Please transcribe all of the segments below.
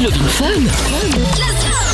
C'est in Fun.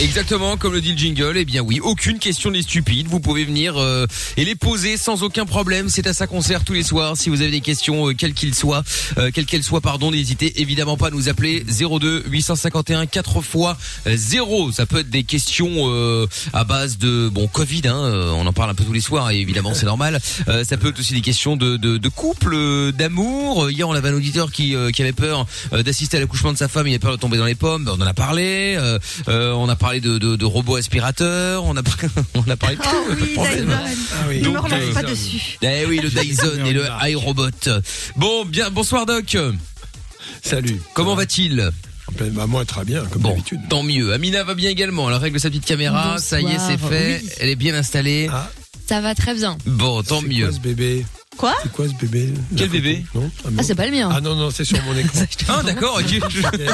Exactement, comme le dit le jingle, eh bien oui, aucune question n'est stupide. Vous pouvez venir euh, et les poser sans aucun problème. C'est à sa concert tous les soirs. Si vous avez des questions, euh, quelles qu'ils soient, euh, quelles qu'elles soient, pardon, n'hésitez évidemment pas à nous appeler 02 851 4 fois 0. Ça peut être des questions euh, à base de bon Covid, hein, euh, on en parle un peu tous les soirs et évidemment c'est normal. Euh, ça peut être aussi des questions de, de, de couple, d'amour. Hier on avait un auditeur qui, qui avait peur d'assister à l'accouchement de sa femme, il avait peur de tomber dans les pommes. Ben, On en a parlé. On a parlé de, de, de robots aspirateurs. On a on a parlé de tout. Oh oui, pas de problème. Dyson. Ne Donc, me relance euh, pas dessus. Eh oui, le Dyson et le iRobot. Bon, bien, bonsoir Doc. Salut. Comment va-t-il Ben, bah, moi, très bien, comme Bon, d'habitude. tant mieux. Amina va bien également. Elle règle sa petite caméra. Ça y est, c'est fait. Oui. Elle est bien installée. Ah, Ça va très bien. Bon, tant mieux. Quoi ce bébé Quoi C'est quoi ce bébé Quel La bébé Non ah, Ah, non. c'est pas le mien. Ah non, non, c'est sur mon écran. Ah d'accord, ok.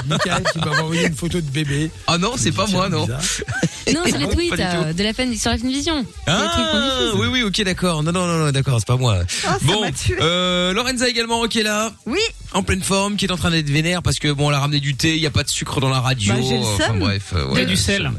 Michael qui m'a envoyé une photo de bébé. Ah non, c'est pas moi, non. non, c'est les tweets euh, de la fin, sur la Funvision. Ah, oui, oui, ok, d'accord. Non, non, non, non, d'accord, c'est pas moi. ça bon, euh, Lorenza également, qui est là, Oui, en pleine forme, qui est en train d'être vénère parce que bon, elle a ramené du thé, il y a pas de sucre dans la radio. Bah, j'ai le enfin seum. bref, euh, ouais, du sel.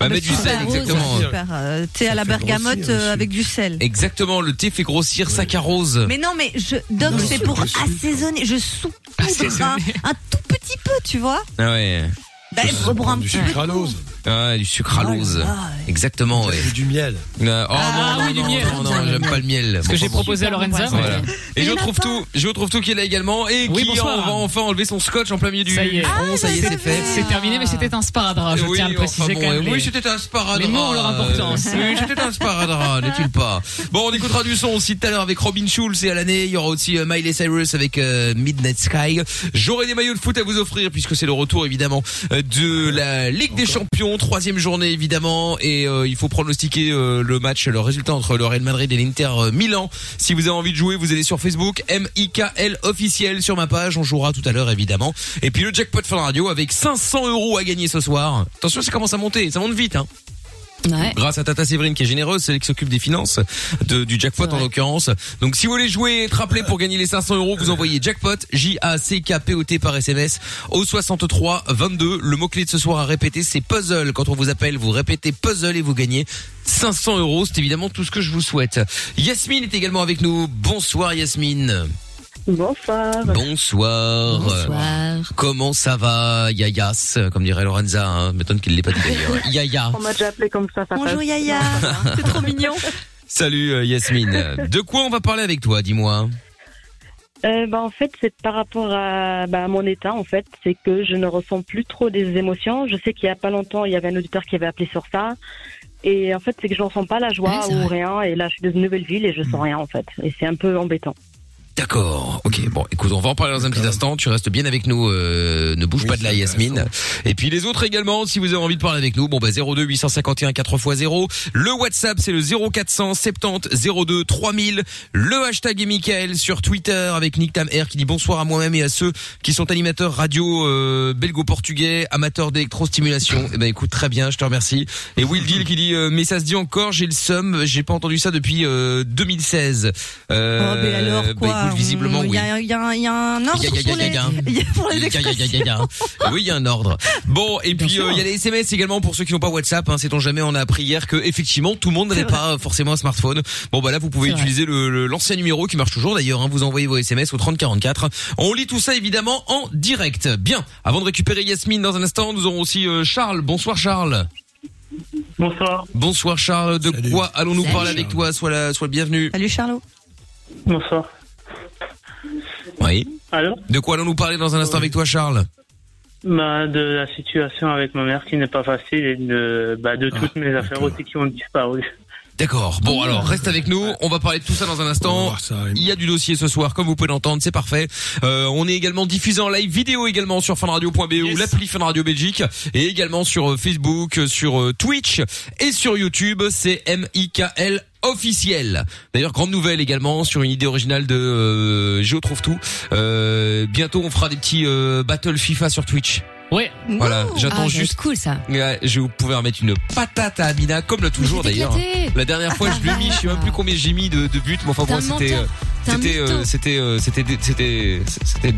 Bah, mettre du sel, exactement. Super. euh, thé à la bergamote euh, avec du sel. Exactement, le thé fait grossir saccharose. Mais non, mais je, Doc, Non, c'est c'est pour assaisonner. Je saupoudre Assaisonner. un, un tout petit peu, tu vois. Ah ouais. Bah, pour, pour un petit peu. sucralose. Ah, du sucralose. Ah, ouais. Exactement, ouais. Et du miel. Euh, oh Ah, non, oui, non, du non, miel. non, non, j'aime pas le miel. Ce que j'ai proposé à Lorenza. Voilà. ouais. Et je pas. tout, je retrouve tout qui est là également et Oui, qui bonsoir. en- va enfin enlever son scotch en plein milieu du Ça y est. front. ça y est, c'est fait. C'est terminé, mais c'était un sparadrap. Je oui, tiens à le préciser enfin quand bon, même. oui, les- c'était un sparadrap. les mots ont leur importance. Euh, Oui, c'était un sparadrap, n'est-il pas? Bon, on écoutera du son aussi tout à l'heure avec Robin Schulz et à l'année. Il y aura aussi euh, Miley Cyrus avec euh, Midnight Sky. J'aurai des maillots de foot à vous offrir puisque c'est le retour évidemment euh, de la Ligue des Champions, troisième journée évidemment, et euh, il faut pronostiquer euh, le match, le résultat entre le Real Madrid et l'Inter euh, Milan. Si vous avez envie de jouer, vous allez sur Facebook, M-I-K-L officiel sur ma page. On jouera tout à l'heure évidemment. Et puis le jackpot Fun Radio avec 500 euros à gagner ce soir. Attention, ça commence à monter, ça monte vite. Hein. Ouais. Grâce à Tata Séverine qui est généreuse, c'est elle qui s'occupe des finances de, du jackpot en l'occurrence. Donc si vous voulez jouer et être rappelé pour gagner les 500 euros, vous envoyez jackpot J A C K P O T par SMS au 63 22. Le mot clé de ce soir à répéter c'est puzzle. Quand on vous appelle, vous répétez puzzle et vous gagnez 500 euros. C'est évidemment tout ce que je vous souhaite. Yasmine est également avec nous. Bonsoir Yasmine. Bonsoir. Bonsoir. Bonsoir. Comment ça va, Yayas, comme dirait Lorenza, hein. m'étonne qu'il l'ait pas dit d'ailleurs. Yaya. On m'a déjà appelé comme ça. ça Bonjour passe. Yaya, c'est trop mignon. Salut euh, Yasmine. De quoi on va parler avec toi, dis-moi? Euh, bah, en fait, c'est par rapport à, bah, à mon état, en fait. C'est que je ne ressens plus trop des émotions. Je sais qu'il y a pas longtemps, il y avait un auditeur qui avait appelé sur ça. Et en fait, c'est que je ne ressens pas la joie Ouais, ou vrai. rien. Et là, je suis dans une nouvelle ville et je sens rien, en fait. Et c'est un peu embêtant. D'accord. Ok. Bon, écoute, on va en parler dans un petit instant. Tu restes bien avec nous. euh, ne bouge Oui, pas de là, Yasmine. Et puis les autres également, si vous avez envie de parler avec nous, bon bah 02 851 4x0. Le WhatsApp c'est le 0470 02 3000. Le hashtag est Michael sur Twitter avec Nick Tam Air qui dit bonsoir à moi-même et à ceux qui sont animateurs radio euh, belgo-portugais, amateurs d'électrostimulation. Eh ben écoute, très bien, je te remercie. Et Will Deal qui dit euh, mais ça se dit encore, j'ai le seum, j'ai pas entendu ça depuis euh, 2016. Euh, Oh, mais alors bah, quoi? Visiblement Il oui. y a, il y a un- il y a un ordre pour les, expressions. Oui, il y a un ordre. Bon, et puis euh, il y a les SMS également pour ceux qui n'ont pas WhatsApp. Hein, Sait-on jamais On a appris hier que effectivement tout le monde n'avait pas forcément un smartphone. Bon bah là vous pouvez utiliser le- l'ancien numéro qui marche toujours d'ailleurs. Hein, vous envoyez vos SMS au 3044. On lit tout ça évidemment en direct. Bien. Avant de récupérer Yasmine dans un instant, nous aurons aussi euh, Charles. Bonsoir Charles. Bonsoir. Bonsoir Charles. De Salut. quoi allons-nous parler avec toi Sois la, sois le bienvenu. Salut Charlot. Bonsoir. Oui. Allô De quoi allons-nous parler dans un instant avec toi Charles bah, De la situation avec ma mère qui n'est pas facile et de, bah, de toutes mes affaires d'accord. aussi qui ont disparu. D'accord. Bon alors reste avec nous. On va parler de tout ça dans un instant. Il y a du dossier ce soir, comme vous pouvez l'entendre, c'est parfait. Euh, on est également diffusé en live vidéo également sur funradio.be ou l'appli Fun Radio Belgique et également sur euh, Facebook, sur euh, Twitch et sur YouTube. C'est M-I-K-L officiel. D'ailleurs, grande nouvelle également sur une idée originale de euh, Géo trouve tout. Euh, bientôt, on fera des petits euh, battle FIFA sur Twitch. Ouais. Voilà, j'attends Ah, juste. cool ça. Ouais, je vais pouvoir mettre une patate à Amina, comme le toujours d'ailleurs. La dernière fois, je lui ai mis, je sais même plus combien j'ai mis de, de buts, mais enfin bon, c'était, euh, c'était, euh, c'était, euh, c'était, c'était, c'était,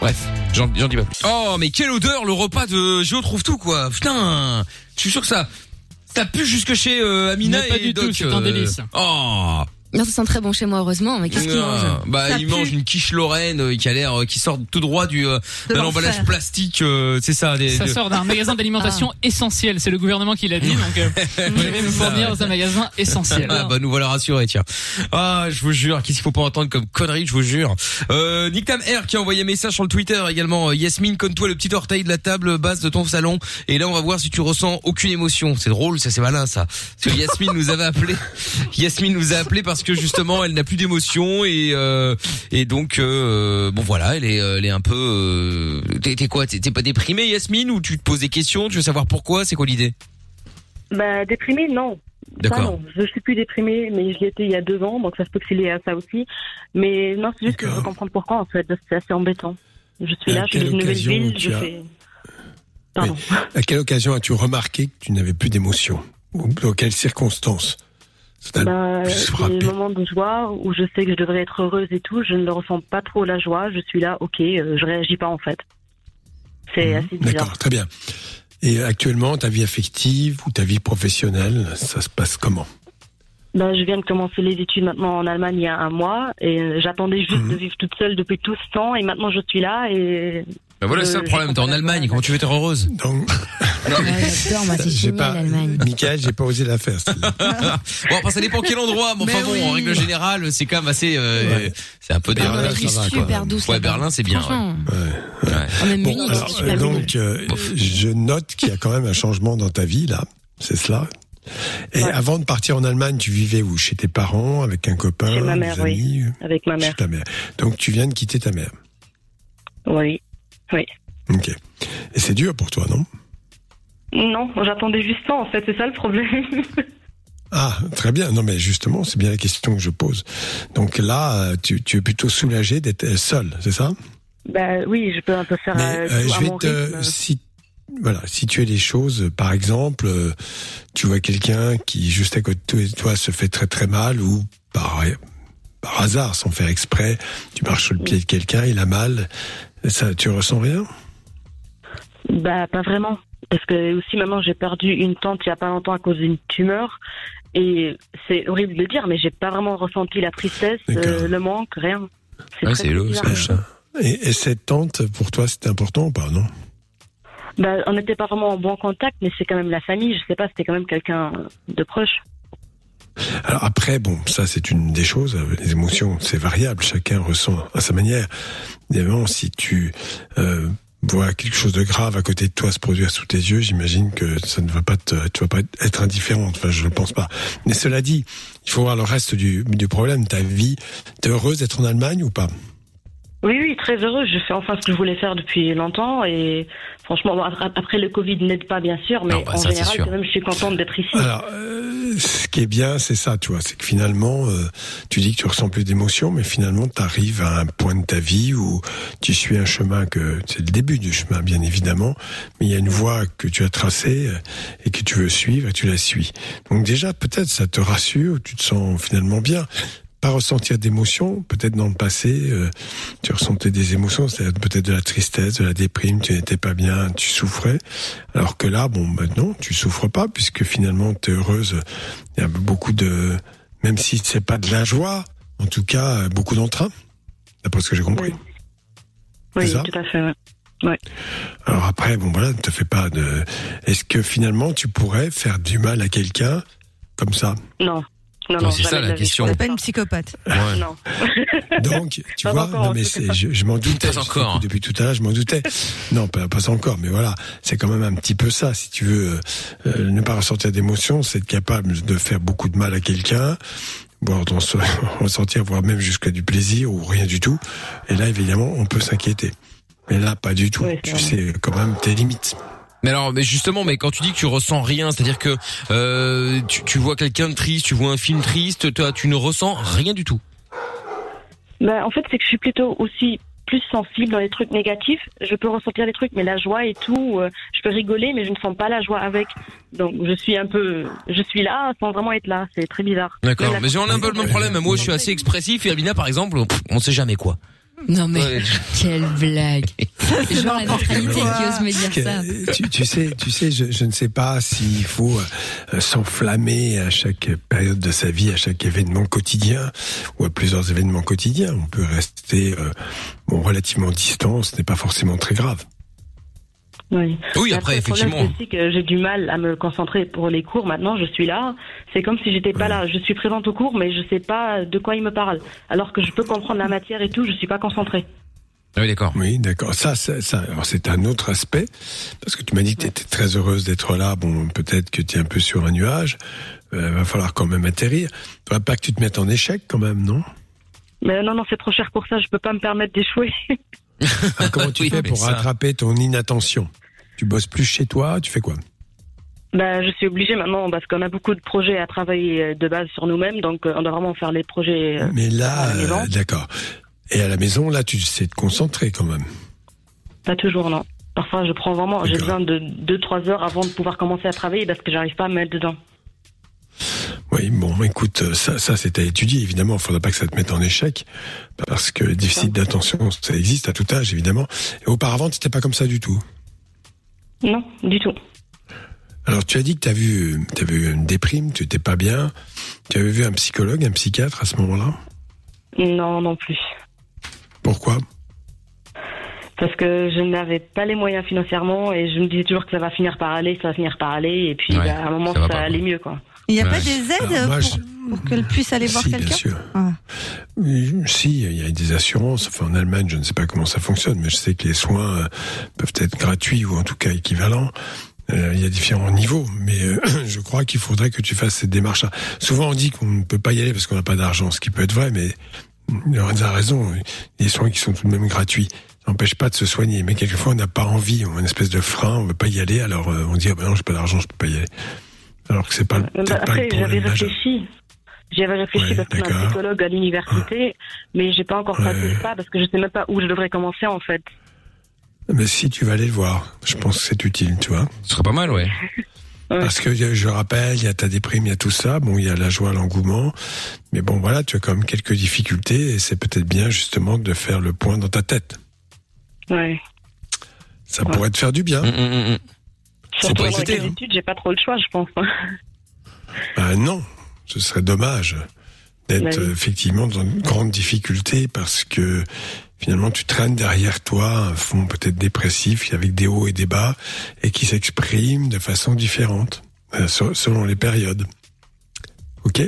Bref, j'en j'en dis pas plus. Oh, mais quelle odeur le repas de Géo trouve tout quoi. Putain, je suis sûr que ça ça pue jusque chez euh, Amina Mais pas et du tout, Doc. c'est un délice. Oh. Non, ça sent très bon chez moi, heureusement, mais qu'est-ce qu'il Ah, mange Bah, Ça il pue. mange une quiche Lorraine euh, qui a l'air, euh, qui sort tout droit du euh, De d'un l'enfer. emballage plastique. euh, c'est ça. Des, Ça de- sort d'un magasin d'alimentation essentiel. C'est le gouvernement qui l'a dit. Donc, euh, vous allez me fournir dans un magasin essentiel. Ah bah nous voilà rassurés tiens. Ah je vous jure qu'est-ce qu'il faut pas entendre comme connerie je vous jure. Euh, Nick Tam R qui a envoyé un message sur le Twitter également. Euh, Yasmine conne-toi le petit orteil de la table basse de ton salon et là on va voir si tu ressens aucune émotion. C'est drôle ça c'est malin ça. Parce que Yasmine nous avait appelé. Yasmine nous a appelé parce que justement elle n'a plus d'émotion et euh, et donc euh, bon voilà elle est elle est un peu. Euh, t'es t'es quoi t'es t'es pas déprimée Yasmine ou tu te poses des questions tu veux savoir pourquoi c'est quoi l'idée? Bah, déprimée, non. Ça, D'accord. non. Je suis plus déprimée, mais je l'étais il y a deux ans, donc ça se peut que c'est lié à ça aussi. Mais non, c'est juste que je veux comprendre pourquoi, en fait. C'est assez embêtant. Je suis À là, je suis dans une nouvelle occasion ville, tu je as- fais... Pardon. À quelle occasion as-tu remarqué que tu n'avais plus d'émotion? Ou Dans quelles circonstances? Bah, c'est frappé le moment de joie où je sais que je devrais être heureuse et tout. Je ne ressens pas trop la joie. Je suis là, ok, euh, je réagis pas en fait. C'est Mhm. assez bizarre. D'accord, très bien. Et actuellement, ta vie affective ou ta vie professionnelle, ça se passe comment? Bah, je viens de commencer les études maintenant en Allemagne il y a un mois et euh, j'attendais juste Mhm. de vivre toute seule depuis tout ce temps et maintenant je suis là et Bah voilà Euh, c'est ça le problème t'es en Allemagne comment tu veux être heureuse? Donc, Ouais, J'adore, moi, c'est j'ai génial, pas, l'Allemagne. Michael, j'ai pas osé la faire. Bon, après, ça dépend quel endroit, mais enfin bon, oui. en règle générale, c'est quand même assez, euh, Ouais. c'est un peu des, Berlin, Ah, super douce. Ouais. Berlin, c'est bien, Franchement. Ouais. Ouais. Ah, Bon, alors, euh, donc, euh, je note qu'il y a quand même un changement dans ta vie, là. C'est cela. Et Ouais. avant de partir en Allemagne, tu vivais où? Chez tes parents, avec un copain, Chez ma des mère, oui. amis avec ma Chez mère. ta mère. Donc, tu viens de quitter ta mère. Oui. Ok. Et c'est dur pour toi, non? Non, j'attendais juste ça en fait, c'est ça le problème. Ah, très bien. Non, mais justement, c'est bien la question que je pose. Donc là, tu, tu es plutôt soulagé d'être seul, c'est ça? Bah oui, je peux un peu faire Mais euh, euh, je vais mon te rythme. si voilà, si tu es les choses, par exemple, tu vois quelqu'un qui juste à côté de toi se fait très très mal ou par par hasard, sans faire exprès, tu marches sur le pied de quelqu'un, il a mal, ça, tu ressens rien? Bah pas vraiment. Parce que aussi maintenant j'ai perdu une tante il y a pas longtemps à cause d'une tumeur. Et c'est horrible de le dire, mais j'ai pas vraiment ressenti la tristesse, euh, le manque, rien. Ouais, très c'est ça. et, et cette tante, pour toi, c'était important ou pas, non Bah, on n'était pas vraiment en bon contact, mais c'est quand même la famille. Je sais pas, c'était quand même quelqu'un de proche. Alors après, bon, ça c'est une des choses. euh, Les émotions, c'est variable. Chacun ressent à sa manière. Évidemment, si tu euh, vois quelque chose de grave à côté de toi se produire sous tes yeux, j'imagine que ça ne va pas te, tu vas pas être indifférente. Enfin, je ne pense pas. Mais cela dit, il faut voir le reste du, du problème. Ta vie, t'es heureuse d'être en Allemagne ou pas? Oui, oui, très heureuse. Je fais enfin ce que je voulais faire depuis longtemps. Et franchement, bon, après le Covid n'aide pas, bien sûr, mais Non, bah, en ça, général, quand même, je suis contente d'être ici. Alors, euh, ce qui est bien, c'est ça, tu vois, c'est que finalement, euh, tu dis que tu ressens plus d'émotions, mais finalement, tu arrives à un point de ta vie où tu suis un chemin que c'est le début du chemin, bien évidemment, mais il y a une voie que tu as tracée euh, et que tu veux suivre et tu la suis. Donc déjà, peut-être ça te rassure, tu te sens finalement bien. Pas ressentir d'émotions, peut-être dans le passé, euh, tu ressentais des émotions, c'est-à-dire peut-être de la tristesse, de la déprime, tu n'étais pas bien, tu souffrais. Alors que là, bon, maintenant, tu souffres pas puisque finalement, tu es heureuse. Il y a beaucoup de, même si c'est pas de la joie, en tout cas, euh, beaucoup d'entrain. D'après ce que j'ai compris. oui, tout à fait. ouais. Alors après, bon, voilà, ne te fais pas de, est-ce que finalement, tu pourrais faire du mal à quelqu'un comme ça? Non. Non, non, c'est ça, la question. T'es pas une psychopathe. Ouais. Non. Donc, tu Pas vois, encore, non mais je, je m'en doutais. Pas encore. Depuis tout à l'heure, je m'en doutais. Non, pas, pas encore, mais voilà, c'est quand même un petit peu ça. Si tu veux euh, euh, ne pas ressentir d'émotion, c'est être capable de faire beaucoup de mal à quelqu'un, voire d'en se- ressentir, voire même jusqu'à du plaisir ou rien du tout. Et là, évidemment, on peut s'inquiéter. Mais là, pas du tout. Ouais, tu sais quand même tes limites. Mais alors, mais justement, mais quand tu dis que tu ressens rien, c'est-à-dire que euh, tu, tu vois quelqu'un de triste, tu vois un film triste, toi, tu ne ressens rien du tout. Bah, en fait, c'est que je suis plutôt aussi plus sensible dans les trucs négatifs. Je peux ressentir les trucs, mais la joie et tout, euh, je peux rigoler, mais je ne sens pas la joie avec. Donc, je suis un peu, je suis là sans vraiment être là. C'est très bizarre. D'accord. Mais Mais j'ai un peu le même problème. Moi, je suis assez expressif et Albina, par exemple, on sait jamais quoi. Non mais Ouais. quelle blague. Genre la neutralité qui ose me dire ça. tu, tu sais, tu sais, je, je ne sais pas s'il faut euh, s'enflammer à chaque période de sa vie, à chaque événement quotidien ou à plusieurs événements quotidiens. On peut rester euh, bon, relativement distant, ce n'est pas forcément très grave. Oui. Oui, après, le problème, effectivement. c'est aussi que j'ai du mal à me concentrer pour les cours. Maintenant, je suis là. C'est comme si j'étais pas là. Je suis présente au cours, mais je sais pas de quoi il me parle. Alors que je peux comprendre la matière et tout, je suis pas concentrée. Ah Oui, d'accord. Oui, d'accord. Ça, ça, c'est un autre aspect parce que tu m'as dit que tu étais très heureuse d'être là. Bon, peut-être que tu es un peu sur un nuage. Euh, va falloir quand même atterrir. Faudrait pas que tu te mettes en échec quand même, non? Mais non, non, c'est trop cher pour ça. Je peux pas me permettre d'échouer. Ah, Comment tu Oui, fais pour ça- rattraper ton inattention? Tu bosses plus chez toi Tu fais quoi? Ben, je suis obligée maintenant parce qu'on a beaucoup de projets à travailler euh, de base sur nous-mêmes, donc euh, on doit vraiment faire les projets. euh, Mais là, euh, d'accord. Et à la maison, là, tu sais te concentrer quand même. Pas toujours, non. Parfois, je prends vraiment, j'ai besoin de 2-3 heures avant de pouvoir commencer à travailler parce que j'arrive pas à me mettre dedans. Oui, bon, écoute, euh, ça, ça c'est à étudier, évidemment. Il faudra pas que ça te mette en échec, parce que le déficit d'attention, ça existe à tout âge, évidemment. Et auparavant, tu n'étais pas comme ça du tout. Non, du tout. Alors, tu as dit que tu as vu, une déprime, tu n'étais pas bien. Tu avais vu un psychologue, un psychiatre à ce moment-là? Non, non plus. Pourquoi? Parce que je n'avais pas les moyens financièrement et je me disais toujours que ça va finir par aller, ça va finir par aller. Et puis, Ouais, bah, à un moment, ça ça, allait mieux, quoi. Il n'y a pas des aides moi, pour, je- pour qu'elle puisse aller voir Si, bien quelqu'un sûr. Ah. Oui, Si, il y a des assurances. Enfin, en Allemagne, je ne sais pas comment ça fonctionne, mais je sais que les soins euh, peuvent être gratuits ou en tout cas équivalents. Euh, il y a différents niveaux, mais euh, je crois qu'il faudrait que tu fasses cette démarche-là. Souvent, on dit qu'on ne peut pas y aller parce qu'on n'a pas d'argent, ce qui peut être vrai, mais Lorenz a raison. Des soins qui sont tout de même gratuits. Ça n'empêche pas de se soigner, mais quelquefois, on n'a pas envie, on a une espèce de frein, on veut pas y aller, alors euh, on dit ah ben non, j'ai pas d'argent, je peux pas y aller. Alors que c'est pas, bah, pas le après, j'avais réfléchi. J'avais réfléchi Ouais, parce qu'on a un psychologue à l'université, mais j'ai pas encore passé Ouais. le pas parce que je sais même pas où je devrais commencer, en fait. Mais si tu vas aller le voir, je pense que c'est utile, tu vois. Ce serait pas mal, ouais. Ouais. Parce que euh, je rappelle, il y a ta déprime, il y a tout ça. Bon, il y a la joie, l'engouement. Mais bon, voilà, tu as quand même quelques difficultés et c'est peut-être bien justement de faire le point dans ta tête. Ouais. Ça Ouais. pourrait te faire du bien. Hum, hum, hum, Surtout pas avec hésiter, les hein. études, j'ai pas trop le choix, je pense. Ben non, ce serait dommage d'être Bah oui. effectivement dans une grande difficulté parce que finalement tu traînes derrière toi un fond peut-être dépressif avec des hauts et des bas et qui s'exprime de façon différente euh, se- selon les périodes. Ok?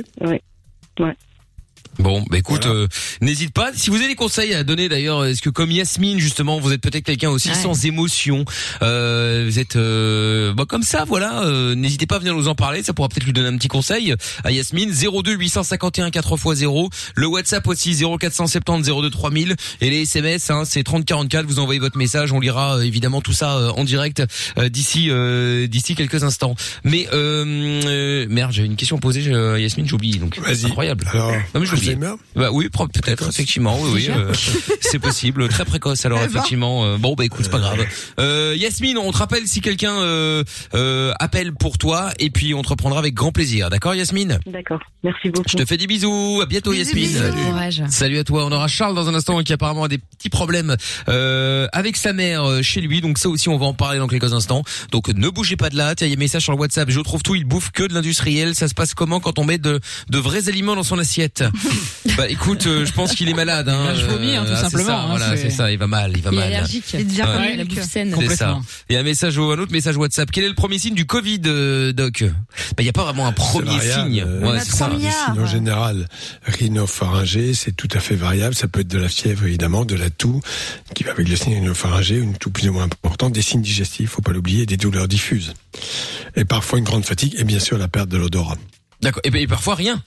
Bon, bah écoute, Voilà. euh, n'hésite pas. Si vous avez des conseils à donner d'ailleurs, est-ce que comme Yasmine justement, vous êtes peut-être quelqu'un aussi Ouais. sans émotion, euh, vous êtes euh, bah, comme ça, voilà. euh, n'hésitez pas à venir nous en parler, ça pourra peut-être lui donner un petit conseil à Yasmine. 02 851 4x0, le WhatsApp aussi 0470 02 3000 et les SMS, hein, c'est 3044. Vous envoyez votre message, on lira euh, évidemment tout ça euh, en direct euh, d'ici euh, d'ici quelques instants. Mais euh, euh, merde, j'avais une question à poser euh, à Yasmine, j'oublie donc. Vas-y. Incroyable. Alors, Non, mais je l'oublie. Alzheimer Bah oui, peut-être effectivement, oui, oui, euh, c'est possible, très précoce. Alors effectivement, euh, bon bah écoute, c'est pas grave. Euh, Yasmine, on te rappelle si quelqu'un euh, euh, appelle pour toi, et puis on te reprendra avec grand plaisir. D'accord, Yasmine? D'accord. Merci beaucoup. Je te fais des bisous. À bientôt, Bisous, Yasmine. bisous. Bon courage. Salut à toi. On aura Charles dans un instant qui apparemment a des petits problèmes euh, avec sa mère euh, chez lui. Donc ça aussi, on va en parler dans quelques instants. Donc ne bougez pas de là. Tiens, il y a un message sur le WhatsApp. Je trouve tout. Il bouffe que de l'industriel. Ça se passe comment quand on met de, de vrais aliments dans son assiette? Bah écoute, euh, je pense qu'il est malade. Hein. Je vomis, hein, tout Euh, ah, c'est simplement, ça, hein, voilà, c'est- ça. Il va mal. Il va Il est mal. allergique. C'est déjà Ouais. comme la saine. C'est ça. Complètement. Il y a un message au, un autre message WhatsApp. Quel est le premier signe du Covid, euh, Doc? Bah, il n'y a pas vraiment un premier signe. euh, Ouais, c'est ça. signes en général, rhinopharyngée, c'est tout à fait variable. Ça peut être de la fièvre, évidemment, de la toux, qui va avec le signe rhinopharyngée, une toux plus ou moins importante, des signes digestifs, faut pas l'oublier, des douleurs diffuses. Et parfois une grande fatigue, et bien sûr la perte de l'odorat. D'accord. Et, et parfois rien.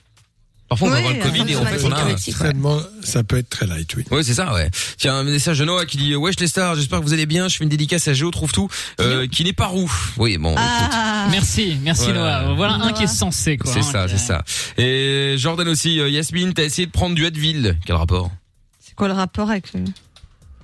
Parfois on va Oui, avoir le Covid et en fait on a. Extrêmement, ça peut être très light, oui. Ouais, c'est ça, ouais. Tiens, un message de Noah qui dit Wesh les stars, j'espère que vous allez bien. Je fais une dédicace à Géo trouve tout, euh, qui n'est pas roux. Oui, bon. Ah, Merci, merci Voilà. Noah. Voilà un qui est censé quoi. C'est hein, ça, c'est ça. Et Jordan aussi, euh, Yasmine, t'as essayé de prendre du Advil. Quel rapport? C'est quoi le rapport avec le...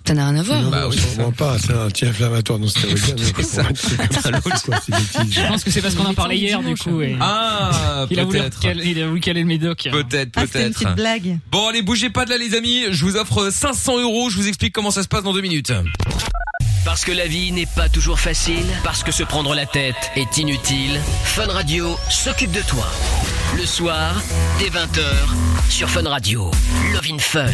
Ça n'a rien à voir. Bah oui, c'est sûrement pas. C'est un anti-inflammatoire non stéroïdien. Je pense que c'est parce qu'on en parlait hier, du coup. et Ah, Il a voulu peut-être. caler, il a voulu caler le médoc. Peut-être, Ah, c'était une peut-être. petite blague. Bon, allez, bougez pas de là, les amis. Je vous offre 500 euros. Je vous explique comment ça se passe dans deux minutes. Parce que la vie n'est pas toujours facile, parce que se prendre la tête est inutile, Fun Radio s'occupe de toi. Le soir, dès 20h, sur Fun Radio. Love in Fun.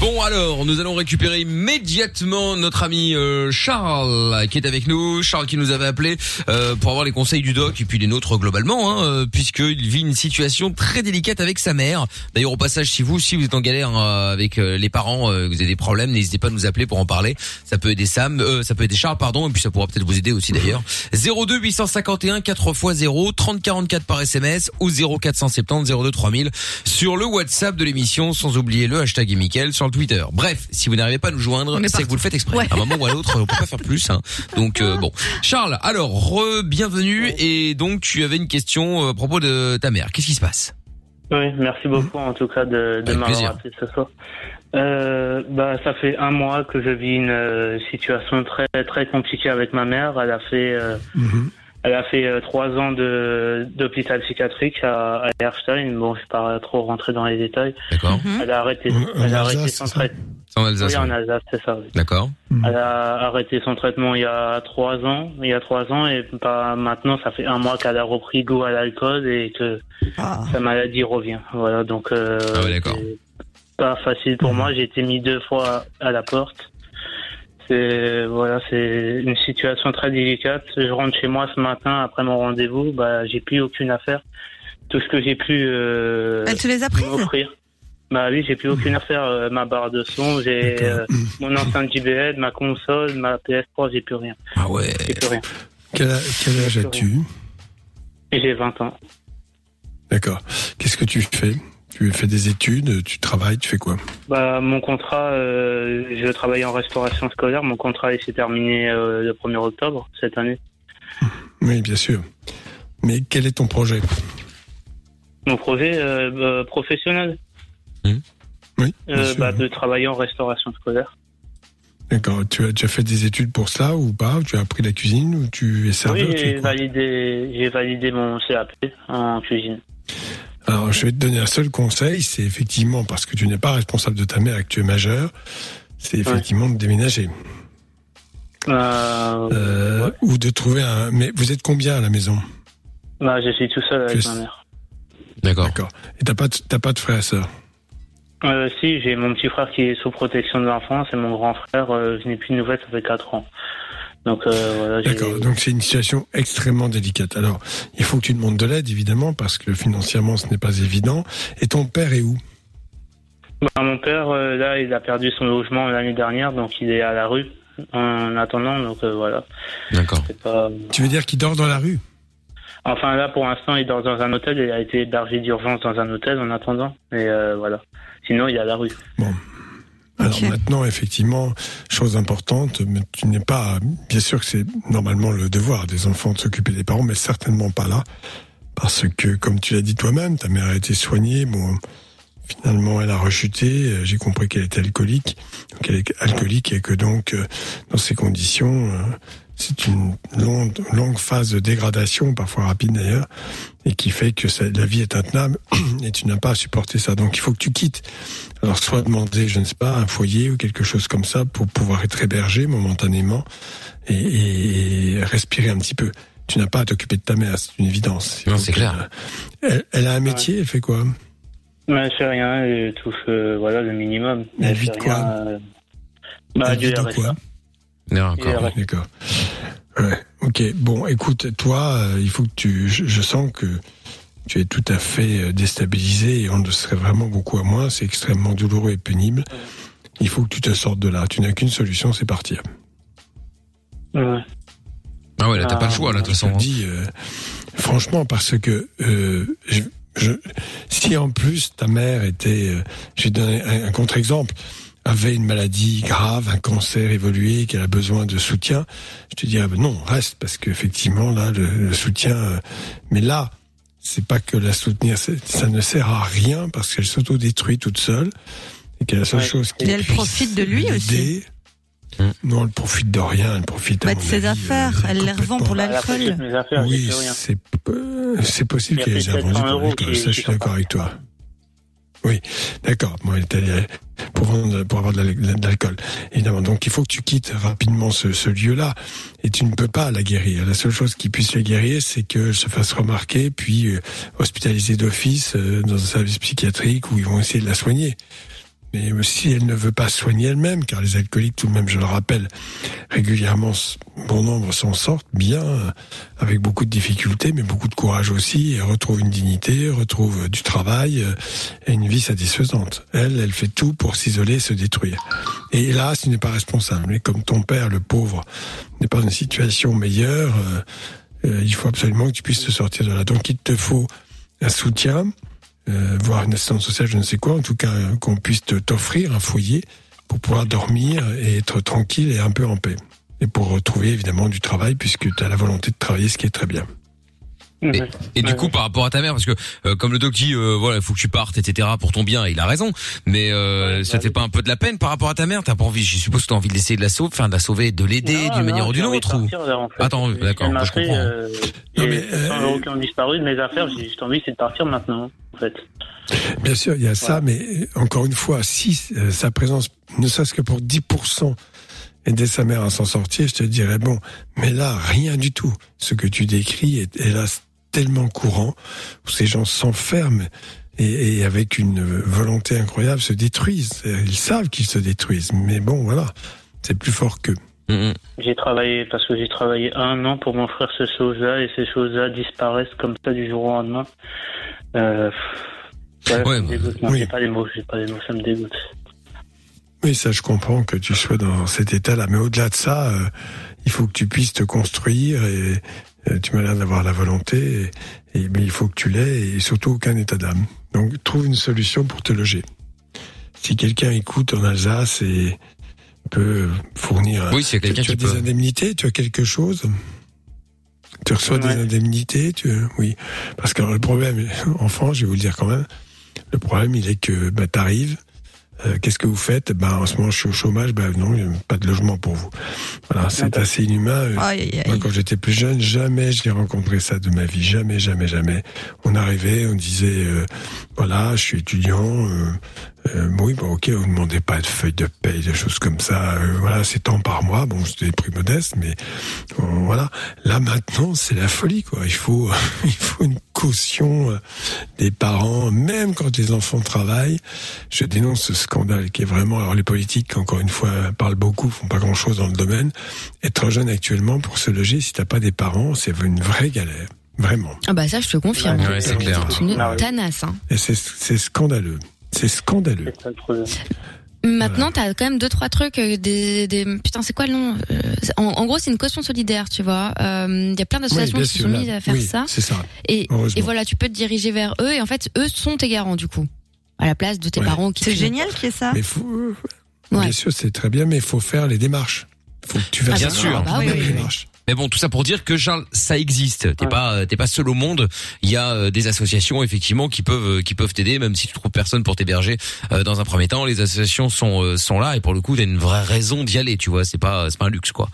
Bon alors, nous allons récupérer immédiatement notre ami euh, Charles qui est avec nous. Charles qui nous avait appelé euh, pour avoir les conseils du doc et puis les nôtres globalement, hein, euh, puisqu'il vit une situation très délicate avec sa mère. D'ailleurs au passage, si vous, si vous êtes en galère euh, avec euh, les parents, euh, vous avez des problèmes, n'hésitez pas à nous appeler pour en parler. Ça peut aider Sam, euh, ça peut aider Charles, pardon, et puis ça pourra peut-être vous aider aussi d'ailleurs. 02 851 4 x 0 30 44 par SMS ou 0470 02 3000 sur le WhatsApp de l'émission, sans oublier le hashtag et Mickaël sur le Twitter. Bref, si vous n'arrivez pas à nous joindre, c'est que vous le faites exprès. Ouais. À un moment ou à l'autre, on peut pas faire plus. Hein. Donc euh, bon, Charles, alors re-bienvenue et donc tu avais une question euh, à propos de ta mère. Qu'est-ce qui se passe? Oui, merci beaucoup en tout cas de, de m'avoir appelé ce soir. Euh, bah, ça fait un mois que je vis une euh, situation très très compliquée avec ma mère. Elle a fait euh, Mhm. Elle a fait euh, trois ans de d'hôpital psychiatrique à, à Erstein. Bon, je ne vais pas trop rentrer dans les détails. D'accord Mhm. Elle a arrêté, En- en elle a arrêté Alsace, son traitement. C'est en Alsace. Oui, en. Alsace, c'est ça. oui. D'accord. Elle a arrêté son traitement il y a trois ans, il y a trois ans, et pas maintenant, ça fait un mois qu'elle a repris goût à l'alcool et que Ah. sa maladie revient. Voilà, donc euh, Ah ouais, d'accord. c'est pas facile pour moi. J'ai été mis deux fois à la porte. C'est voilà, c'est une situation très délicate. Je rentre chez moi ce matin après mon rendez-vous, bah j'ai plus aucune affaire. Tout ce que j'ai pu euh, Elle te les a prises m'offrir. Bah oui, j'ai plus aucune affaire. Euh, ma barre de son, j'ai euh, mon enceinte JBL, ma console, ma PS3, j'ai plus rien. Ah ouais. J'ai plus rien. Quel, a- quel âge as-tu? j'ai 20 ans. D'accord. Qu'est-ce que tu fais? Tu fais des études, tu travailles, tu fais quoi Bah, mon contrat, euh, je travaille en restauration scolaire. Mon contrat il s'est terminé euh, le 1er octobre cette année. Oui, bien sûr. Mais quel est ton projet Mon projet euh, professionnel, Oui, bien euh, sûr. bah, de travailler en restauration scolaire. D'accord. Tu as, as fait des études pour ça ou pas Tu as appris la cuisine ou tu es serveur oui, j'ai validé, j'ai validé mon CAP en cuisine. Alors, je vais te donner un seul conseil, c'est effectivement parce que tu n'es pas responsable de ta mère et que tu es majeur, c'est effectivement de déménager Euh, euh, ouais. ou de trouver un. Mais vous êtes combien à la maison? Bah, je suis tout seul avec ma mère. D'accord. D'accord. Et t'as pas de, t'as pas de frère et sœur? Euh, si, j'ai mon petit frère qui est sous protection de l'enfance et mon grand frère, euh, je n'ai plus de nouvelles, ça fait 4 ans. Donc euh, voilà, D'accord. Donc c'est une situation extrêmement délicate. Alors, il faut que tu demandes de l'aide évidemment parce que financièrement ce n'est pas évident. Et ton père est où? Bah, mon père, euh, là, il a perdu son logement l'année dernière, donc il est à la rue en attendant. Donc euh, voilà, D'accord. pas. Tu veux dire qu'il dort dans la rue? Enfin là, pour l'instant, il dort dans un hôtel. Il a été hébergé d'urgence dans un hôtel en attendant. Et euh, voilà. Sinon, il est à la rue. Alors maintenant, effectivement, chose importante, mais tu n'es pas, bien sûr que c'est normalement le devoir des enfants de s'occuper des parents, mais certainement pas là, parce que, comme tu l'as dit toi-même, ta mère a été soignée, bon, finalement, elle a rechuté, euh, j'ai compris qu'elle était alcoolique, donc elle est alcoolique et que donc, euh, dans ces conditions, euh, c'est une longue, longue phase de dégradation, parfois rapide d'ailleurs, et qui fait que ça- la vie est intenable, et tu n'as pas à supporter ça, donc il faut que tu quittes. Alors, soit demander, je ne sais pas, un foyer ou quelque chose comme ça pour pouvoir être hébergé momentanément et, respirer un petit peu. Tu n'as pas à t'occuper de ta mère, c'est une évidence. Non, c'est clair. Elle, elle a un métier, elle fait quoi? Mais elle fait rien. Elle touche euh, voilà le minimum. Elle vit de quoi? rien, euh, Bah Elle du vit quoi? Et, euh, D'accord. Ouais. Ok. Bon, écoute, toi, euh, il faut que tu. Je, je sens que tu es tout à fait euh, déstabilisé et on ne serait vraiment beaucoup à moins. C'est extrêmement douloureux et pénible. Il faut que tu te sortes de là. Tu n'as qu'une solution, c'est partir. Ouais. Ah ouais, là t'as pas le Ah, choix là de toute Je te façon. le dis, euh, franchement, parce que euh, je, je, si en plus ta mère était, euh, je vais te donner un, un contre-exemple, avait une maladie grave, un cancer évolué, qu'elle a besoin de soutien, je te dirais ben non, reste parce qu'effectivement là le, le soutien, euh, mais là c'est pas que la soutenir, ça ne sert à rien parce qu'elle s'autodétruit toute seule et que la seule Ouais. chose qui Et elle profite de lui aussi. Non, elle profite de rien, elle profite Bah, de ses avis, affaires, euh, elle les revend pour l'alcool. Oui, c'est euh, c'est possible qu'elle les peut-être a vendus 700 pour l'alcool. Ça, je suis d'accord avec toi. Oui, d'accord. Bon, pour pour avoir de l'alcool, évidemment. Donc, il faut que tu quittes rapidement ce, ce lieu-là, et tu ne peux pas la guérir. La seule chose qui puisse la guérir, c'est qu'elle se fasse remarquer, puis euh, hospitalisée d'office euh, dans un service psychiatrique où ils vont essayer de la soigner. Mais euh, si elle ne veut pas soigner elle-même, car les alcooliques, tout de même, je le rappelle, régulièrement, bon nombre s'en sortent bien, avec beaucoup de difficultés, mais beaucoup de courage aussi, et retrouvent une dignité, retrouvent euh, du travail euh, et une vie satisfaisante. Elle, elle fait tout pour s'isoler, se détruire. Et hélas, tu n'es pas responsable. Mais comme ton père, le pauvre, n'est pas dans une situation meilleure, euh, il faut absolument que tu puisses te sortir de là. Donc il te faut un soutien, euh, voire une assistance sociale, je ne sais quoi, en tout cas euh, qu'on puisse t'offrir un foyer pour pouvoir dormir et être tranquille et un peu en paix. Et pour retrouver évidemment du travail puisque tu as la volonté de travailler, ce qui est très bien. Et, et du coup, par rapport à ta mère, parce que euh, comme le doc dit, euh, voilà, il faut que tu partes, etc. pour ton bien, et il a raison. Mais euh, Ouais, ça bah te fait pas un peu de la peine par rapport à ta mère? T'as pas envie Je suppose que t'as envie de l'essayer de la sauver, enfin de la sauver, de l'aider d'une manière ou d'une autre. Ou... en fait. Attends, d'accord, m'a je fait, comprends. euh, Non, et mais, euh, 100 euros qui ont disparu de mes affaires, j'ai juste envie, c'est de partir maintenant, en fait. Bien sûr, il y a ça, mais euh, encore une fois, si euh, sa présence, ne serait-ce que pour 10%, aider sa mère à s'en sortir, je te dirais, bon, mais là, rien du tout. Ce que tu décris est, hélas, tellement courant, où ces gens s'enferment et, et avec une volonté incroyable se détruisent. Ils savent qu'ils se détruisent, mais bon, voilà, c'est plus fort qu'eux. Mhm. J'ai travaillé, parce que j'ai travaillé un an pour m'offrir ces choses-là, et ces choses-là disparaissent comme ça du jour au lendemain. Euh, ouais, Ouais, ça me bah, dégoûte. Non, oui. j'ai pas les mots, j'ai pas les mots, ça me dégoûte. Oui, ça, je comprends que tu sois dans cet état-là. Mais au-delà de ça, euh, il faut que tu puisses te construire et tu m'as l'air d'avoir la volonté. Et, et- mais il faut que tu l'aies et surtout aucun état d'âme. Donc, trouve une solution pour te loger. Si quelqu'un écoute en Alsace et peut fournir. Oui, a quelqu'un tu as qui des peut. indemnités, tu as quelque chose? Tu reçois des indemnités, tu oui. Parce que alors, le problème en France, je vais vous le dire quand même. Le problème, il est que bah, t'arrives. Euh, Qu'est-ce que vous faites? Ben en ce moment, je suis au chômage. Ben non, il y a pas de logement pour vous. Voilà, c'est assez inhumain. Euh, Aïe, aïe, Moi, quand j'étais plus jeune, jamais je l'ai rencontré ça de ma vie. Jamais, jamais, jamais. On arrivait, on disait, euh, voilà, je suis étudiant. Euh, oui, bon, ok, on ne demandait pas de feuilles de paye, des choses comme ça. Euh, voilà, c'est tant par mois. Bon, c'était des prix modestes, mais euh, voilà. Là, maintenant, c'est la folie, quoi. Il faut, il faut une caution euh, des parents, même quand les enfants travaillent. Je dénonce ce scandale qui est vraiment. Alors, les politiques, encore une fois, parlent beaucoup, font pas grand-chose dans le domaine. Être jeune actuellement pour se loger, si t'as pas des parents, c'est une vraie galère. Vraiment. Ah bah ça, je te confirme. Ouais, c'est clair. Une Ah tanasse. Hein. Et c'est, c'est scandaleux. C'est scandaleux. Maintenant, t'as quand même deux trois trucs, euh, des, des putain, c'est quoi le nom Euh, en, en gros, c'est une caution solidaire, tu vois. Euh, Il y a plein d'associations qui se sont là. mises à faire Oui, ça, C'est ça. et, voilà, tu peux te diriger vers eux, et en fait, eux sont tes garants du coup, à la place de tes Ouais. parents qui. C'est génial qu'il y ait ça. Mais faut, Ouais. bien sûr, c'est très bien, mais il faut faire les démarches. faut que tu fasses Bien les sûr. Bah oui, oui. démarches. Mais bon, tout ça pour dire que Charles, ça existe. T'es Ouais. pas, euh, t'es pas seul au monde. Il y a euh, des associations effectivement qui peuvent, euh, qui peuvent t'aider, même si tu trouves personne pour t'héberger euh, dans un premier temps. Les associations sont, euh, sont là et pour le coup, t'as une vraie raison d'y aller. Tu vois, c'est pas, c'est pas un luxe quoi.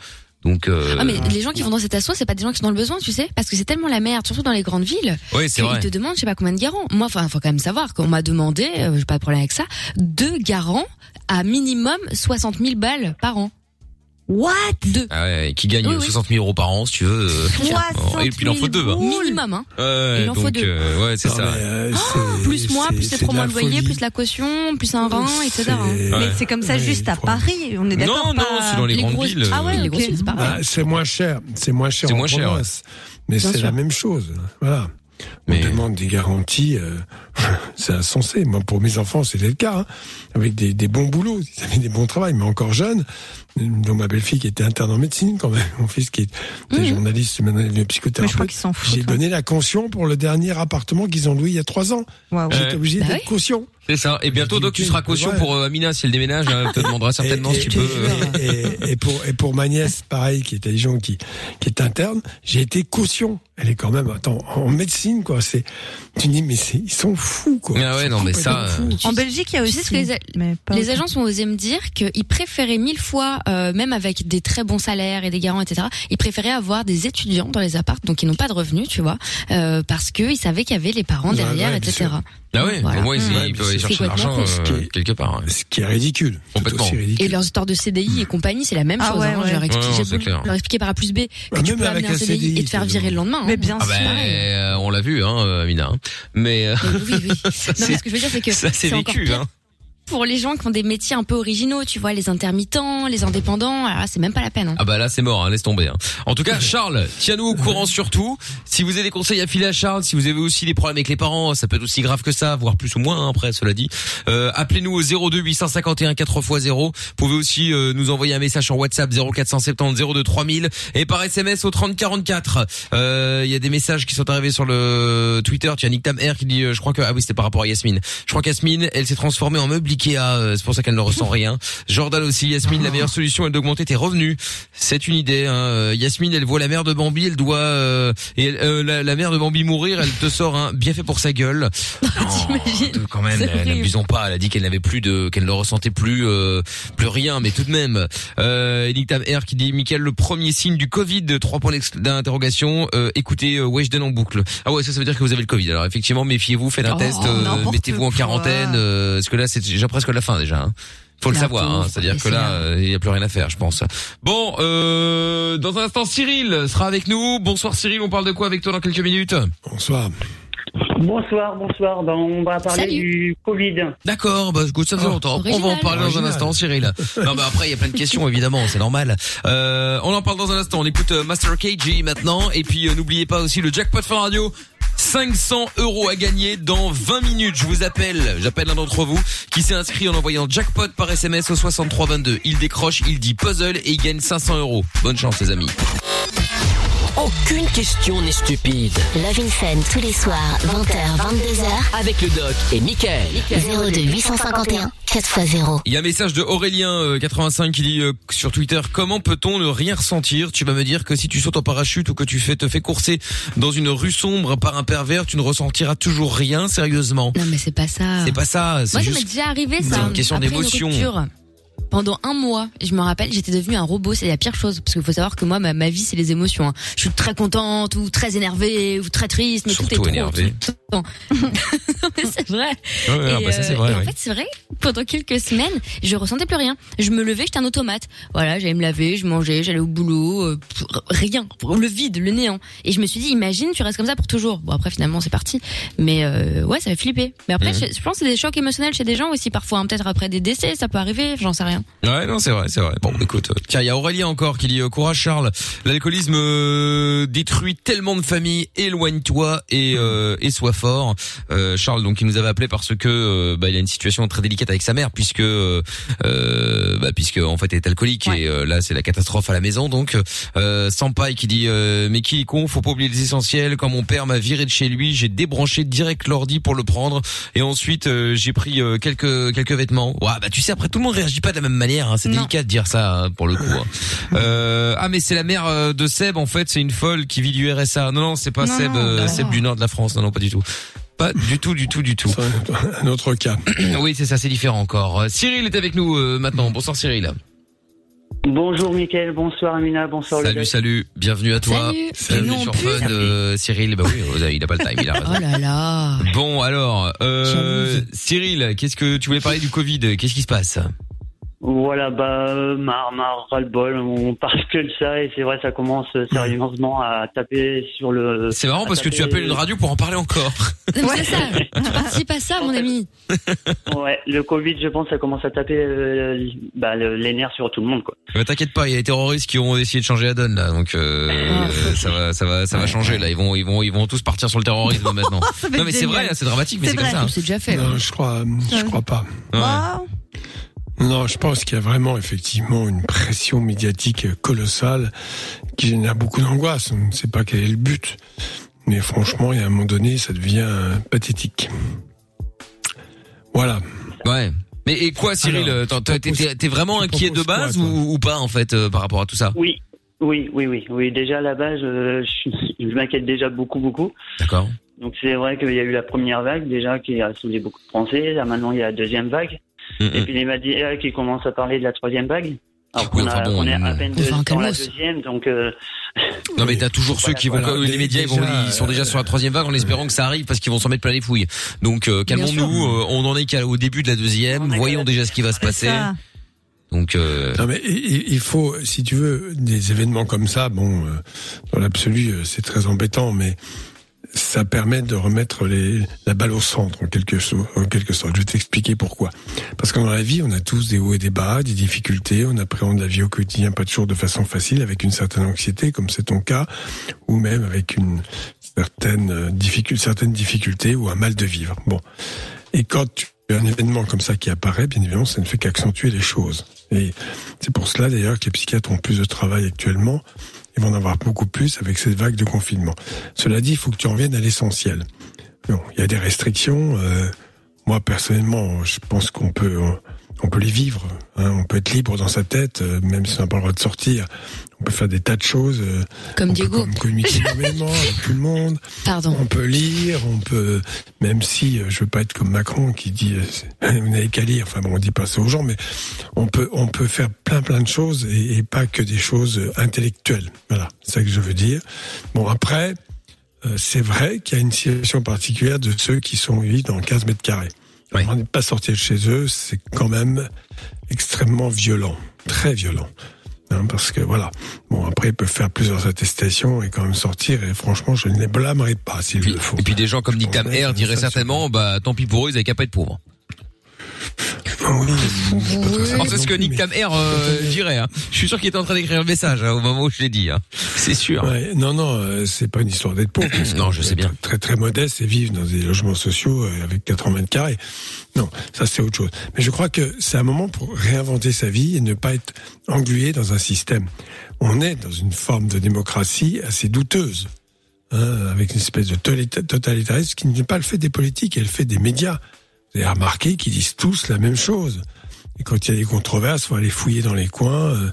Donc, euh, Ah mais les gens qui vont dans cette asso, c'est pas des gens qui sont dans le besoin, tu sais, parce que c'est tellement la merde, surtout dans les grandes villes. ouais, c'est vrai. te demandent, je sais pas combien de garants. Moi, enfin, faut quand même savoir qu'on m'a demandé, euh, j'ai pas de problème avec ça, deux garants à minimum 60 000 balles par an. What? Deux. Ah ouais, qui gagne Oui, oui. 60 000 euros par an, si tu veux. euh, 60 et puis il en faut deux. Hein. Minimum, hein. Ouais, Il en faut donc, deux. euh, ouais, c'est Non, ça. euh, Oh, plus moi, plus c'est les trois de mois la de loyer, plus la caution, plus un rein, etc. hein. Mais c'est comme ça juste à Paris. On est d'accord Non, non, pas- c'est dans les, grandes grosses- villes. Ah ouais, les grosses villes, c'est pas Bah, c'est moins cher. C'est moins cher C'est moins cher. Mais c'est la même chose. Voilà. On Mais- demande des garanties, euh, c'est insensé. Moi, pour mes enfants, c'était le cas, hein, avec des, des bons boulots, ils avaient des bons travails, mais encore jeunes. Dont ma belle-fille qui était interne en médecine quand même, mon fils qui est Mhm. journaliste, maintenant psychothérapeute. J'ai hein. donné la caution pour le dernier appartement qu'ils ont loué il y a trois ans. Ouais. J'étais obligé Bah d'être oui. caution. C'est ça. Et bientôt, donc, tu seras caution pour euh, Amina si elle déménage. hein, elle te demandera certainement et, si tu peux. et- et- et pour et pour ma nièce, pareil, qui est intelligente, qui qui est interne, j'ai été caution. Elle est quand même, attends, en médecine, quoi. C'est, tu dis, mais c'est, ils sont fous, quoi. Ah ouais, non, mais ça, fous. En Belgique, il y a aussi. ce que les, a- les agences ont osé me dire qu'ils préféraient mille fois, euh, même avec des très bons salaires et des garants, etc., ils préféraient avoir des étudiants dans les apparts, donc ils n'ont pas de revenus, tu vois, euh, parce qu'ils savaient qu'il y avait les parents derrière, ouais, etc. sûr. Ah ouais, Voilà. au moins, ils, Mmh. ils peuvent aller chercher l'argent euh, quelque part. ouais. Ce qui est ridicule. Complètement. ridicule. Et leurs histoires de CDI et compagnie, c'est la même Ah chose. ouais, hein. ouais. Je leur Ouais, c'est beau clair. leur expliquer par A plus B que Bah, tu peux amener un CDI, CDI, et te faire virer le lendemain. hein. Mais bien Ah sûr. ben, euh, on l'a vu, hein, euh, Amina. hein. Mais euh, Mais oui, oui. ça, Non, mais ce que je veux dire, c'est que ça c'est encore vécu. pire Hein. Pour les gens qui ont des métiers un peu originaux, tu vois, les intermittents, les indépendants. Alors là, c'est même pas la peine. hein. Ah bah là c'est mort, hein, laisse tomber. hein. En tout cas, Charles, tiens-nous au courant surtout. Si vous avez des conseils à filer à Charles, si vous avez aussi des problèmes avec les parents, ça peut être aussi grave que ça, voire plus ou moins hein, après, cela dit. Euh, Appelez-nous au 02 851 4x0. Vous pouvez aussi euh, nous envoyer un message sur WhatsApp 0470 02 3000 et par SMS au 3044. Euh, Il y a des messages qui sont arrivés sur le Twitter. Tu as Nick Tam R qui dit, euh, je crois que ah oui c'était par rapport à Yasmine. Je crois qu'Yasmine, elle s'est transformée en meuble Ikea, euh, c'est pour ça qu'elle ne ressent rien. Jordan aussi, Yasmine, la meilleure solution est d'augmenter tes revenus. C'est une idée. Hein. Euh, Yasmine, elle voit la mère de Bambi, elle doit euh, et elle- euh, la, la mère de Bambi mourir, elle te sort un bien fait pour sa gueule. T'imagines Oh, quand même, n'abusons pas. Elle a dit qu'elle n'avait plus de, qu'elle ne ressentait plus, euh, plus rien, mais tout de même. Euh, Nick Tam R qui dit, Michael, le premier signe du Covid, trois points d'interrogation. Euh, écoutez, euh, Weshden en boucle. Ah ouais, ça, ça veut dire que vous avez le Covid. Alors effectivement, méfiez-vous, faites un Oh, test, euh, mettez-vous en quarantaine, euh, parce que là, c'est déjà presque la fin déjà. hein. Faut le savoir, hein. c'est-à-dire que là, euh, il n'y a plus rien à faire, je pense. Bon, euh, dans un instant, Cyril sera avec nous. Bonsoir Cyril, on parle de quoi avec toi dans quelques minutes? Bonsoir. Bonsoir, bonsoir. Ben, on va parler Salut. du Covid. D'accord, bah écoute, ça fait Oh, longtemps. On va original. en parler dans un Original. instant, Cyril. non, mais après, il y a plein de questions, évidemment, c'est normal. Euh, on en parle dans un instant. On écoute Master KG maintenant. Et puis, euh, n'oubliez pas aussi le jackpot Fun Radio. 500 euros à gagner dans 20 minutes. Je vous appelle, j'appelle un d'entre vous qui s'est inscrit en envoyant jackpot par SMS au 6322. Il décroche, il dit puzzle et il gagne 500 euros. Bonne chance, les amis. Aucune question n'est stupide. Love in Fun tous les soirs, 20h, 22h, Avec le doc et Michael. 02 851 4x0. Il y a un message de Aurélien euh, 85 qui dit euh, sur Twitter comment peut-on ne rien ressentir? Tu vas me dire que si tu sautes en parachute ou que tu fais te fais courser dans une rue sombre par un pervers, tu ne ressentiras toujours rien sérieusement. Non, mais c'est pas ça. C'est pas ça, c'est Moi, ça m'est juste déjà arrivé, ça. c'est une question Après d'émotion. rupture. Pendant un mois, je me rappelle, j'étais devenue un robot, c'est la pire chose, parce qu'il faut savoir que moi, ma, ma vie, c'est les émotions. hein. Je suis très contente, ou très énervée, ou très triste, mais tout est trop, énervée. tout c'est vrai. Ouais, ouais, et, bah ça c'est vrai. et en fait, c'est vrai, pendant quelques semaines, je ressentais plus rien. Je me levais, j'étais un automate. Voilà, j'allais me laver, je mangeais, j'allais au boulot, euh, rien, le vide, le néant. Et je me suis dit, imagine, tu restes comme ça pour toujours. Bon, après, finalement, c'est parti. Mais euh, ouais, ça fait flipper. Mais après, Mhm. je, je pense que c'est des chocs émotionnels chez des gens aussi, parfois. hein. Peut-être après des décès, ça peut arriver, j'en sais rien. Ouais, non, c'est vrai, c'est vrai. Bon, écoute, euh, tiens, il y a Aurélien encore qui dit euh, courage Charles. L'alcoolisme euh, détruit tellement de familles. Éloigne-toi et euh, et sois fort. Euh, Charles, donc, il nous avait appelé parce que euh, bah, il a une situation très délicate avec sa mère puisque euh, euh, bah, puisque en fait elle est alcoolique et euh, là c'est la catastrophe à la maison. Donc, euh, Sampaï qui dit euh, mais qui est con, faut pas oublier les essentiels. Quand mon père m'a viré de chez lui, j'ai débranché direct l'ordi pour le prendre et ensuite euh, j'ai pris euh, quelques quelques vêtements. Ouais, bah tu sais après tout le monde réagit pas de la même manière. hein. C'est délicat de dire ça hein, pour le coup. hein. Euh, ah mais c'est la mère de Seb en fait, c'est une folle qui vit du RSA. Non non, c'est pas Non, Seb non, euh, non. Seb du nord de la France. Non non, pas du tout. Pas du tout, du tout, du tout. C'est un autre cas. Oui, c'est ça, c'est différent encore. Euh, Cyril est avec nous euh, maintenant. Bonsoir Cyril. Bonjour Mickaël, bonsoir Amina, bonsoir le Salut, salut. Bienvenue à toi. Salut. Bienvenue Et nous, sur. Fun, euh, Cyril. Bah oui, euh, il a pas le time, il a raison. Oh là là. Bon alors, euh. Cyril, qu'est-ce que tu voulais parler du Covid? Qu'est-ce qui se passe? Voilà, bah, euh, marre, marre, ras-le-bol, on parle que de ça et c'est vrai, ça commence euh, sérieusement à taper sur le... C'est marrant parce que tu appelles une radio pour en parler encore. Non, C'est ça. Tu participes à ça, mon ami. Ouais, le Covid, je pense, ça commence à taper euh, bah, le- les nerfs sur tout le monde, quoi. Mais t'inquiète pas, il y a les terroristes qui ont essayé de changer la donne là, donc euh, Ah. euh, ça va, ça va, ça va changer là. Ils vont, ils vont, ils vont tous partir sur le terrorisme maintenant. Ça va Non être mais c'est vrai, hein, c'est dramatique, mais C'est comme vrai. ça. hein. C'est déjà fait. Non, je crois, je crois pas. Ouais. Non, je pense qu'il y a vraiment effectivement une pression médiatique colossale qui génère beaucoup d'angoisse. On ne sait pas quel est le but. Mais franchement, il y a un moment donné, ça devient pathétique. Voilà. Ouais. Mais et quoi, Cyril euh, t'es- vraiment inquiet de quoi, base ou pas en fait euh, par rapport à tout ça? Oui, oui, oui, oui, oui. Déjà à la base, euh, je, je m'inquiète déjà beaucoup, beaucoup. D'accord. Donc c'est vrai qu'il y a eu la première vague déjà qui a soulevé beaucoup de Français. Là maintenant il y a la deuxième vague. Mm, Et puis les médias qui commencent à parler de la troisième vague. Alors Oui, qu'on enfin a- bon, qu'on est à peine Enfin, deux- dans la deuxième, donc euh, Non mais t'as toujours ceux qui vont voilà, les médias ils, vont, ils sont déjà sur la troisième vague en espérant que ça arrive parce qu'ils vont s'en mettre plein les fouilles. Donc euh, calmons-nous, euh, on en est qu'à- au début de la deuxième, On voyons déjà ce qui va se passer. ça. Donc euh, Non mais il il faut, si tu veux, des événements comme ça, bon, euh, dans l'absolu, euh, c'est très embêtant, mais ça permet de remettre les, la balle au centre en quelque, so- en quelque sorte. Je vais t'expliquer pourquoi. Parce que dans la vie, on a tous des hauts et des bas, des difficultés, on appréhende la vie au quotidien pas toujours de façon facile, avec une certaine anxiété, comme c'est ton cas, ou même avec une certaine euh, difficulté, certaines difficultés ou un mal de vivre. Bon. Et quand tu un événement comme ça qui apparaît, bien évidemment, ça ne fait qu'accentuer les choses. Et c'est pour cela d'ailleurs que les psychiatres ont plus de travail actuellement. Ils vont en avoir beaucoup plus avec cette vague de confinement. Cela dit, il faut que tu en viennes à l'essentiel. Bon, il y a des restrictions. euh, moi, personnellement, je pense qu'on peut, on peut les vivre. hein. on peut être libre dans sa tête, euh, même si on n'a pas le droit de sortir. On peut faire des tas de choses. euh, Comme on Diego. peut com- communiquer énormément avec tout le monde. Pardon. On peut lire, on peut, même si euh, je veux pas être comme Macron qui dit euh, vous n'avez qu'à lire. Enfin bon, on dit pas ça aux gens, mais on peut, on peut faire plein plein de choses et, et pas que des choses intellectuelles. Voilà, c'est ça que je veux dire. Bon après, c'est vrai qu'il y a une situation particulière de ceux qui sont vivent dans 15 mètres carrés. Oui. On n'est pas sorti de chez eux, c'est quand même extrêmement violent, très violent. Hein, parce que voilà. Bon, après, ils peuvent faire plusieurs attestations et quand même sortir. Et franchement, je ne les blâmerai pas s'il le faut. et puis des gens comme Nick Tam diraient certainement bah tant pis pour eux ils avaient qu'à pas être pauvres. Oui, c'est ce que Nick mais- Tam Air euh, dirait. Hein. Je suis sûr qu'il était en train d'écrire le message hein, au moment où je l'ai dit. Hein. C'est sûr. Ouais, non, non, euh, c'est pas une histoire d'être pauvre. Non, je sais bien. Très, très modeste et vivre dans des logements sociaux euh, avec 80 mètres carrés. Non, ça c'est autre chose. Mais je crois que c'est un moment pour réinventer sa vie et ne pas être englué dans un système. On est dans une forme de démocratie assez douteuse, avec une espèce de totalitarisme qui n'est pas le fait des politiques, elle fait des médias. Avez remarqué qu'ils disent tous la même chose. Et quand il y a des controverses, faut aller fouiller dans les coins, euh,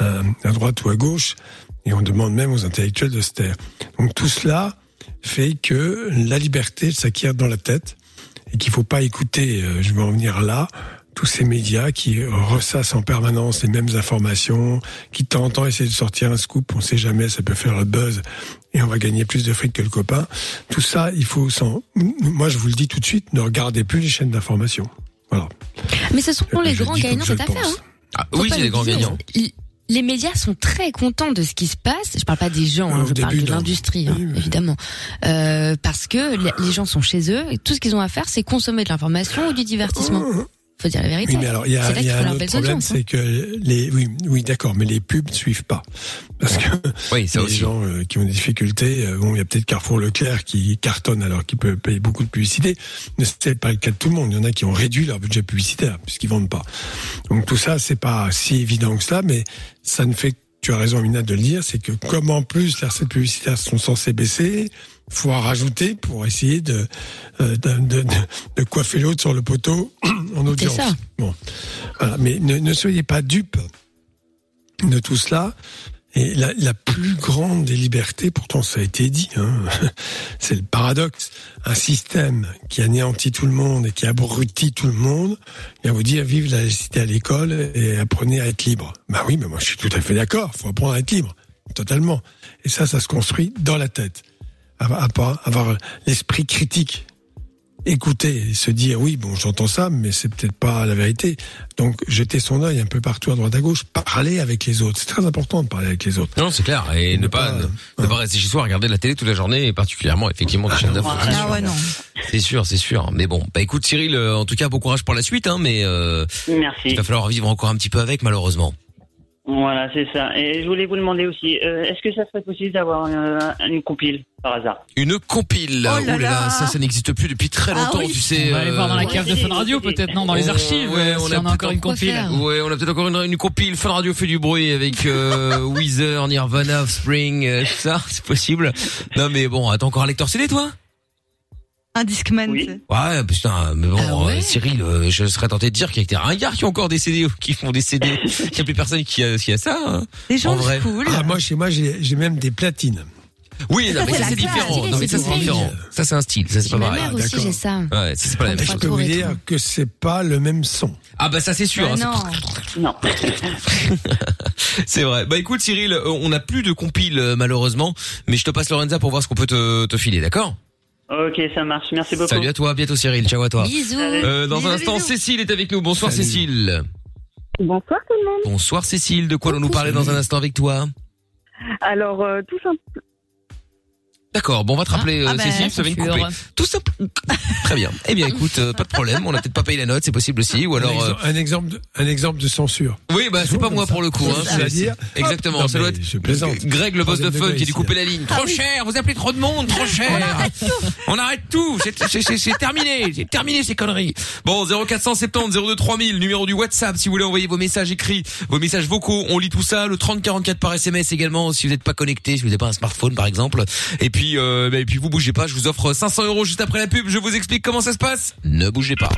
euh, à droite ou à gauche, et on demande même aux intellectuels de se taire. Donc tout cela fait que la liberté s'acquiert dans la tête et qu'il faut pas écouter, euh, je vais en venir là, tous ces médias qui ressassent en permanence les mêmes informations, qui de temps en temps essaient de sortir un scoop, on sait jamais, ça peut faire le buzz et on va gagner plus de fric que le copain. Tout ça, il faut s'en... Moi, je vous le dis tout de suite, ne regardez plus les chaînes d'information. Voilà. Mais ce sont les Je grands dis comme gagnants je de cette affaire. Hein. Ah, oui, c'est le les grands dire. gagnants. Les médias sont très contents de ce qui se passe. Je parle pas des gens, hein, Au je parle de l'industrie, hein, Oui, évidemment, euh, parce que les- les gens sont chez eux et tout ce qu'ils ont à faire, c'est consommer de l'information ou du divertissement. Faut dire la vérité. Oui, mais alors il y a, C'est y un autre problème, audiences, hein. c'est que les, oui, oui, d'accord, mais les pubs ne suivent pas, parce que Oui, les aussi. gens euh, qui ont des difficultés, euh, bon, il y a peut-être Carrefour Leclerc qui cartonne alors qu'il peut payer beaucoup de publicité, mais c'est pas le cas de tout le monde. Il y en a qui ont réduit leur budget publicitaire puisqu'ils vendent pas. Donc tout ça, c'est pas si évident que ça, mais ça ne fait tu as raison, Mina, de le dire, c'est que comme en plus les recettes publicitaires sont censées baisser, faut en rajouter pour essayer de, euh, de, de, de- de coiffer l'autre sur le poteau en audience. ça. Bon, voilà. mais ne, ne soyez pas dupes de tout cela. Et la, la plus grande des libertés, pourtant ça a été dit, hein, c'est le paradoxe. Un système qui anéantit tout le monde et qui abrutit tout le monde, vient vous dire vive la laïcité à l'école et apprenez à être libre. Bah oui, mais moi je suis tout à fait d'accord, faut apprendre à être libre, totalement. Et ça, ça se construit dans la tête. Avoir, avoir- avoir l'esprit critique écouter et se dire oui bon j'entends ça mais c'est peut-être pas la vérité donc jeter son œil un peu partout à droite à gauche parler avec les autres c'est très important de parler avec les autres Non, c'est clair. Et ne Ne pas, pas, ne, ne pas rester chez soi, à regarder la télé toute la journée, et particulièrement, effectivement, des chaînes d'infos. c'est Ah sûr. ouais, non. C'est sûr, c'est sûr. Mais bon, bah écoute, Cyril, euh, en tout cas, bon courage pour la suite, hein, mais euh, Merci. il va falloir vivre encore un petit peu avec, malheureusement. Voilà, c'est ça. Et je voulais vous demander aussi, euh, est-ce que ça serait possible d'avoir euh, une compile par hasard? Une compile. Oh là Ouh là là, ça, ça n'existe plus depuis très Ah longtemps, oui. tu sais. On va aller voir dans la euh, cave de Fun Radio peut-être, non Dans les Oh, archives, ouais, euh, on si a on a encore une compile. Ouais, on a peut-être encore une, une compile Fun Radio fait du bruit avec euh, Weezer, Nirvana, Offspring, euh, tout ça, c'est possible. Non mais bon, attends encore un lecteur CD toi? Un Discman. sais. Ouais, putain, mais bon, Ah ouais euh, Cyril, euh, je serais tenté de dire qu'il y a des ringards qui ont encore des CD, qui font des CD. Il y a plus personne qui a, qui a ça. Hein. Les gens En vrai. cool. Ah, moi, chez moi, j'ai j'ai même des platines. Oui, non, mais c'est ça c'est différent. Non, mais ça c'est différent. Ça c'est un style, ça c'est pas ma pareil. mère aussi, d'accord. j'ai ça. Ouais, ça, c'est pas la même Je chose. peux vous dire que c'est pas le même son. Ah bah ça c'est sûr. Bah hein, non. Non. C'est vrai. Bah écoute Cyril, on n'a plus de compile euh, malheureusement, mais je te passe Lorenza pour voir ce qu'on peut te, te filer, d'accord? Ok, ça marche. Merci beaucoup. Salut à toi, à bientôt Cyril, ciao à toi. Bisous. Euh, dans un instant, bisous. Cécile est avec nous. Bonsoir Salut. Cécile. Bonsoir tout le monde. Bonsoir Cécile, de quoi allons-nous parler dans un instant avec toi? Alors, euh, tout simple. D'accord, bon on va te rappeler Ah, euh, bah, Cécile, ça va une sûr. couper. Tout simple. Très bien. Eh bien écoute, euh, pas de problème, on a peut-être pas payé la note, c'est possible aussi, ou Un, alors... euh, un exemple, de, un exemple de censure. Oui, bah c'est pas moi pour le coup. Hein, Ça dire- Exactement, Non, ça doit être je plaisante. Greg le boss de fun qui a dû couper la ligne. Trop cher, vous appelez trop de monde, trop cher. On arrête tout. C'est terminé, c'est terminé ces conneries. Bon, 0470 02 3000, numéro du WhatsApp si vous voulez envoyer vos messages écrits, vos messages vocaux, on lit tout ça. Le 3044 par SMS également si vous n'êtes pas connecté, si vous n'avez pas un smartphone par exemple. Et puis, euh, bah, et puis vous bougez pas, je vous offre 500 euros juste après la pub. Je vous explique comment ça se passe. Ne bougez pas.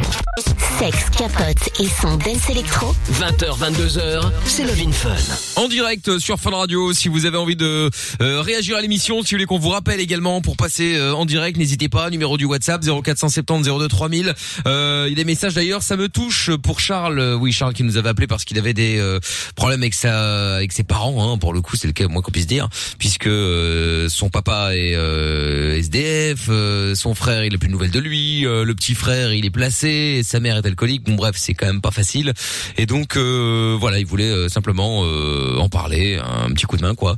Sexe, capote et son dance électro. 20h, 22h, c'est Love Fun. en direct sur Fun Radio. Si vous avez envie de euh, réagir à l'émission, si vous voulez qu'on vous rappelle également pour passer euh, en direct, n'hésitez pas. Numéro du WhatsApp 0470 02 3000. Euh, il y a des messages d'ailleurs. Ça me touche pour Charles. Euh, Oui, Charles qui nous avait appelé parce qu'il avait des euh, problèmes avec sa, avec ses parents. Hein, pour le coup, c'est le cas moins qu'on puisse dire, puisque euh, son papa est euh, SDF, euh, son frère il a plus de nouvelles de lui, euh, le petit frère il est placé, sa mère est alcoolique. Bon bref, c'est quand même pas facile. Et donc euh, voilà, il voulait euh, simplement euh, en parler, un petit coup de main quoi.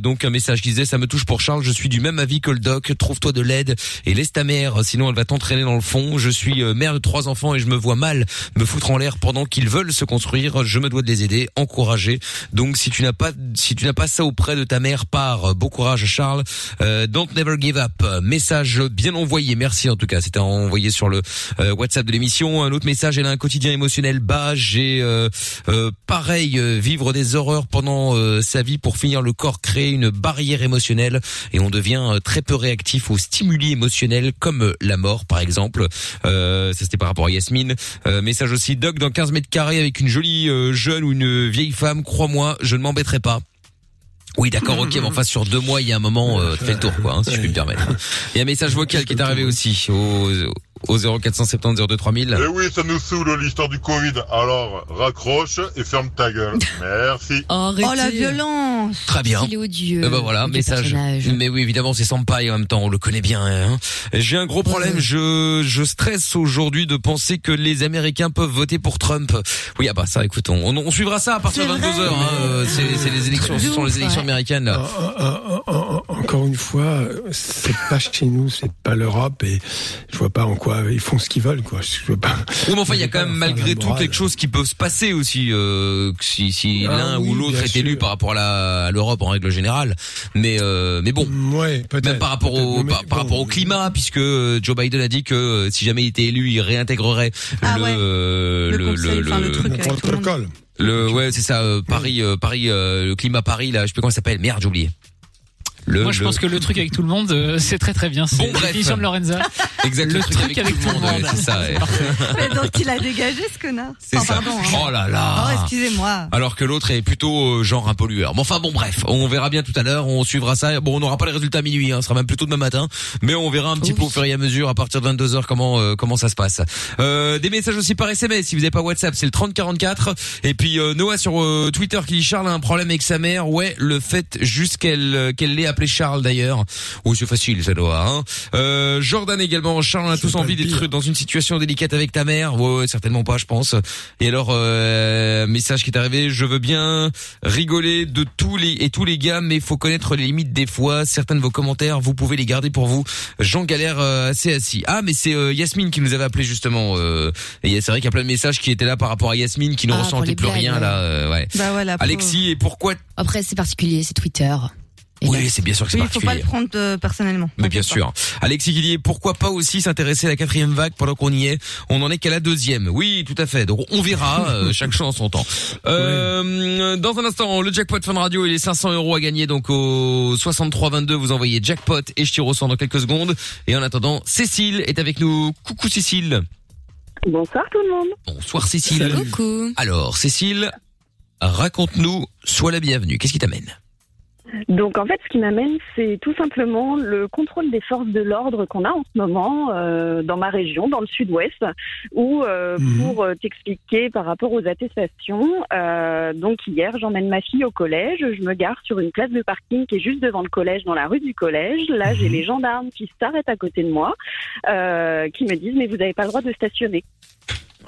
Donc un message qui disait ça me touche pour Charles, je suis du même avis que le doc, trouve-toi de l'aide et laisse ta mère, sinon elle va t'entraîner dans le fond. Je suis mère de trois enfants et je me vois mal me foutre en l'air pendant qu'ils veulent se construire. Je me dois de les aider, encourager. Donc si tu n'as pas si tu n'as pas ça auprès de ta mère, pars. Bon courage Charles. Euh, don't never give up. Message bien envoyé. Merci en tout cas. C'était envoyé sur le euh, WhatsApp de l'émission. Un autre message. Elle a un quotidien émotionnel bas. J'ai euh, euh, pareil euh, vivre des horreurs pendant euh, sa vie pour finir le corps créer une barrière émotionnelle et on devient euh, très peu réactif aux stimuli émotionnels comme euh, la mort par exemple. Euh, ça c'était par rapport à Yasmine. Euh, message aussi Doc dans 15 mètres carrés avec une jolie euh, jeune ou une vieille femme. Crois-moi, je ne m'embêterai pas. Oui, d'accord, ok, mais enfin sur deux mois, il y a un moment, euh, tu fais le tour, quoi, hein, si je puis me permettre. Il y a un message vocal qui est arrivé aussi au, au 0470 02 3000. Eh oui, ça nous saoule l'histoire du Covid. Alors, raccroche et ferme ta gueule. Merci. Oh la violence. Très bien. Il est odieux. Eh ben voilà, message. personnage. Mais oui, évidemment, c'est Sampaï en même temps, on le connaît bien. Hein. J'ai un gros problème, je je stresse aujourd'hui de penser que les Américains peuvent voter pour Trump. Oui, ah bah ça, écoute, on, on, on suivra ça à partir de C'est 22 vrai. h hein. Euh, C'est c'est les élections, ce sont les élections Ouais. américaines. Là. En- en- Encore une fois, c'est pas chez nous, c'est pas l'Europe et je vois pas en quoi ils font ce qu'ils veulent, quoi. Je vois pas. Oui, mais enfin, il y a quand même malgré tout quelque chose qui peut se passer aussi, euh, si, si Ah l'un oui, ou l'autre est élu sûr. par rapport à la- à l'Europe en règle générale. Mais mais mais bon. Ouais, peut-être. Même par rapport au mais par, par bon. rapport au climat, puisque euh, Joe Biden a dit que euh, si jamais il était élu, il réintégrerait Ah le, ouais. euh, Le le, conseil, enfin, le truc Le monde. protocole. le- ouais c'est ça euh, Paris euh, Paris euh, le climat Paris là je sais plus comment ça s'appelle merde j'ai oublié le, Moi, je le- pense que le truc avec tout le monde, euh, c'est très très bien. C'est Bon, la bref. définition de Lorenza. exact le truc avec tout le monde. ouais, c'est ça ouais. Mais donc il a dégagé ce connard. c'est Enfin, ça pardon. hein. oh là là Oh, excusez-moi. alors que l'autre est plutôt euh, genre un pollueur. Mais enfin bon bref, on verra bien tout à l'heure, on suivra ça. Bon, on n'aura pas les résultats à minuit, hein, ce sera même plutôt demain matin, mais on verra un petit peu au fur et à mesure à partir de 22 h comment euh, comment ça se passe. Euh, des messages aussi par SMS, si vous n'avez pas WhatsApp, c'est le 3044 et puis euh, Noah sur euh, Twitter qui dit Charles a un problème avec sa mère. Ouais, le fait juste qu'elle euh, qu'elle l'ait appelé Charles d'ailleurs. Oui, c'est facile ça Noah hein. Euh, Jordan également, Charles on a tous envie d'être dans une situation délicate avec ta mère. Ouais, ouais, certainement pas, je pense. Et alors euh, message qui est arrivé, je veux bien rigoler de tous les et tous les gars, mais il faut connaître les limites des fois. Certains de vos commentaires, vous pouvez les garder pour vous. J'en galère euh, assez assis. Ah, mais c'est euh, Yasmine qui nous avait appelé justement. Euh, et c'est vrai qu'il y a plein de messages qui étaient là par rapport à Yasmine qui ne Ah, ressentait plus blagues, rien ouais. là. euh, ouais. Bah voilà. Alexis, et pourquoi Après, c'est particulier, c'est Twitter. Oui, c'est bien sûr que c'est Oui, il faut pas particulier. le prendre euh, personnellement. Mais bien sûr. Alexis dit pourquoi pas aussi s'intéresser à la quatrième vague pendant qu'on y est? On en est qu'à la deuxième. Oui, tout à fait. Donc on verra. euh, chaque chose en son temps. Euh, Dans un instant, le jackpot Fun Radio, il est 500 euros à gagner. Donc au 6322, vous envoyez jackpot et je tire au dans quelques secondes. Et en attendant, Cécile est avec nous. Coucou Cécile. Bonsoir tout le monde. Bonsoir Cécile. Coucou. Alors Cécile, raconte-nous. Sois la bienvenue. Qu'est-ce qui t'amène? Donc en fait, ce qui m'amène, c'est tout simplement le contrôle des forces de l'ordre qu'on a en ce moment euh, dans ma région, dans le sud-ouest, où euh, pour euh, t'expliquer par rapport aux attestations, euh, donc hier, j'emmène ma fille au collège, je me gare sur une place de parking qui est juste devant le collège, dans la rue du collège. Là, j'ai les gendarmes qui s'arrêtent à côté de moi, euh, qui me disent mais vous n'avez pas le droit de stationner.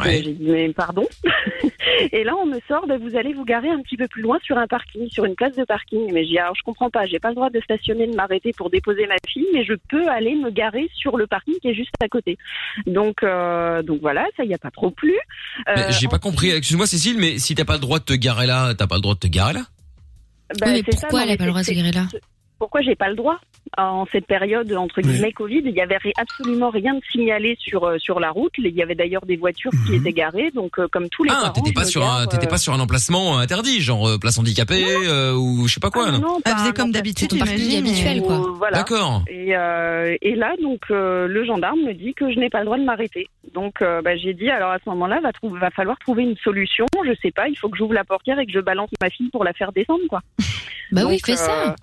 Et J'ai dit mais pardon. Et là on me sort de vous allez vous garer un petit peu plus loin sur un parking, sur une place de parking. Mais j'ai dit alors je comprends pas, j'ai pas le droit de stationner, de m'arrêter pour déposer ma fille, mais je peux aller me garer sur le parking qui est juste à côté. Donc euh, donc voilà, ça y a pas trop plu. Euh, J'ai pas compris. Excuse-moi Cécile, mais si t'as pas le droit de te garer là, t'as pas le droit de te garer là? Bah, Oui, mais c'est ça, pourquoi non, elle a mais pas le droit de se garer là? c'est- Pourquoi j'ai pas le droit en cette période entre guillemets Covid? Il y avait absolument rien de signalé sur euh, sur la route. Il y avait d'ailleurs des voitures qui étaient garées, donc euh, comme tous les Mhm. Ah, parents. t'étais pas sur un, t'étais euh, pas sur un emplacement interdit, genre euh, place handicapée euh, ou je sais pas quoi. Ah, non, Elle pas faisait comme d'habitude, parking habituel, quoi. Voilà. D'accord. Et, euh, et là, donc, euh, le gendarme me dit que je n'ai pas le droit de m'arrêter. Donc, euh, bah, j'ai dit, alors à ce moment-là, va, va falloir trouver une solution. Je sais pas, il faut que j'ouvre la portière et que je balance ma fille pour la faire descendre, quoi. Bah oui, fais ça. euh,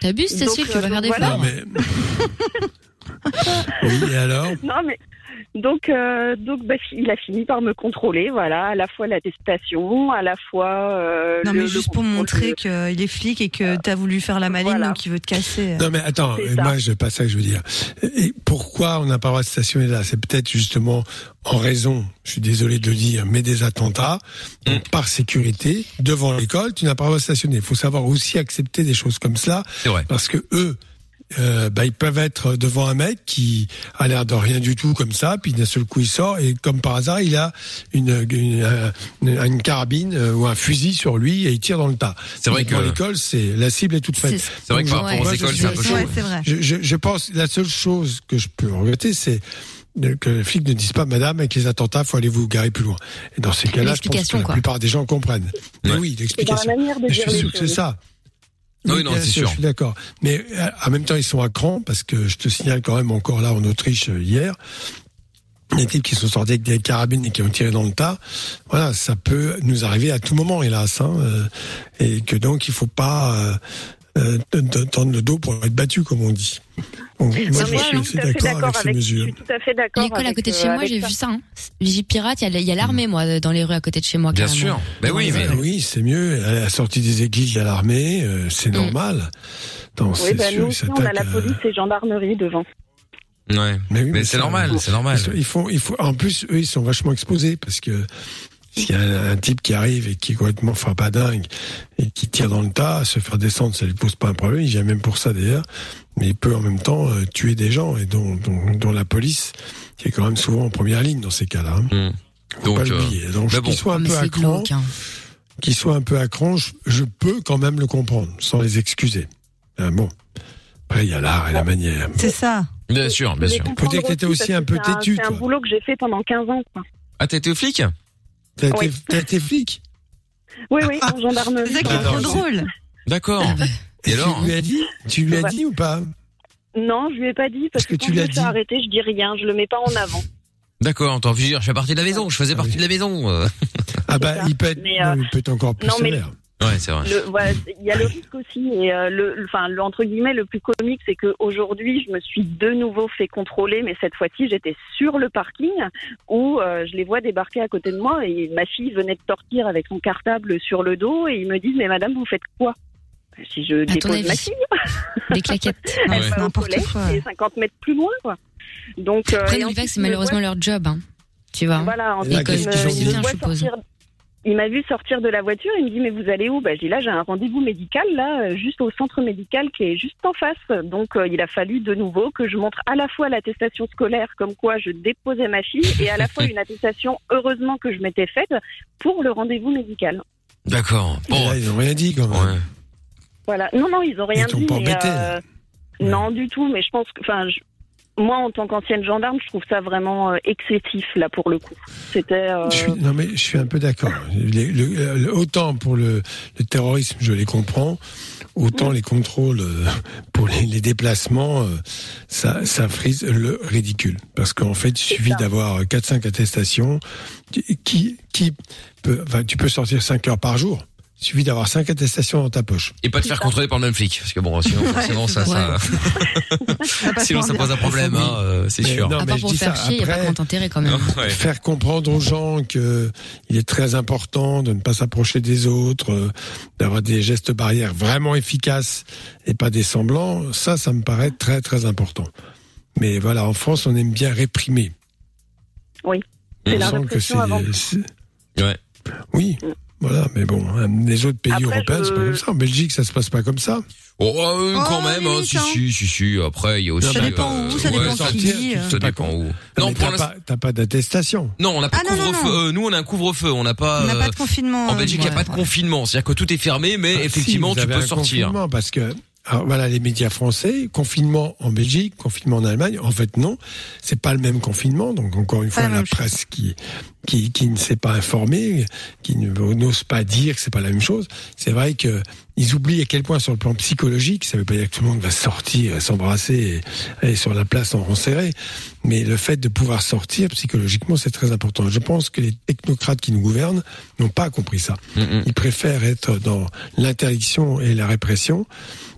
T'abuses, donc, Cécile, tu euh, vas faire des voilà. Mais... oui, et alors Non, mais donc, euh, donc bah, il a fini par me contrôler, voilà, à la fois l'attestation, à la fois. euh, Non, le- mais le juste pour montrer de- qu'il est flic et que t'as voulu faire la maline, Voilà. donc il veut te casser. Non mais attends, C'est euh, moi je pas ça que je veux dire. Et pourquoi on n'a pas le droit de stationner là? C'est peut-être justement en raison, je suis désolé de le dire, mais des attentats. Donc, par sécurité, devant l'école, tu n'as pas le droit de stationner. Il faut savoir aussi accepter des choses comme cela, C'est vrai. parce que eux, euh, bah, ils peuvent être devant un mec qui a l'air de rien du tout comme ça, puis d'un seul coup il sort et comme par hasard il a une une, euh, une, une carabine euh, ou un fusil sur lui et il tire dans le tas. C'est vrai Dans que- l'école, c'est la cible est toute faite. C'est- vrai que par rapport aux écoles, je c'est un peu chaud. Vrai. Je, je, je pense la seule chose que je peux regretter, c'est que les flics ne disent pas, Madame, avec les attentats, faut aller vous garer plus loin. Et dans ces cas-là, je pense que L'explication, la quoi. plupart des gens comprennent. Mais Ouais. oui, C'est dans l'explication. Je suis sûr que c'est choses. Ça. Oui, non, c'est sûr. Je suis d'accord. Mais euh, en même temps, ils sont à cran parce que je te signale quand même encore là en Autriche euh, hier. Les types qui sont sortis avec des carabines et qui ont tiré dans le tas, voilà, ça peut nous arriver à tout moment, hélas, hein, euh, et que donc il faut pas euh, euh, te- te tendre le dos pour être battu, comme on dit. Donc, moi, Non, je je suis assez tout à fait d'accord d'accord avec ces avec, je mesures. suis tout à fait d'accord. L'école à avec, côté de euh, chez moi, avec j'ai vu ça. Hein. Vigie pirate, il y a, l'armée, moi, dans les rues à côté de chez moi. Bien carrément. sûr. Ben oui, mais Ah oui, c'est mieux. À la sortie des églises, il y a l'armée, euh, c'est Mm. normal. Non, Oui, bah, sûr, nous aussi, on a la euh, police et gendarmerie devant. ouais. Mais, oui, Mais c'est normal, c'est normal. Ils font, il faut, en plus, eux, ils sont vachement exposés parce que s'il y a un, type qui arrive et qui est complètement, enfin, pas dingue, et qui tire dans le tas, se faire descendre, ça lui pose pas un problème. Il vient même pour ça d'ailleurs. Mais il peut en même temps euh, tuer des gens et dont, dont, dont la police, qui est quand même souvent en première ligne dans ces cas-là. Hein. Faut Donc, pas euh. Donc, mais bon. qu'ils soient un Mais peu à cran, hein. qu'ils soient un peu à cran, je, je peux quand même le comprendre, sans les excuser. Ah, bon. Après, il y a l'art et la manière. C'est ça. Bien sûr, bien sûr. dire que t'étais aussi parce un peu têtu, C'est un boulot que j'ai fait pendant 15 ans. quoi. Ah, été au flic? T'as Oui. été, t'as été flic Oui, oui, en gendarmerie. C'est ça qui est Attends, trop drôle. D'accord. Et alors Tu lui as dit Tu lui as dit ou pas Non, je lui ai pas dit parce que que, tu quand je l'as dit arrêter, je dis rien, je le mets pas en avant. D'accord, je veux dire, je fais partie de la maison, je faisais partie de la maison. euh. Ah bah, il peut être, Mais, non, euh, il peut être encore plus non, mais- sévère. Ouais, c'est vrai. Il y a le risque aussi et euh, le, le- enfin, le, entre guillemets, le plus comique, c'est que aujourd'hui, je me suis de nouveau fait contrôler, mais cette fois-ci, j'étais sur le parking où euh, je les vois débarquer à côté de moi et ma fille venait de sortir avec son cartable sur le dos et ils me disent mais madame, vous faites quoi? Si je ton dépose ma fille, Des claquettes. Non, elle va au collège quoi. et 50 mètres plus loin, quoi. Donc euh, Après, c'est malheureusement leur job. Hein. Tu vois. Voilà, dit me Bien, voit je suppose. sortir- Il m'a vu sortir de la voiture, il me dit mais vous allez où? Bah, Je dis là j'ai un rendez-vous médical là, euh, juste au centre médical qui est juste en face. Donc euh, il a fallu de nouveau que je montre à la fois l'attestation scolaire comme quoi je déposais ma fille et à la fois une attestation heureusement que je m'étais faite pour le rendez-vous médical. D'accord. Bon. ils n'ont rien dit quand même. Ouais. Voilà. Non, non, ils ont rien Ils dit. pas mais, euh, non, du tout. Mais je pense que, enfin, je- moi, en tant qu'ancienne gendarme, je trouve ça vraiment euh, excessif là pour le coup. C'était. euh, non mais je suis un peu d'accord. Autant pour le, le terrorisme, je les comprends. Autant les contrôles euh, pour les, les déplacements, ça, ça frise le ridicule. Parce qu'en fait, il suffit d'avoir 4-5 attestations. Qui, qui peut, enfin, tu peux sortir 5 heures par jour. Il suffit d'avoir 5 attestations dans ta poche. Et pas te faire contrôler par le même flic, parce que bon, sinon forcément ça, ça, sinon ça pose un problème, hein, euh, c'est Mais sûr. non, À mais part je pour dis faire ça, chier, il n'y a pas après- grand intérêt quand même. Ouais. Faire comprendre aux gens que il est très important de ne pas s'approcher des autres, euh, d'avoir des gestes barrières vraiment efficaces et pas des semblants, ça, ça me paraît très très important. Mais voilà, en France, on aime bien réprimer. Oui. C'est la répression avant tout. c'est- Ouais. Oui, voilà, mais bon, hein, les autres pays Après, européens, c'est pas comme ça. En Belgique, ça se passe pas comme ça. Oh, euh, quand Oh, même, hein, limite, si, hein. si, si, si. Après, il y a aussi. Ça dépend euh, où, ça ouais, dépend ça- qui. Ça dépend où. Non, pour t'as pas, t'as pas d'attestation. Non, on n'a pas Ah, couvre-feu. Euh, nous, on a un couvre-feu. On n'a pas. On n'a euh, pas de confinement. En Belgique, il n'y a ouais, pas de ouais. confinement. C'est-à-dire que tout est fermé, mais Ah, effectivement, si, tu peux sortir. confinement parce que alors, voilà les médias français, confinement en Belgique, confinement en Allemagne. En fait, non, c'est pas le même confinement. Donc encore une fois, la presse qui qui qui ne s'est pas informée, qui n'ose pas dire que c'est pas la même chose. C'est vrai que ils oublient à quel point sur le plan psychologique, ça veut pas dire que tout le monde va sortir, va s'embrasser et aller sur la place en rond serré, mais le fait de pouvoir sortir psychologiquement, c'est très important. Je pense que les technocrates qui nous gouvernent n'ont pas compris ça. Ils préfèrent être dans l'interdiction et la répression,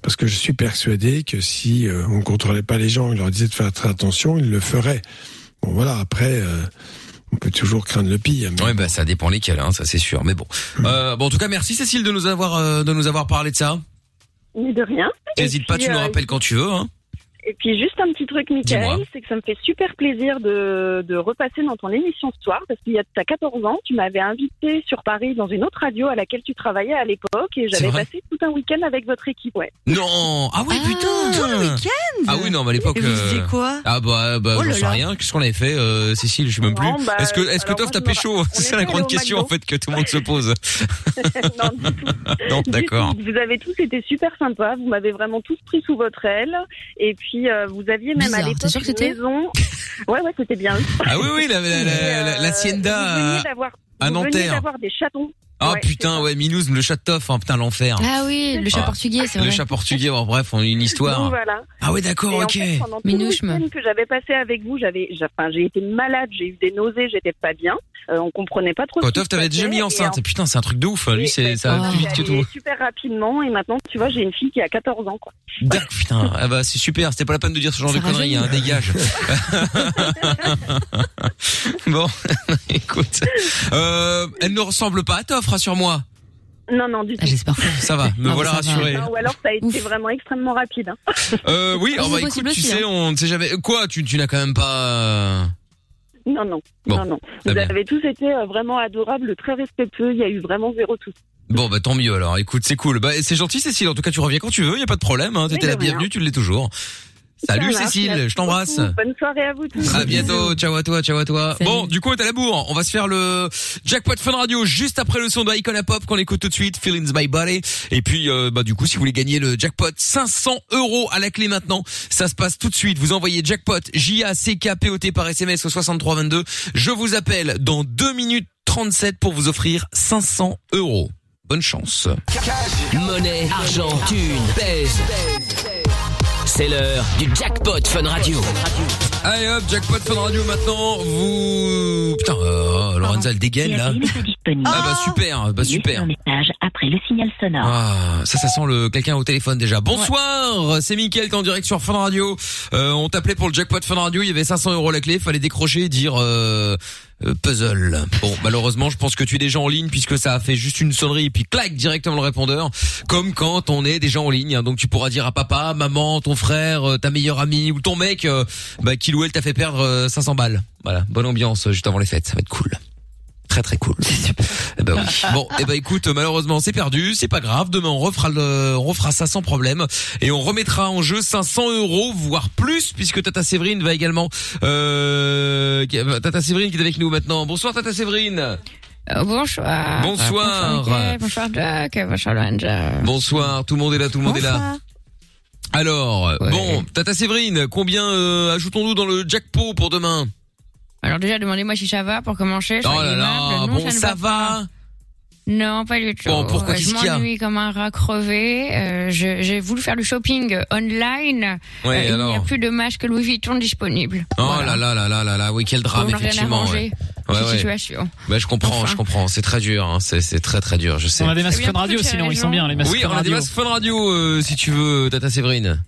parce que je suis persuadé que si euh, on contrôlait pas les gens, et leur disait de faire très attention, ils le feraient. Bon voilà, après, euh, on peut toujours craindre le pire. mais- Ouais, bah ça dépend lesquels, hein, ça c'est sûr. Mais bon. Euh, bon, en tout cas, merci Cécile de nous avoir euh, de nous avoir parlé de ça. Mais de rien. N'hésite pas, tu nous euh, rappelles quand tu veux. Hein. Et puis juste un petit truc. Michael, c'est que ça me fait super plaisir de, de repasser dans ton émission ce soir, parce qu'il y a t'as 14 ans, tu m'avais invité sur Paris dans une autre radio à laquelle tu travaillais à l'époque, et j'avais passé tout un week-end avec votre équipe, ouais. Non. Ah ouais, putain. Tout le week-end Ah oui, non, mais à l'époque. Et vous euh, quoi? Ah bah, bah Oh j'en là sais rien. Qu'est-ce qu'on avait fait, euh, Cécile Je sais même plus. Bah, est-ce que, est-ce que Toff t'a je me pécho C'est la grande question en fait que tout le monde se pose. non, non, d'accord. Vous avez tous été super sympas, vous m'avez vraiment tous pris sous votre aile, et puis euh, vous aviez même à l'époque t'es sûr que une c'était maison. Ouais, ouais, c'était bien. Ah oui, oui, la, la, la, Et, la- euh, l'hacienda vous veniez à- d'avoir- à vous veniez Nanterre. d'avoir des chatons. Ah Ouais, putain, ouais, Milouz, le chat de Toff, hein, putain l'enfer. Ah oui, le chat Ah. portugais, c'est Le vrai. chat portugais, bon, bref, on a une Donc histoire. voilà. Ah ouais, d'accord, en ok. fait, pendant tout le Minouche, que j'avais passé avec vous, j'avais, j'ai- enfin, j'ai été malade, j'ai eu des nausées, j'étais pas bien. Euh, on comprenait pas trop. Quoi, qui Toff, se t'avais déjà mis et enceinte. en- Putain, c'est un truc de ouf. hein. Lui, c'est, bah, ça va plus vite que tout. Super rapidement, et maintenant, tu vois, j'ai une fille qui a 14 ans, quoi. D'accord, putain. Ah bah, c'est super. C'était pas la peine de dire ce genre Ça de conneries, hein. Dégage. bon, écoute. Euh, elle ne ressemble pas à Toff, rassure-moi. Non, non, du tout. Ah, j'espère pas. Ça va, me voilà ça va. rassuré. Non, ou alors ça a été Ouf. vraiment extrêmement rapide. hein. Euh, oui, Ah, oh, bah, écoute, tu sais, hein. on ne sait jamais. Quoi, tu, tu n'as quand même pas. Non, non, Bon, non, non. Vous bien. avez tous été euh, vraiment adorables, très respectueux. Il y a eu vraiment zéro tout. Bon, bah tant mieux alors. Écoute, c'est cool. Bah, c'est gentil, Cécile. En tout cas, tu reviens quand tu veux. Y a pas de problème. Hein. T'étais la bienvenue, tu l'es toujours. Salut marche, Cécile, je t'embrasse. Bonne soirée à vous tous. À bientôt, ciao à toi, ciao à toi. Salut. Bon, du coup, t'as la bourre. On va se faire le jackpot Fun Radio juste après le son de Icona Pop qu'on écoute tout de suite, Feelings by Body. Et puis, euh, bah du coup, si vous voulez gagner le jackpot, 500 euros à la clé maintenant. Ça se passe tout de suite. Vous envoyez jackpot J A C K P O T par SMS au 6322. Je vous appelle dans 2 minutes 37 pour vous offrir 500 euros. Bonne chance. Monnaie, argent, thune, pèse. C'est l'heure du jackpot Fun Radio. Allez hop, jackpot Fun Radio maintenant. Vous putain, euh, Lorenza elle dégaine là. Ah bah super, bah super. message après le signal sonore. Ah, ça, ça sent le quelqu'un au téléphone déjà. Bonsoir, c'est Mickaël, t'es en direct sur Fun Radio. Euh, on t'appelait pour le jackpot Fun Radio, il y avait 500 euros la clé, fallait décrocher et dire euh, puzzle. Bon, malheureusement, je pense que tu es déjà en ligne puisque ça a fait juste une sonnerie et puis clac directement le répondeur, comme quand on est déjà en ligne. hein. donc tu pourras dire à papa, maman, ton frère, euh, ta meilleure amie ou ton mec, euh, bah, qu'il ou elle t'a fait perdre euh, 500 balles. Voilà, bonne ambiance euh, juste avant les fêtes, ça va être cool. Très très cool. Eh ben oui. Bon, eh ben écoute, malheureusement c'est perdu, c'est pas grave. Demain on refera le, on refera ça sans problème et on remettra en jeu 500 euros voire plus puisque Tata Séverine va également. Euh, Tata Séverine qui est avec nous maintenant. Bonsoir Tata Séverine. Euh, bonsoir. Bonsoir. Bonsoir, Mickaël. bonsoir Doc. Bonsoir tout le monde est là, tout le monde est là. Alors, bon, Tata Séverine, combien euh, ajoutons-nous dans le jackpot pour demain? Alors déjà, demandez-moi si ça va pour commencer. Oh là là, bon, ça pas. va Non, pas du tout. Bon, pourquoi, Euh, qu'est-ce Je m'ennuie comme un rat crevé. Euh, J'ai voulu faire du shopping euh, online. Ouais, Euh, il n'y a alors plus de masque Louis Vuitton disponible. Oh là là là là là là, oui, quel drame, effectivement. Ouais, Cette ouais. situation. Bah, je comprends, je comprends. C'est très dur, hein. c'est c'est très très dur, je sais. On a des masques Eh bien, Fun Radio as sinon, ils sont bien les masques Oui, on a des Radio. masques Fun Radio, euh, si tu veux, Tata Séverine.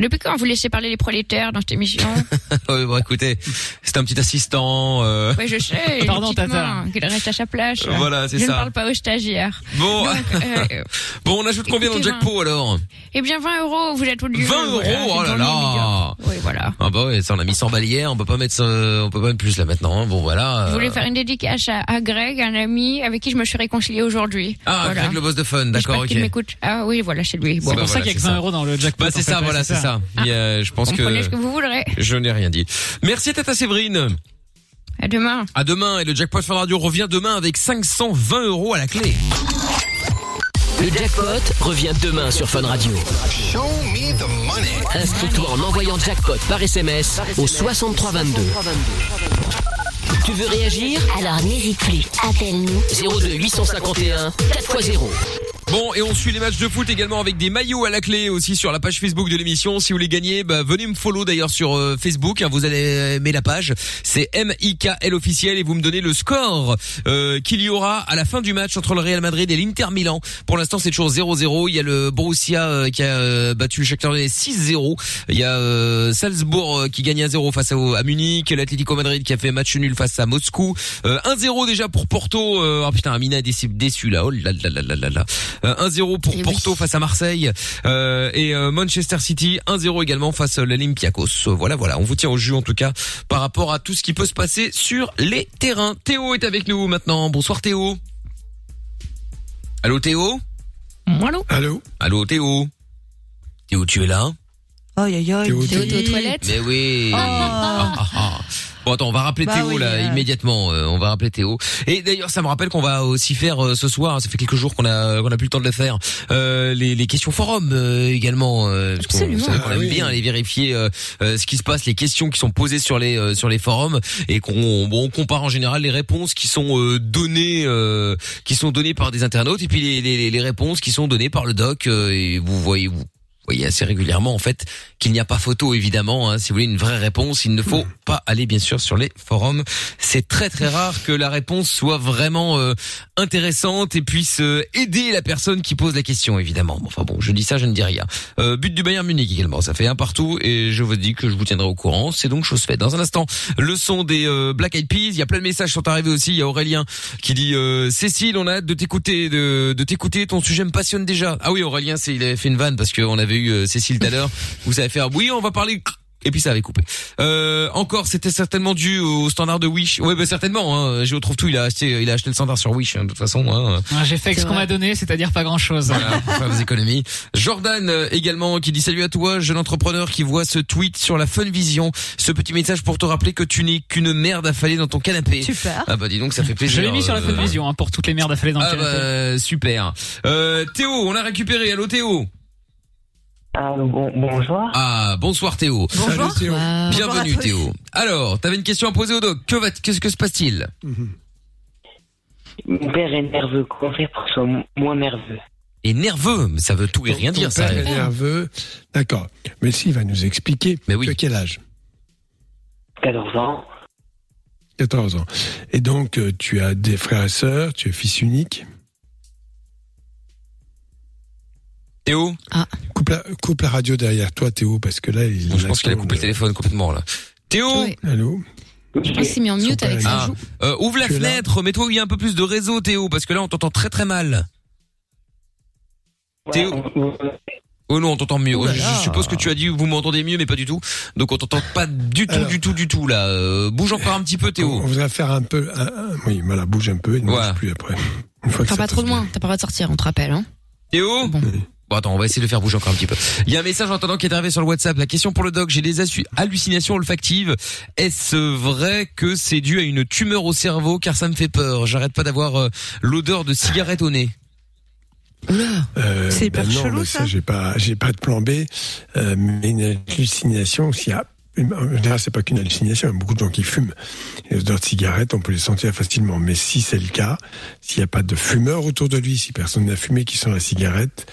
Depuis quand vous laissez parler les prolétaires dans cette émission ouais, bon, écoutez, c'est un petit assistant. Euh... Oui, je sais. Pardon, Tata. Qu'il reste à sa place. Voilà, c'est je ça. ne parle pas aux stagiaires. Bon, Donc, euh, bon, on ajoute combien dans le jackpot alors eh bien, 20 euros, vous êtes au lieu. 20 euros, oh là là Oui, voilà. Ah bah ouais, ça on a mis 100 balles hier, on peut pas mettre, ça- on peut pas mettre plus là maintenant. hein. Bon voilà. Je euh, voulais faire une dédicace à, à Greg, un ami avec qui je me suis réconciliée aujourd'hui. Ah, Voilà. Greg le boss de fun, d'accord, ok. qu'il m'écoute. Ah oui, voilà, c'est lui. Bon, C'est pour bah ça voilà, qu'il y a que c'est 20 ça. euros dans le jackpot. Bah c'est ça, voilà, c'est ça. Il y a- je pense Comprenez ce que que vous voudrez. je n'ai rien dit. Merci Tata Séverine. À demain. À demain et le jackpot Fun Radio revient demain avec 520 euros à la clé. Le jackpot revient demain sur Fun Radio. Inscris-toi en envoyant jackpot par SMS au 6322. Tu veux réagir? Alors n'hésite plus, appelle-nous. 02 851 4x0. Bon, et on suit les matchs de foot également avec des maillots à la clé aussi sur la page Facebook de l'émission. Si vous voulez gagner, bah, venez me follow d'ailleurs sur euh, Facebook. hein, vous allez aimer la page. C'est M-I-K-L officiel et vous me donnez le score euh, qu'il y aura à la fin du match entre le Real Madrid et l'Inter Milan. Pour l'instant, c'est toujours 0-0. Il y a le Borussia euh, qui a euh, battu le Shakhtar Donetsk 6-0. Il y a Salzbourg qui gagne 1-0 face à Munich. L'Atlético Madrid qui a fait match nul face à Moscou. Euh, 1-0 déjà pour Porto. Oh putain, Amina est déçu, déçu là. Oh là là là là là 1-0 pour Eh Porto face à Marseille euh, et euh, Manchester City 1-0 également face à l'Olympiakos. Euh, Voilà, voilà, on vous tient au jus en tout cas par rapport à tout ce qui peut se passer sur les terrains. Théo est avec nous maintenant. Bonsoir Théo. Allô Théo? Allô? Allô? Allô Théo? Théo, tu es là? Aïe, aïe, aïe. Théo, Théo, t'es aux toilettes? Mais oui. Oh. Ah, ah, ah. Bon attends, on va rappeler Bah Théo oui, là euh. immédiatement. euh, on va rappeler Théo. Et d'ailleurs, ça me rappelle qu'on va aussi faire euh, ce soir. Ça fait quelques jours qu'on a qu'on a plus le temps de le faire. Euh, les, les questions forum euh, également. Euh, parce qu'on- Ah aime oui. bien aller vérifier euh, euh, ce qui se passe, les questions qui sont posées sur les euh, sur les forums et qu'on bon, on compare en général les réponses qui sont euh, données euh, qui sont données par des internautes et puis les, les, les réponses qui sont données par le doc. euh, et vous voyez vous voyez assez régulièrement en fait qu'il n'y a pas photo évidemment. hein. Si vous voulez une vraie réponse, il ne faut pas aller bien sûr sur les forums. C'est très très rare que la réponse soit vraiment euh, intéressante et puisse euh, aider la personne qui pose la question évidemment. Enfin bon, je dis ça, je ne dis rien. Euh, but du Bayern Munich également, ça fait un partout et je vous dis que je vous tiendrai au courant. C'est donc chose faite. Dans un instant, le son des euh, Black Eyed Peas. Il y a plein de messages qui sont arrivés aussi. Il y a Aurélien qui dit euh, Cécile, on a hâte de t'écouter, de, de t'écouter. Ton sujet me passionne déjà. Ah oui, Aurélien, c'est il avait fait une vanne parce qu'on avait eu euh, Cécile tout à l'heure. Vous savez faire oui, on va parler. Et puis ça avait coupé. Euh, encore, c'était certainement dû au standard de Wish. Ouais, bah certainement. Hein. Je retrouve tout. Il a acheté, il a acheté le standard sur Wish. hein, de toute façon. Hein. Ah, J'ai fait ce qu'on m'a donné, c'est-à-dire pas grand-chose. Voilà, pour faire des économies. Jordan euh, également qui dit salut à toi, jeune entrepreneur qui voit ce tweet sur la Fun Vision. Ce petit message pour te rappeler que tu n'es qu'une merde affalée dans ton canapé. Super. Ah bah dis donc, ça fait plaisir. Je l'ai mis sur la euh, Fun Vision hein, pour toutes les merdes affalées dans le Ah canapé. bah super. Euh, Théo, on a récupéré. Allô Théo? Ah, bon, bonjour. Ah bonsoir Théo. Bonjour. Théo. Wow. Bienvenue. Théo. Alors, t'avais une question à poser au doc. Que va qu'est-ce que se passe-t-il? Mon père est nerveux. Comment faire pour qu'il soit mo- moins nerveux Et nerveux, mais ça veut tout et rien Ton dire ça. père est nerveux. D'accord. Mais s'il va nous expliquer. Mais oui. Tu as quel âge? 14 ans. 14 ans. Et donc, euh, tu as des frères et sœurs, tu es fils unique? Théo, Coupe la, coupe la radio derrière toi, Théo, parce que là, il je pense qu'il a coupé le de- téléphone complètement là. Théo, Ouais. Allô? Je pense qu'il s'est mis en mute avec sa Ah, euh, ouvre la Tu fenêtre, mets-toi où il y a un peu plus de réseau, Théo, parce que là on t'entend très très mal. Ouais, Théo. on- on- Oh non, on t'entend mieux. Là je, suppose que tu as dit vous m'entendez mieux, mais pas du tout. Donc on t'entend pas du tout, Alors. du tout, du tout là. Euh, bouge encore un petit peu, On Théo. voudrait faire un peu. un- un- oui, voilà, bouge un peu et ne Voilà. bouge plus après. Une fois Enfin, pas trop loin. T'as pas le droit de sortir, on te rappelle, hein. Théo, Bon. Bon, attends, on va essayer de faire bouger encore un petit peu. Il y a un message en attendant qui est arrivé sur le WhatsApp. La question pour le doc, j'ai des hallucinations olfactives. Est-ce vrai que c'est dû à une tumeur au cerveau? Car ça me fait peur J'arrête pas d'avoir euh, l'odeur de cigarette au nez. Euh, C'est hyper non, chelou, mais ça. J'ai pas, j'ai pas de plan B, euh, mais une hallucination, s'il y a, général, c'est pas qu'une hallucination. Il y a beaucoup de gens qui fument. Les odeurs de cigarettes, on peut les sentir facilement. Mais si c'est le cas, s'il n'y a pas de fumeur autour de lui, si personne n'a fumé qui sent la cigarette,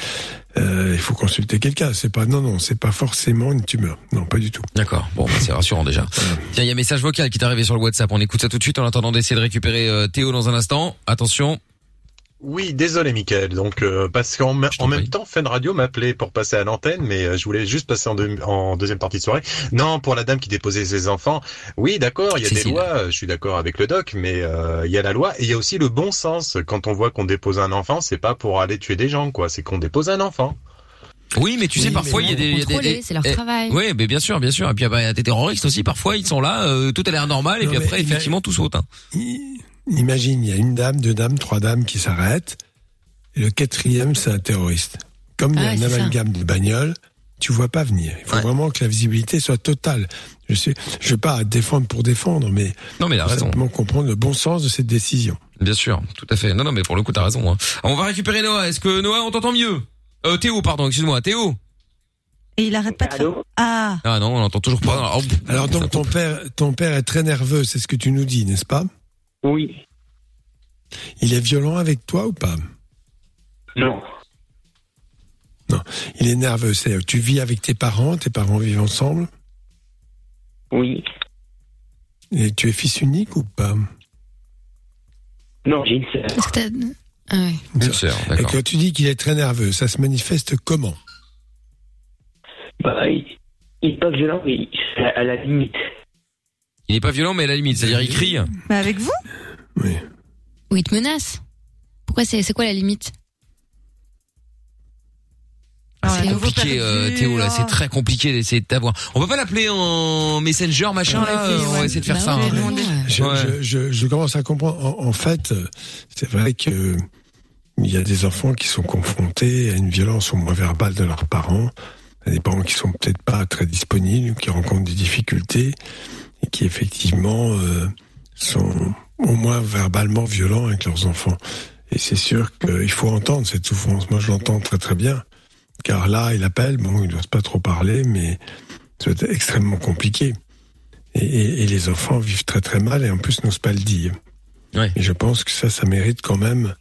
euh, il faut consulter quelqu'un. C'est pas, non, non, c'est pas forcément une tumeur. Non, pas du tout. D'accord. Bon, bah, c'est rassurant déjà. Tiens, il y a un message vocal qui est arrivé sur le WhatsApp. On écoute ça tout de suite en attendant d'essayer de récupérer euh, Théo dans un instant. Attention. Oui, désolé Mickaël. Donc euh, parce qu'en me- en même temps, Fun Radio m'appelait pour passer à l'antenne, mais euh, je voulais juste passer en, deux- en deuxième partie de soirée. Non, pour la dame qui déposait ses enfants. Oui, d'accord, il y a des lois. euh, Je suis d'accord avec le doc, mais euh, il y a la loi et il y a aussi le bon sens. Quand on voit qu'on dépose un enfant, c'est pas pour aller tuer des gens, quoi. C'est qu'on dépose un enfant. Oui, mais tu sais, parfois il y a des, des- c'est leur eh, travail. Oui, mais bien sûr, bien sûr. Et puis ah bah, il y a des terroristes aussi. Parfois, ils sont là, euh, tout a l'air normal, et Non, puis après, effectivement, tout saute. hein. Imagine, il y a une dame, deux dames, trois dames qui s'arrêtent, et le quatrième, c'est un terroriste. Comme il y a Ah un amalgame de bagnoles, tu vois pas venir. Il faut vraiment que la visibilité soit totale. Je sais, je veux pas défendre pour défendre, mais Non, mais il a faut raison. simplement comprendre le bon sens de cette décision. Bien sûr, tout à fait. Non, non, mais pour le coup, t'as raison. Hein. On va récupérer Noah. Est-ce que Noah, on t'entend mieux? Euh, Théo, pardon, excuse-moi, Théo? Et il arrête pas de faire. Ah, Ah non, on l'entend toujours pas. Oh, Alors donc ton père, ton père est très nerveux, c'est ce que tu nous dis, n'est-ce pas? Oui. Il est violent avec toi ou pas? Non. Non, il est nerveux. Tu vis avec tes parents, tes parents vivent ensemble? Oui. et tu es fils unique ou pas? Non, j'ai une sœur. Ah ouais. Une sœur, Et quand tu dis qu'il est très nerveux, ça se manifeste comment? Bah, il, il est pas violent, mais à la limite. Il est pas violent, mais à la limite, c'est-à-dire il crie. mais avec vous Ou il te menace. Pourquoi c'est, c'est quoi la limite Ah, c'est Ouais, nouveau compliqué, euh, Théo, là, oh. c'est très compliqué d'essayer de t'avoir. On peut pas l'appeler en Messenger, machin, Ouais, là On va essayer de faire Bah ça. hein. je, Ouais. je, je, je commence à comprendre. En, en fait, euh, c'est vrai que euh, il y a des enfants qui sont confrontés à une violence au moins verbale de leurs parents, à des parents qui sont peut-être pas très disponibles, qui rencontrent des difficultés qui effectivement euh, sont au moins verbalement violents avec leurs enfants. Et c'est sûr qu'il faut entendre cette souffrance. Moi, je l'entends très très bien. Car là, il appelle, bon, il n'ose pas trop parler, mais c'est extrêmement compliqué. Et, et- et les enfants vivent très très mal et en plus n'osent pas le dire. Ouais. Et je pense que ça, ça mérite quand même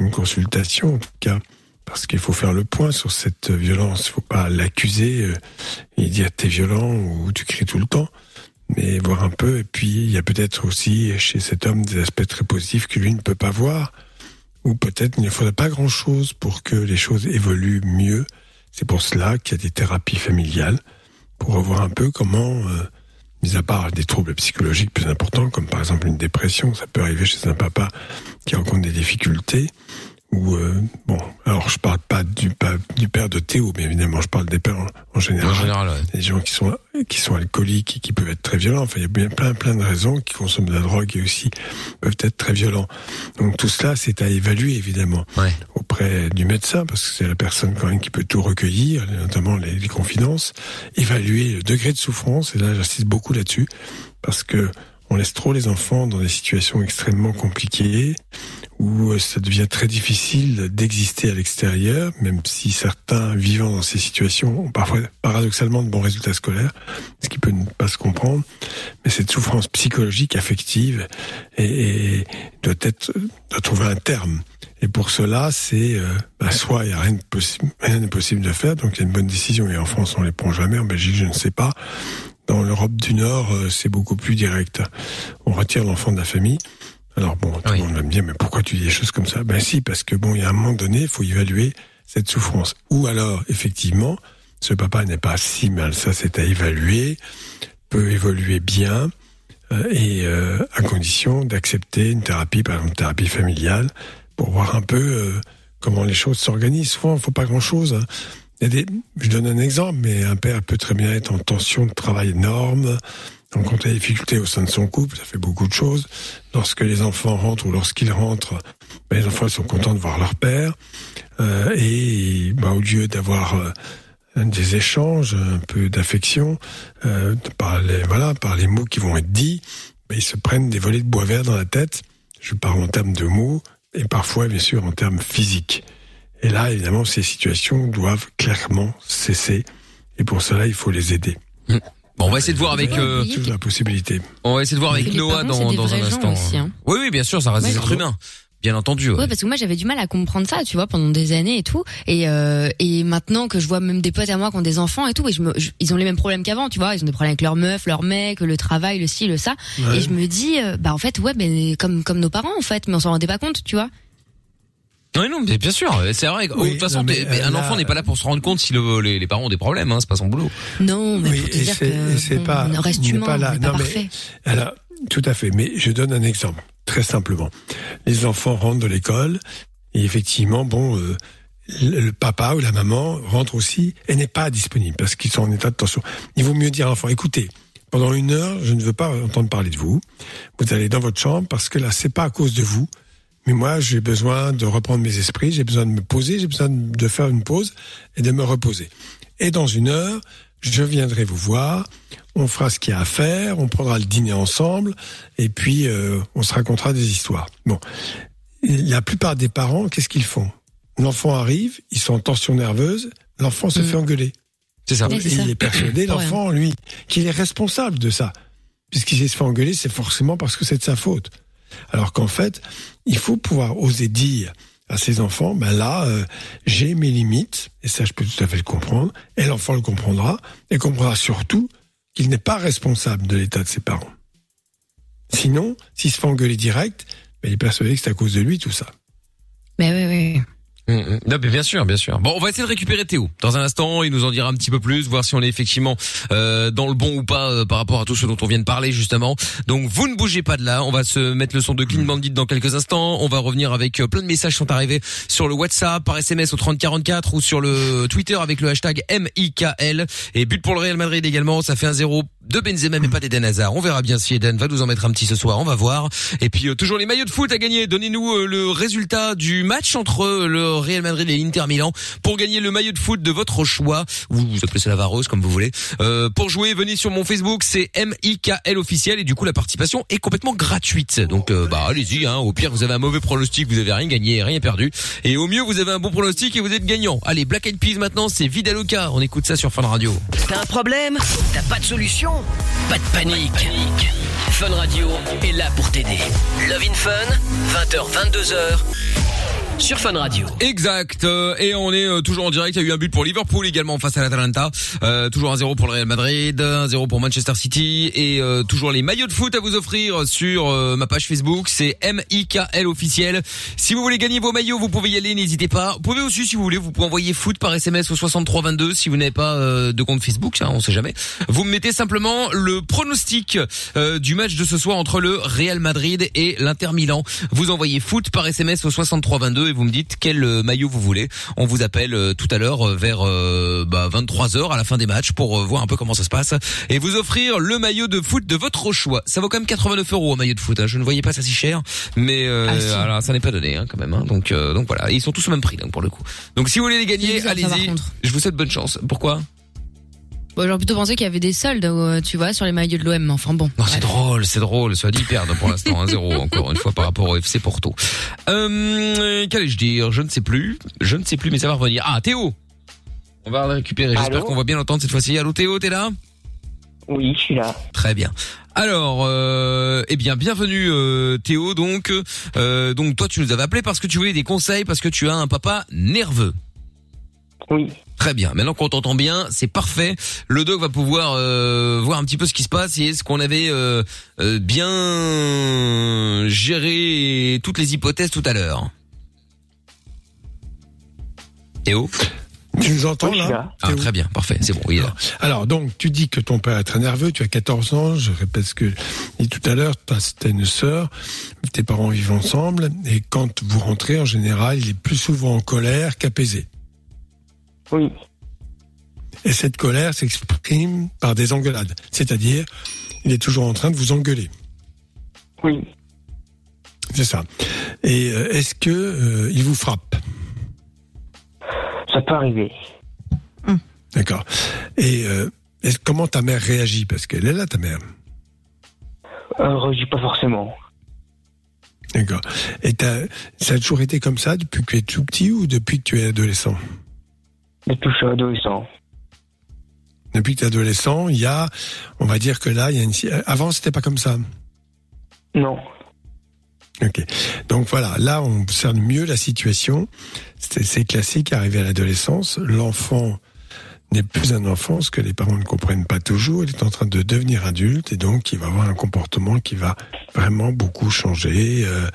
une consultation, en tout cas, parce qu'il faut faire le point sur cette violence. Il faut pas l'accuser euh, et dire t'es violent ou tu cries tout le temps, mais voir un peu. Et puis, il y a peut-être aussi chez cet homme des aspects très positifs que lui ne peut pas voir, ou peut-être il ne faudrait pas grand-chose pour que les choses évoluent mieux. C'est pour cela qu'il y a des thérapies familiales, pour revoir un peu comment... euh, mis à part des troubles psychologiques plus importants, comme par exemple une dépression, ça peut arriver chez un papa qui rencontre des difficultés, ou euh, bon, alors je parle pas du, pa- du père de Théo, mais évidemment je parle des pères en, en général. En général, ouais. Des gens qui sont qui sont alcooliques et qui peuvent être très violents. Enfin, il y a bien plein plein de raisons qui consomment de la drogue et aussi peuvent être très violents. Donc tout cela, c'est à évaluer évidemment Ouais. auprès du médecin parce que c'est la personne quand même qui peut tout recueillir, notamment les, les confidences, évaluer le degré de souffrance. Et là, j'insiste beaucoup là-dessus parce que on laisse trop les enfants dans des situations extrêmement compliquées où euh, ça devient très difficile d'exister à l'extérieur, même si certains vivant dans ces situations ont parfois paradoxalement de bons résultats scolaires, ce qui peut ne pas se comprendre. Mais cette souffrance psychologique, affective, et, et doit être doit trouver un terme. Et pour cela, c'est euh, bah, soit il y a rien de possible, rien n'est possible de faire, donc il y a une bonne décision. Et en France, on les prend jamais. En Belgique, je ne sais pas. Dans l'Europe du Nord, euh, c'est beaucoup plus direct. On retire l'enfant de la famille. Alors bon, tout le monde va me dire, mais pourquoi tu dis des choses comme ça? Ben si, parce que bon, il y a un moment donné, il faut évaluer cette souffrance. Ou alors, effectivement, ce papa n'est pas si mal, ça c'est à évaluer, peut évoluer bien, euh, et euh, à condition d'accepter une thérapie, par exemple une thérapie familiale, pour voir un peu euh, comment les choses s'organisent. Souvent, il faut pas grand-chose. hein. Des, je donne un exemple, mais un père peut très bien être en tension de travail énorme, rencontre des difficultés au sein de son couple, ça fait beaucoup de choses. Lorsque les enfants rentrent ou lorsqu'ils rentrent, ben, les enfants sont contents de voir leur père. Euh, et ben, au lieu d'avoir euh, des échanges, un peu d'affection, euh, par les voilà, par les mots qui vont être dits, ben, ils se prennent des volets de bois vert dans la tête. Je parle en termes de mots et parfois bien sûr en termes physiques. Et là, évidemment, ces situations doivent clairement cesser. Et pour cela, il faut les aider. Bon, on va essayer de voir avec. euh, la possibilité. on va essayer de voir avec Noah dans, dans un instant. aussi, hein. Oui, oui, bien sûr, ça reste Ouais, des êtres humains, bien entendu. ouais. Ouais, parce que moi j'avais du mal à comprendre ça, tu vois, pendant des années et tout. Et euh, et maintenant que je vois même des potes à moi qui ont des enfants et tout, et je me, je- ils ont les mêmes problèmes qu'avant, tu vois. Ils ont des problèmes avec leur meuf, leur mec, le travail, le ci, le ça. Ouais. Et je me dis, euh, bah en fait, ouais, ben comme comme nos parents en fait, mais on s'en rendait pas compte, tu vois. Oui, non, mais bien sûr, c'est vrai. Oui, de toute façon, non, mais, t'es- euh, un là- enfant n'est pas là pour se rendre compte si le- les, les parents ont des problèmes, hein, c'est pas son boulot. Non, mais Oui, pour te dire que pas, on reste il n'est humain, pas là. on n'est pas Non, mais- alors, tout à fait. Mais je donne un exemple, très simplement. Les enfants rentrent de l'école et effectivement, bon, euh, le, le papa ou la maman rentre aussi et n'est pas disponible parce qu'ils sont en état de tension. Il vaut mieux dire à l'enfant, écoutez, pendant une heure, je ne veux pas entendre parler de vous. Vous allez dans votre chambre parce que là, c'est pas à cause de vous. Mais moi, j'ai besoin de reprendre mes esprits, j'ai besoin de me poser, j'ai besoin de faire une pause et de me reposer. Et dans une heure, je viendrai vous voir, on fera ce qu'il y a à faire, on prendra le dîner ensemble, et puis euh, on se racontera des histoires. Bon, la plupart des parents, qu'est-ce qu'ils font? L'enfant arrive, ils sont en tension nerveuse, l'enfant se fait engueuler. C'est ça. Et il est persuadé, l'enfant, lui, qu'il est responsable de ça. Puisqu'il se fait engueuler, c'est forcément parce que c'est de sa faute. Alors qu'en fait, il faut pouvoir oser dire à ses enfants, ben là, euh, j'ai mes limites, et ça je peux tout à fait le comprendre, et l'enfant le comprendra, et comprendra surtout qu'il n'est pas responsable de l'état de ses parents. Sinon, s'il se fait engueuler direct, ben, il est persuadé que c'est à cause de lui tout ça. Mais oui, oui. Mm, mm. Non, mais bien sûr, bien sûr. Bon, on va essayer de récupérer Théo. Dans un instant, il nous en dira un petit peu plus, voir si on est effectivement euh, dans le bon ou pas euh, par rapport à tout ce dont on vient de parler justement. Donc, vous ne bougez pas de là. On va se mettre le son de Clean Bandit dans quelques instants. On va revenir avec euh, plein de messages qui sont arrivés sur le WhatsApp, par SMS au 3044 ou sur le Twitter avec le hashtag MIKL. Et but pour le Real Madrid également. Ça fait un zéro de Benzema mais pas d'Eden Hazard. On verra bien si Eden va nous en mettre un petit ce soir. On va voir. Et puis euh, toujours les maillots de foot à gagner. Donnez-nous euh, le résultat du match entre le Real Madrid et l'Inter Milan pour gagner le maillot de foot de votre choix. Vous, vous appelez ça la vareuse comme vous voulez. Euh, pour jouer, venez sur mon Facebook, c'est MIKL officiel et du coup la participation est complètement gratuite. Donc euh, bah allez-y. Hein. Au pire, vous avez un mauvais pronostic, vous avez rien gagné, rien perdu. Et au mieux, vous avez un bon pronostic et vous êtes gagnant. Allez, Black Eyed Peas maintenant, c'est Vidaloka. On écoute ça sur Fun Radio. T'as un problème? T'as pas de solution? Pas de panique. Fun Radio est là pour t'aider. Love in Fun, 20h, 22h. Sur Fun Radio. Exact. euh, Et on est euh, toujours en direct. Il y a eu un but pour Liverpool également face à l'Atalanta. Euh, toujours un 0 pour le Real Madrid, un 0 pour Manchester City et toujours les maillots de foot à vous offrir sur ma page Facebook. C'est MIKL officiel. Si vous voulez gagner vos maillots, vous pouvez y aller. N'hésitez pas. Vous pouvez aussi, si vous voulez, vous pouvez envoyer foot par SMS au 6322 si vous n'avez pas de compte Facebook. Ça, on sait jamais. Vous me mettez simplement le pronostic du match de ce soir entre le Real Madrid et l'Inter Milan. Vous envoyez foot par SMS au 6322 et vous me dites quel euh, maillot vous voulez. On vous appelle euh, tout à l'heure euh, vers euh, bah, 23h à la fin des matchs pour voir un peu comment ça se passe et vous offrir le maillot de foot de votre choix. Ça vaut quand même 89 euros un maillot de foot. hein. Je ne voyais pas ça si cher, mais euh, Ah, si. voilà, ça n'est pas donné hein, quand même. hein. Donc euh, donc voilà, Et ils sont tous au même prix donc pour le coup. Donc si vous voulez les gagner, allez-y. Je vous souhaite bonne chance. Pourquoi? Bon, j'aurais plutôt pensé qu'il y avait des soldes, euh, tu vois, sur les maillots de l'OM, mais enfin bon. Non, c'est drôle, c'est drôle. Soit dit, perdent pour l'instant 1-0 encore une fois par rapport au FC Porto. Euh, qu'allais-je dire? Je ne sais plus. Je ne sais plus, mais ça va revenir. Ah, Théo On va le récupérer. J'espère qu'on va bien l'entendre cette fois-ci. Allô Théo, t'es là? Oui, je suis là. Très bien. Alors, euh, eh bien, bienvenue euh, Théo. Donc, euh, donc toi, tu nous avais appelé parce que tu voulais des conseils, parce que tu as un papa nerveux. Oui. Très bien. Maintenant qu'on t'entend bien, c'est parfait. Le doc va pouvoir euh, voir un petit peu ce qui se passe et est-ce qu'on avait euh, euh, bien géré toutes les hypothèses tout à l'heure? Théo? Tu nous entends Oui, je là là. Ah, très bien, parfait, c'est bon, oui. Alors, donc, tu dis que ton père est très nerveux, tu as 14 ans, je répète ce que j'ai dit tout à l'heure, tu as une sœur, tes parents vivent ensemble, et quand vous rentrez, en général, il est plus souvent en colère qu'apaisé. Oui. Et cette colère s'exprime par des engueulades. C'est-à-dire, il est toujours en train de vous engueuler. Oui. C'est ça. Et euh, est-ce que euh, il vous frappe? Ça peut arriver. D'accord. Et euh, comment ta mère réagit? Parce qu'elle est là, ta mère. Euh, réagit pas forcément. D'accord. Et t'as- ça a toujours été comme ça depuis que tu es tout petit ou depuis que tu es adolescent? Depuis que je suis adolescent. Depuis que tu es adolescent, il y a, on va dire que là, il y a une. Avant, c'était pas comme ça. Non. Ok. Donc voilà, là, on observe mieux la situation. C'est c'est classique, arrivé à l'adolescence, l'enfant n'est plus un enfant, ce que les parents ne comprennent pas toujours. Il est en train de devenir adulte et donc il va avoir un comportement qui va vraiment beaucoup changer, euh,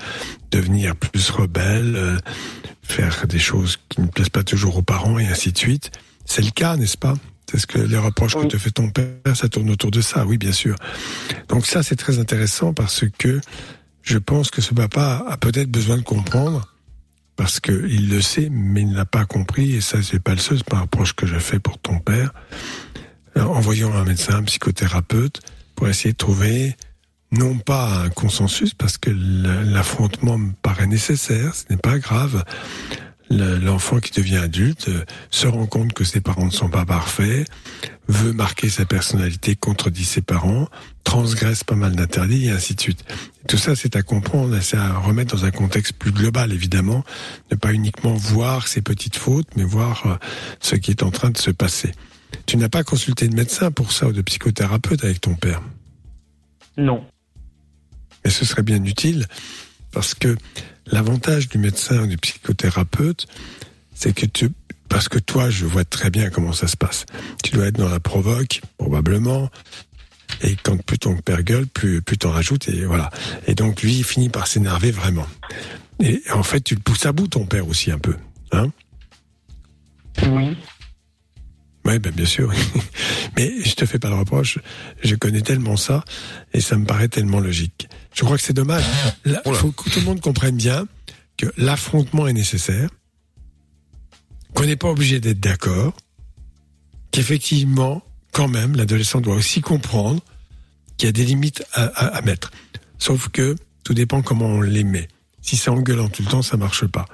devenir plus rebelle, euh, faire des choses qui ne plaisent pas toujours aux parents et ainsi de suite. C'est le cas, n'est-ce pas? C'est ce que les reproches que te fait ton père, ça tourne autour de ça, oui, bien sûr. Donc ça, c'est très intéressant parce que je pense que ce papa a peut-être besoin de comprendre parce que il le sait, mais il n'a pas compris, et ça, c'est pas le seul, c'est pas un reproche que je fais pour ton père, en voyant un médecin, un psychothérapeute, pour essayer de trouver, non pas un consensus, parce que l'affrontement me paraît nécessaire, ce n'est pas grave. Le- L'enfant qui devient adulte euh, se rend compte que ses parents ne sont pas parfaits, veut marquer sa personnalité, contredit ses parents, transgresse pas mal d'interdits et ainsi de suite. Tout ça, c'est à comprendre, c'est à remettre dans un contexte plus global, évidemment, ne pas uniquement voir ses petites fautes, mais voir euh, ce qui est en train de se passer. Tu n'as pas consulté de médecin pour ça ou de psychothérapeute avec ton père? Non. Et ce serait bien utile parce que l'avantage du médecin ou du psychothérapeute, c'est que tu, parce que toi, je vois très bien comment ça se passe. Tu dois être dans la provoque, probablement. Et quand plus ton père gueule, plus, plus t'en rajoutes, et voilà. Et donc, lui, il finit par s'énerver vraiment. Et en fait, tu le pousses à bout, ton père aussi, un peu. Hein? Oui. Oui, ben bien sûr. Mais je te fais pas le reproche. Je connais tellement ça et ça me paraît tellement logique. Je crois que c'est dommage. Il faut que tout le monde comprenne bien que l'affrontement est nécessaire, qu'on n'est pas obligé d'être d'accord, qu'effectivement, quand même, l'adolescent doit aussi comprendre qu'il y a des limites à, à- à mettre. Sauf que tout dépend comment on les met. Si c'est engueulant tout le temps, ça marche pas.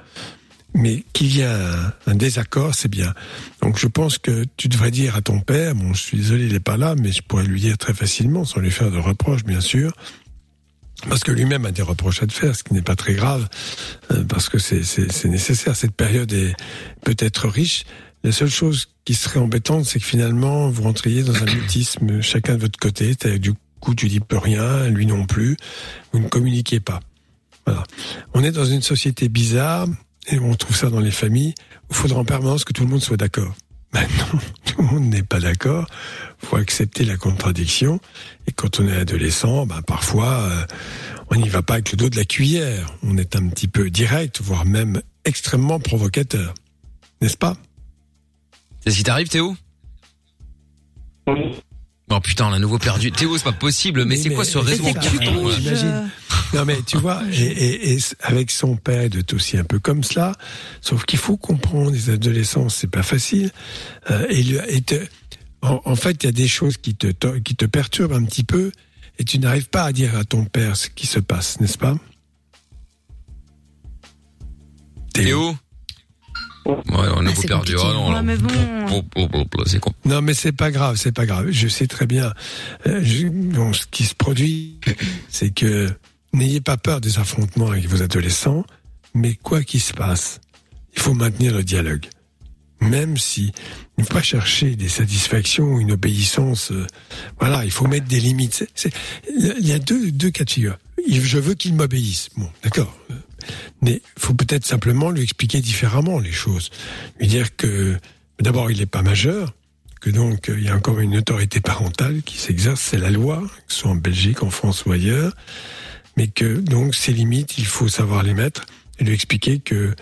Mais qu'il y a un, un désaccord, c'est bien. Donc je pense que tu devrais dire à ton père, bon, je suis désolé, il est pas là, mais je pourrais lui dire très facilement, sans lui faire de reproches, bien sûr, parce que lui-même a des reproches à te faire, ce qui n'est pas très grave, euh, parce que c'est nécessaire. Cette période est peut-être riche. La seule chose qui serait embêtante, c'est que finalement, vous rentriez dans un mutisme, chacun de votre côté. Du coup, tu dis plus rien, lui non plus. Vous ne communiquez pas. Voilà. On est dans une société bizarre, et on trouve ça dans les familles, où il faudra en permanence que tout le monde soit d'accord. Maintenant, tout le monde n'est pas d'accord. faut accepter la contradiction. Et quand on est adolescent, ben, parfois, euh, on n'y va pas avec le dos de la cuillère. On est un petit peu direct, voire même extrêmement provocateur. N'est-ce pas? C'est ce qui t'arrive, Théo? Oh putain, on l'a nouveau perdu. Théo, c'est pas possible, mais, c'est quoi ce réseau carton. Non mais tu vois, et, et- et avec son père, il être aussi un peu comme cela. Sauf qu'il faut comprendre, les adolescents, c'est pas facile. Euh, et, le- et te- en, en fait, il y a des choses qui te, to- qui te perturbent un petit peu, et tu n'arrives pas à dire à ton père ce qui se passe, n'est-ce pas? Théo? Ouais, on a nouveau perdu. Oh non, Ouais, mais bon. Oh, oh, oh, c'est con. Non, mais c'est pas grave, c'est pas grave. Je sais très bien. Euh, je- bon, ce qui se produit, c'est que n'ayez pas peur des affrontements avec vos adolescents, mais quoi qu'il se passe, il faut maintenir le dialogue. Même si il ne faut pas chercher des satisfactions ou une obéissance. euh, voilà, il faut mettre des limites. Il y a deux, deux cas de figure. Je veux qu'il m'obéisse. Bon, d'accord. Mais faut peut-être simplement lui expliquer différemment les choses. Lui dire que d'abord il n'est pas majeur, que donc il y a encore une autorité parentale qui s'exerce, c'est la loi, que ce soit en Belgique, en France ou ailleurs, mais que donc ces limites, il faut savoir les mettre et lui expliquer que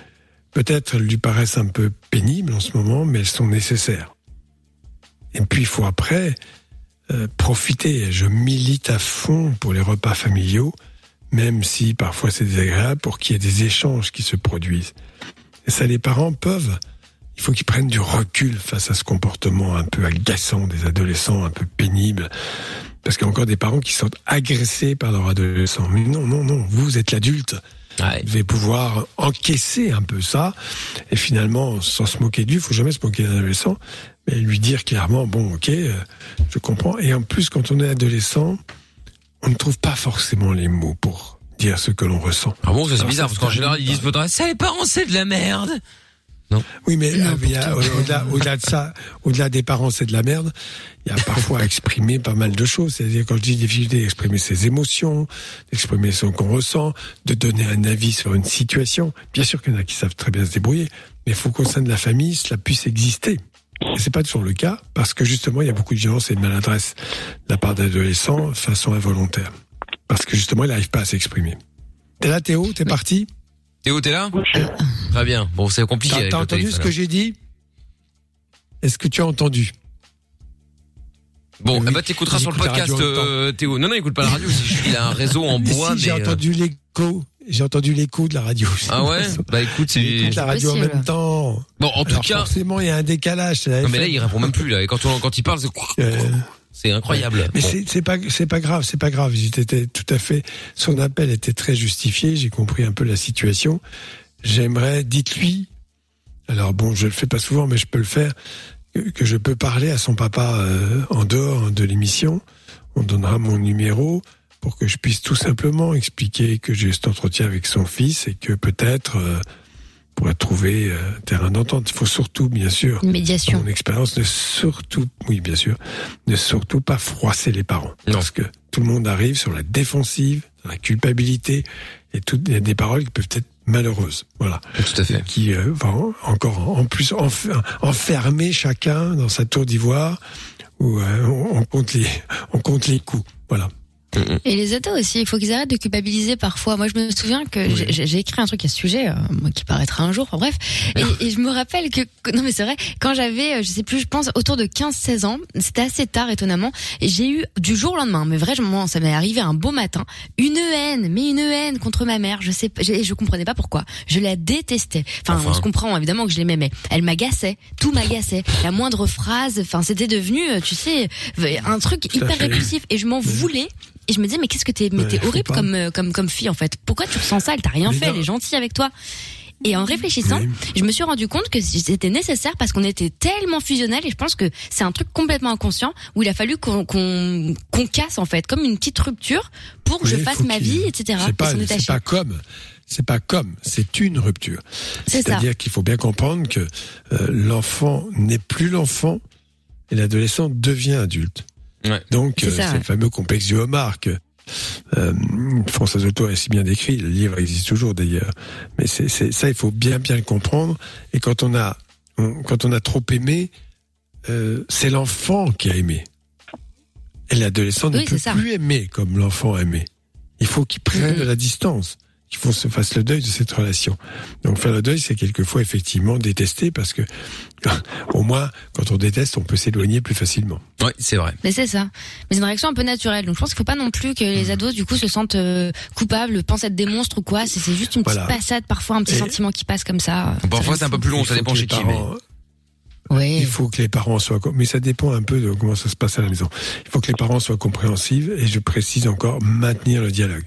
peut-être elles lui paraissent un peu pénibles en ce moment, mais elles sont nécessaires. Et puis il faut après euh, profiter. Je milite à fond pour les repas familiaux, même si parfois c'est désagréable, pour qu'il y ait des échanges qui se produisent. Et ça, les parents peuvent. Il faut qu'ils prennent du recul face à ce comportement un peu agaçant des adolescents, un peu pénible. Parce qu'il y a encore des parents qui sont agressés par leur adolescent. Mais non, non, non, vous êtes l'adulte. Vous devez pouvoir encaisser un peu ça. Et finalement, sans se moquer lui, il faut jamais se moquer d'un adolescent. Mais lui dire clairement, bon, ok, euh, je comprends. Et en plus, quand on est adolescent, on ne trouve pas forcément les mots pour dire ce que l'on ressent. Ah bon, c'est bizarre, parce qu'en général, ils disent, faudrait, ça les parents, c'est de la merde. Non. Oui, mais au-delà, au-delà de ça, au-delà des parents, c'est de la merde. Il y a parfois à exprimer pas mal de choses. C'est-à-dire quand je dis difficulté d'exprimer ses émotions, d'exprimer ce qu'on ressent, de donner un avis sur une situation. Bien sûr qu'il y en a qui savent très bien se débrouiller, mais il faut qu'au sein de la famille, cela puisse exister. Et c'est pas toujours le cas, parce que justement, il y a beaucoup de violence et de maladresse de la part d'adolescents, de façon involontaire. Parce que justement, ils n'arrivent pas à s'exprimer. T'es là, Théo? T'es parti? Théo, t'es là? Très bien. Bon, c'est compliqué. T'as entendu ce que hein. j'ai dit? Est-ce que tu as entendu? Bon, eh ben, t'écouteras sur le podcast, euh, Théo. Non, non, écoute pas la radio. Il a un réseau en bois, si, j'ai euh, entendu l'écho. J'ai entendu l'écho de la radio. Ah ouais Bah écoute, c'est. J'écoute la radio en même temps. Bon, en tout Alors cas. forcément, il y a un décalage. Non, mais là, il répond même plus, là. Et quand, on, quand il parle, c'est. C'est incroyable. Mais Bon. c'est- c'est pas c'est pas grave, c'est pas grave. J'étais tout à fait. Son appel était très justifié. J'ai compris un peu la situation. J'aimerais, dites-lui. Alors bon, je le fais pas souvent, mais je peux le faire. Que, que je peux parler à son papa euh, en dehors de l'émission. On donnera mon numéro pour que je puisse tout simplement expliquer que j'ai cet entretien avec son fils et que peut-être euh, pourrait trouver euh, terrain d'entente. Il faut surtout, bien sûr, Une médiation. mon expérience, ne surtout, oui, bien sûr, ne surtout pas froisser les parents. Parce que tout le monde arrive sur la défensive, sur la culpabilité, et toutes il y a des paroles qui peuvent être malheureuses. Voilà. Tout à fait. Qui euh, vont encore, en plus, enf- enfermer chacun dans sa tour d'ivoire, où euh, on, on compte les, on compte les coups. Voilà. Et les ados aussi, il faut qu'ils arrêtent de culpabiliser parfois. Moi, je me souviens que j'ai- écrit un truc à ce sujet, euh, moi, qui paraîtra un jour, enfin bref. Et, et je me rappelle que, non mais c'est vrai, quand j'avais, euh, je sais plus, je pense autour de 15-16 ans, c'était assez tard étonnamment, j'ai eu du jour au lendemain, mais vraiment, ça m'est arrivé un beau matin, une haine, mais une haine contre ma mère. Je sais, pas- je, je comprenais pas pourquoi. Je la détestais. Enfin, Enfin. on se comprend évidemment que je l'aimais, mais elle m'agaçait, tout m'agaçait. La moindre phrase, enfin, c'était devenu, euh, tu sais, un truc hyper répulsif, et je m'en voulais. Et je me disais mais qu'est-ce que t'es mais Ouais, t'es horrible comme euh, comme comme fille en fait. Pourquoi tu ressens ça? Elle t'a rien Mais fait, non. elle est gentille avec toi. Et en réfléchissant, je me suis rendu compte que c'était nécessaire parce qu'on était tellement fusionnels et je pense que c'est un truc complètement inconscient où il a fallu qu'on qu'on qu'on casse en fait comme une petite rupture pour que je fasse ma vie, etc. C'est pas, pas comme, c'est pas comme, c'est une rupture. C'est-à-dire qu'il faut bien comprendre que euh, l'enfant n'est plus l'enfant et l'adolescent devient adulte. Donc C'est euh, le fameux complexe du homard que euh, François Auto a si bien décrit. Le livre existe toujours d'ailleurs, mais c'est c'est- ça il faut bien bien le comprendre. Et quand on a on- quand on a trop aimé, euh, c'est l'enfant qui a aimé. Et l'adolescent ne Oui, peut c'est ça. plus aimer comme l'enfant a aimé. Il faut qu'il prenne de la distance, qu'il faut se fasse le deuil de cette relation. Donc faire le deuil, c'est quelquefois effectivement détester parce que au moins quand on déteste, on peut s'éloigner plus facilement. Oui, c'est vrai. Mais c'est ça. Mais c'est une réaction un peu naturelle. Donc je pense qu'il faut pas non plus que les ados du coup se sentent euh, coupables, pensent être des monstres ou quoi. C'est c'est juste une petite Voilà. passade, parfois un petit Et- sentiment qui passe comme ça. Parfois, c'est un peu plus long, ça dépend chez qui. mais- parents- Il faut que les parents soient, mais ça dépend un peu de comment ça se passe à la maison. Il faut que les parents soient compréhensifs et je précise encore maintenir le dialogue.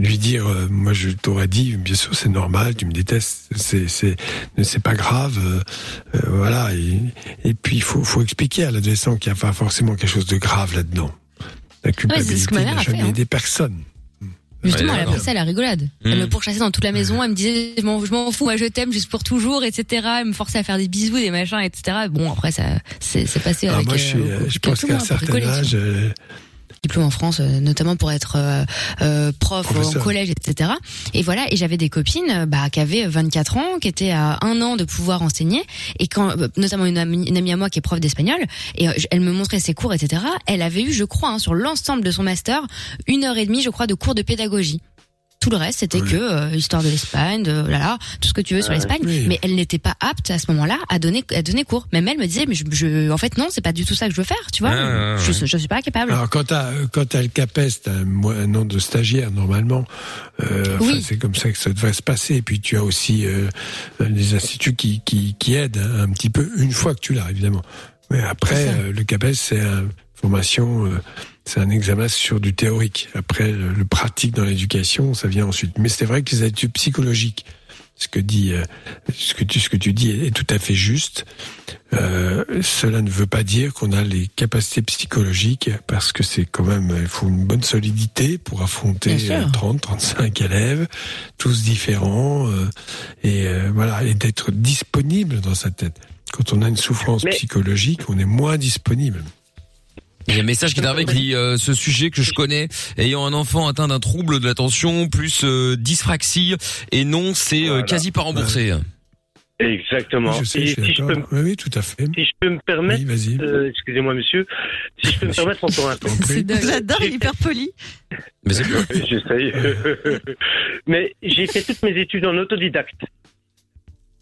Lui dire, euh, moi je t'aurais dit, bien sûr c'est normal, tu me détestes, c'est c'est c'est pas grave, euh, euh, voilà. Et, et puis il faut faut expliquer à l'adolescent qu'il n'y a pas forcément quelque chose de grave là-dedans. La c'est ce que culpabilité ma mère n'a fait, jamais hein. aidé personne. Justement, Ouais, elle a pris ça à la rigolade. Elle Mm. me pourchassait dans toute la maison, elle me disait, je m'en, je m'en fous, moi je t'aime juste pour toujours, etc. Elle me forçait à faire des bisous, des machins, etc. Bon, après, ça, c'est, c'est passé Alors avec, moi je, suis, euh, euh, je pense qu'à un certain âge, euh, diplôme en France, euh, notamment pour être euh, euh, prof Professeur. en collège, etc. Et voilà, et j'avais des copines bah, qui avaient 24 ans, qui étaient à un an de pouvoir enseigner, et quand, notamment une amie, une amie à moi qui est prof d'espagnol, et elle me montrait ses cours, etc. Elle avait eu, je crois, hein, sur l'ensemble de son master, une heure et demie, je crois, de cours de pédagogie. Tout le reste, c'était que euh, histoire de l'Espagne, de là là, tout ce que tu veux sur l'Espagne. Oui. Mais elle n'était pas apte à ce moment-là à donner à donner cours. Même elle me disait, mais je, je- en fait non, c'est pas du tout ça que je veux faire, tu vois. Ouais, je, ouais. je suis pas capable. Alors quand t'as quand t'as le CAPES, t'as un, an de stagiaire normalement. Euh, enfin, Oui. C'est comme ça que ça devrait se passer. Et puis tu as aussi euh, des instituts qui, qui qui aident hein, un petit peu une fois que tu l'as évidemment. Mais après euh, le CAPES c'est une formation euh, c'est un examen sur du théorique. Après, le, pratique dans l'éducation, ça vient ensuite. Mais c'est vrai que les études psychologiques, ce que dit, euh, ce que tu, ce que tu dis est, est tout à fait juste. Euh, cela ne veut pas dire qu'on a les capacités psychologiques, parce que c'est quand même, il faut une bonne solidité pour affronter Bien sûr. euh, 30, 35 élèves, tous différents, euh, et euh, voilà, et d'être disponible dans sa tête. Quand on a une souffrance psychologique, on est moins disponible. Il y a un message qui est arrivé qui dit euh, ce sujet que je connais ayant un enfant atteint d'un trouble de l'attention plus euh, dyspraxie et non c'est euh, quasi pas remboursé. Exactement. Oui, je sais, Et je si je peux, Oui, oui, tout à fait. si je peux me permettre, Oui, euh, excusez-moi monsieur, si je peux me permettre encore un peu. J'adore, il est hyper poli. Mais c'est J'essaye. Mais j'ai fait toutes mes études en autodidacte.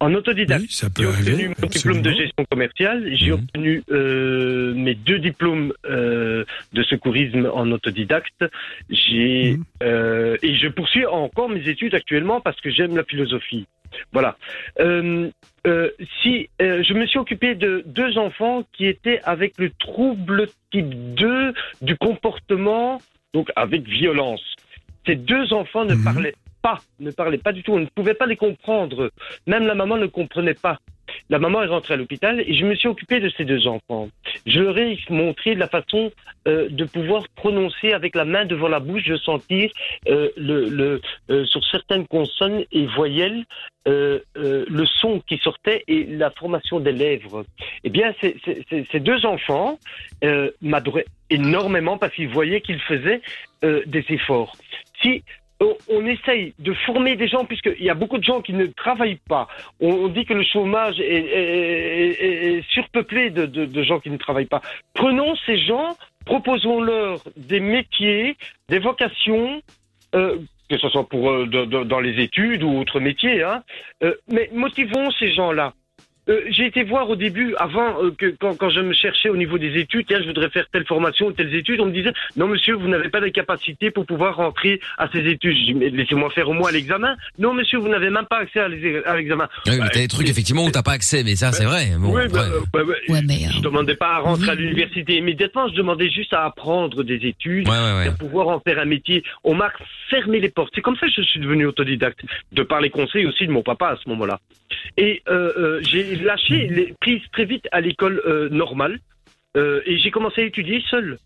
En autodidacte. ça peut j'ai obtenu mon diplôme de gestion commerciale. J'ai Mhm. obtenu euh, mes deux diplômes euh, de secourisme en autodidacte. J'ai Mhm. euh, et je poursuis encore mes études actuellement parce que j'aime la philosophie. Voilà. Si je me suis occupé de deux enfants qui étaient avec le trouble type 2 du comportement, donc avec violence. Ces deux enfants ne parlaient pas, ne parlaient pas du tout. On ne pouvait pas les comprendre. Même la maman ne comprenait pas. La maman est rentrée à l'hôpital et je me suis occupé de ces deux enfants. Je leur ai montré la façon euh, de pouvoir prononcer avec la main devant la bouche, de sentir euh, le, euh, sur certaines consonnes et voyelles le son qui sortait et la formation des lèvres. Eh bien, ces- deux enfants m'adoraient énormément parce qu'ils voyaient qu'ils faisaient des efforts. Si on, essaye de former des gens, puisqu'il y a beaucoup de gens qui ne travaillent pas. On, dit que le chômage est, surpeuplé de, gens qui ne travaillent pas. Prenons ces gens, proposons-leur des métiers, des vocations, euh, que ce soit pour euh, dans les études ou autres métiers, hein, euh, mais motivons ces gens-là. Euh, j'ai été voir au début, avant euh, que quand, quand je me cherchais au niveau des études, tiens, je voudrais faire telle formation ou telles études, on me disait non monsieur, vous n'avez pas les capacités pour pouvoir rentrer à ces études. Je dis mais laissez-moi faire au moins l'examen. Non monsieur, vous n'avez même pas accès à l'examen. Oui, mais t'as des trucs effectivement où t'as pas accès, mais ça c'est vrai. Bon, Oui, bah, euh, bah, bah, euh, je demandais pas à rentrer à l'université immédiatement, je demandais juste à apprendre des études, Ouais, ouais, ouais. et à pouvoir en faire un métier. On m'a fermé les portes. C'est comme ça que je suis devenu autodidacte, de par les conseils aussi de mon papa à ce moment-là. Et euh, euh, j'ai lâché les prises très vite à l'école euh, normale euh, et j'ai commencé à étudier seul.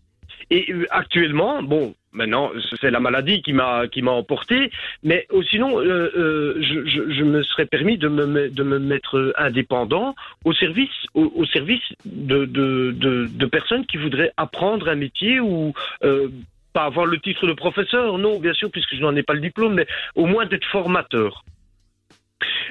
Et euh, actuellement, bon, maintenant c'est la maladie qui m'a qui m'a emporté, mais euh, sinon, euh, euh, je, je, je me serais permis de me me- de me mettre indépendant au service au, au service de, de de de personnes qui voudraient apprendre un métier ou euh, pas avoir le titre de professeur, non, bien sûr, puisque je n'en ai pas le diplôme, mais au moins d'être formateur.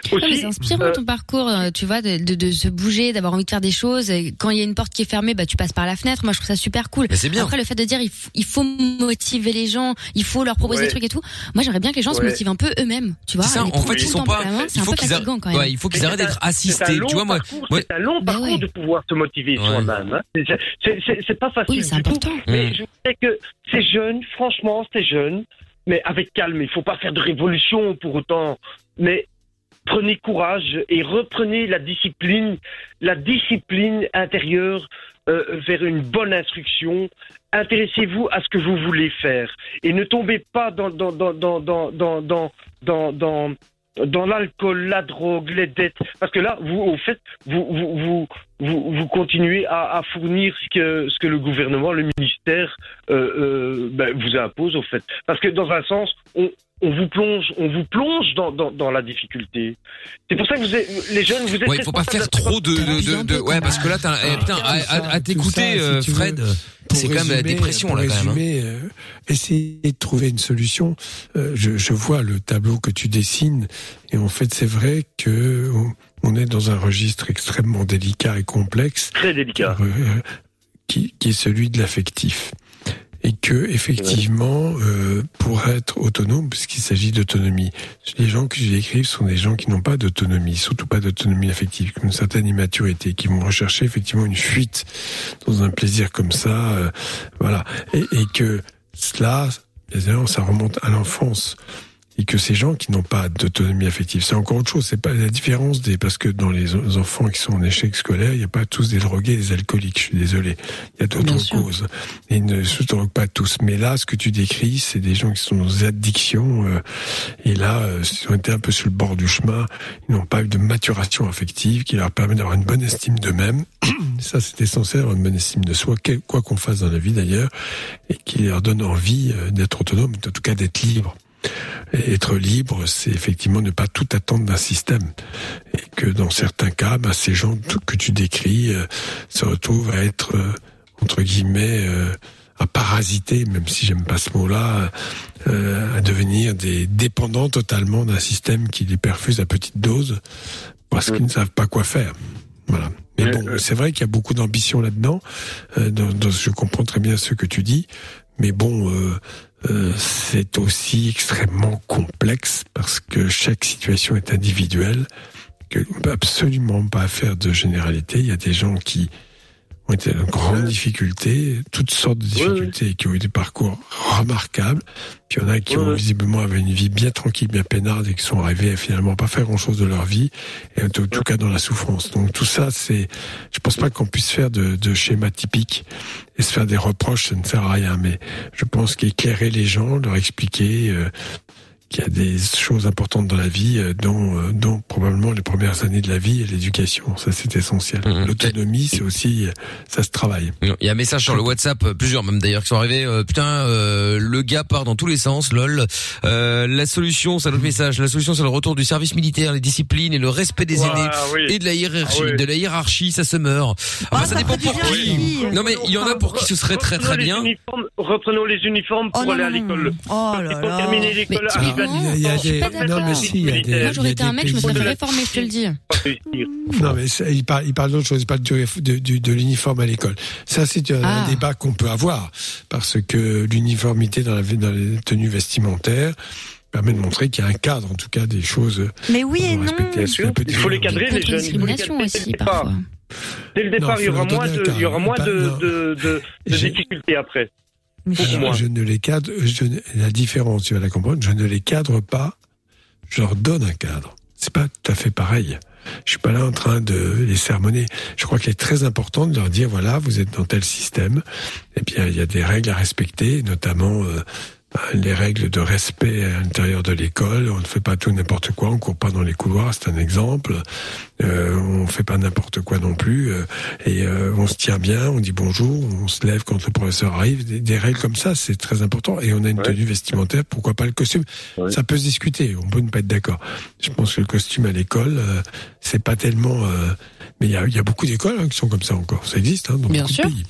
C'est inspirant euh, ton parcours, euh, tu vois, de, de, de se bouger, d'avoir envie de faire des choses. Quand il y a une porte qui est fermée, bah tu passes par la fenêtre. Moi, je trouve ça super cool. C'est bien. Après, le fait de dire il, il faut motiver les gens, il faut leur proposer Ouais. des trucs et tout. Moi, j'aimerais bien que les gens se Ouais. motivent un peu eux-mêmes. Tu vois, C'est ça, en fait, ils sont pas- c'est il un faut peu qu'ils fatigant arrêtent- quand même. ouais, il faut qu'ils arrêtent c'est d'être assistés. C'est un long Tu vois, moi- c'est un long parcours de pouvoir se motiver soi-même. hein. C'est- C'est c'est- c'est pas facile du tout. Mais Mm. je sais que c'est jeune, franchement, c'est jeune, mais avec calme. Il faut pas faire de révolution pour autant. Mais prenez courage et reprenez la discipline, la discipline intérieure euh, vers une bonne instruction. Intéressez-vous à ce que vous voulez faire et ne tombez pas dans dans dans dans dans dans dans, dans, dans l'alcool, la drogue, les dettes, parce que là, vous, au fait, vous, vous, vous, vous, continuez à, fournir ce que, ce que le gouvernement, le ministère euh, euh, ben, vous impose, au fait. Parce que dans un sens, on, on vous plonge, on vous plonge dans, dans, dans la difficulté. C'est pour ça que vous êtes, les jeunes, vous êtes. Ouais, il faut pas faire trop de, de, de, de- ouais, parce que là, t'as, eh, putain, à, à- à t'écouter, ça, si euh, tu veux, Fred, Pour c'est quand même la dépression pour là, quand même. hein. résumer, euh, essayer de trouver une solution. Euh, je, je vois le tableau que tu dessines, et en fait, c'est vrai que on, on est dans un registre extrêmement délicat et complexe. Très délicat. euh, qui, qui est celui de l'affectif. Et que effectivement, euh, pour être autonome, puisqu'il s'agit d'autonomie, les gens que je décrive sont des gens qui n'ont pas d'autonomie, surtout pas d'autonomie affective, une certaine immaturité, qui vont rechercher effectivement une fuite dans un plaisir comme ça, euh, voilà, et, et que cela, évidemment, ça remonte à l'enfance. Et que ces gens qui n'ont pas d'autonomie affective, c'est encore autre chose. C'est pas la différence des parce que dans les enfants qui sont en échec scolaire, il n'y a pas tous des drogués, des alcooliques. Je suis désolé. Il y a d'autres causes. Et ils ne se droguent pas tous. Mais là, ce que tu décris, c'est des gens qui sont dans des addictions. euh, et là, euh, ils ont été un peu sur le bord du chemin. Ils n'ont pas eu de maturation affective qui leur permet d'avoir une bonne estime d'eux-mêmes. Ça, c'est essentiel, avoir une bonne estime de soi, quoi qu'on fasse dans la vie d'ailleurs, et qui leur donne envie euh, d'être autonome, en tout cas d'être libre. Être libre, c'est effectivement ne pas tout attendre d'un système. Et que dans certains cas, bah, ces gens que tu décris euh, se retrouvent à être, euh, entre guillemets, euh, à parasiter, même si j'aime pas ce mot-là, à devenir des dépendants totalement d'un système qui les perfuse à petite dose parce qu'ils ne savent pas quoi faire. Voilà. Mais bon, c'est vrai qu'il y a beaucoup d'ambition là-dedans. Dans- dans- je comprends très bien ce que tu dis, mais bon, euh, euh, c'est aussi extrêmement complexe parce que chaque situation est individuelle. Que on peut absolument pas faire de généralité. Il y a des gens qui ont été en grande difficulté, toutes sortes de difficultés, qui ont eu des parcours remarquables. Puis il y en a qui ont visiblement avaient une vie bien tranquille, bien peinarde et qui sont arrivés à finalement pas faire grand chose de leur vie, et en tout, tout cas dans la souffrance. Donc tout ça, c'est, je pense pas qu'on puisse faire de, de schéma typique et se faire des reproches, ça ne sert à rien. Mais je pense qu'éclairer les gens, leur expliquer euh, qu'il y a des choses importantes dans la vie, euh, dont, euh, dont probablement les premières années de la vie et l'éducation. Ça, c'est essentiel. L'autonomie, c'est aussi, euh, ça se travaille. Il y a un message sur le WhatsApp, euh, plusieurs même d'ailleurs qui sont arrivés. euh, putain, euh, le gars part dans tous les sens, lol. Euh, la solution, c'est un autre message. La solution, c'est le retour du service militaire, les disciplines et le respect des aînés oui. et de la hiérarchie. Ah oui. De la hiérarchie, ça se meurt. Enfin, ça dépend pour qui. Non mais il y en a pour qui ce serait très très bien. uniformes- reprenons les uniformes pour aller à l'école. Oh ils ont terminé l'école, Il y a des, non, mais si, il y a des, Moi, j'aurais été un mec, je me serais fait réformer, je te le dis. Non, mais ça, il parle, il parle d'autre chose, il parle du, de, l'uniforme à l'école. Ça, c'est un, Ah. débat qu'on peut avoir, parce que l'uniformité dans, la, dans les tenues vestimentaires permet de montrer qu'il y a un cadre, en tout cas, des choses. Mais oui et non. Il faut les cadrer, les jeunes. Il faut les Contre-discrimination cadrer aussi, dès le départ. parfois. Dès le départ, Non, il y aura moins de, difficultés après. Je, ne les cadre, je la différence, tu vas la comprendre, je ne les cadre pas, je leur donne un cadre. C'est pas tout à fait pareil. Je suis pas là en train de les sermonner. Je crois qu'il est très important de leur dire, voilà, vous êtes dans tel système, et bien, il y a des règles à respecter, notamment, euh, les règles de respect à l'intérieur de l'école. On ne fait pas tout n'importe quoi, on court pas dans les couloirs, c'est un exemple. Euh, on fait pas n'importe quoi non plus. euh, et euh, on se tient bien, on dit bonjour, on se lève quand le professeur arrive. Des, des règles comme ça, c'est très important. Et on a une tenue vestimentaire, pourquoi pas le costume Ça peut se discuter, on peut ne pas être d'accord. Je pense que le costume à l'école, euh, c'est pas tellement... euh, mais il y a, il y a beaucoup d'écoles hein, qui sont comme ça encore. Ça existe hein, dans Bien beaucoup sûr. de pays.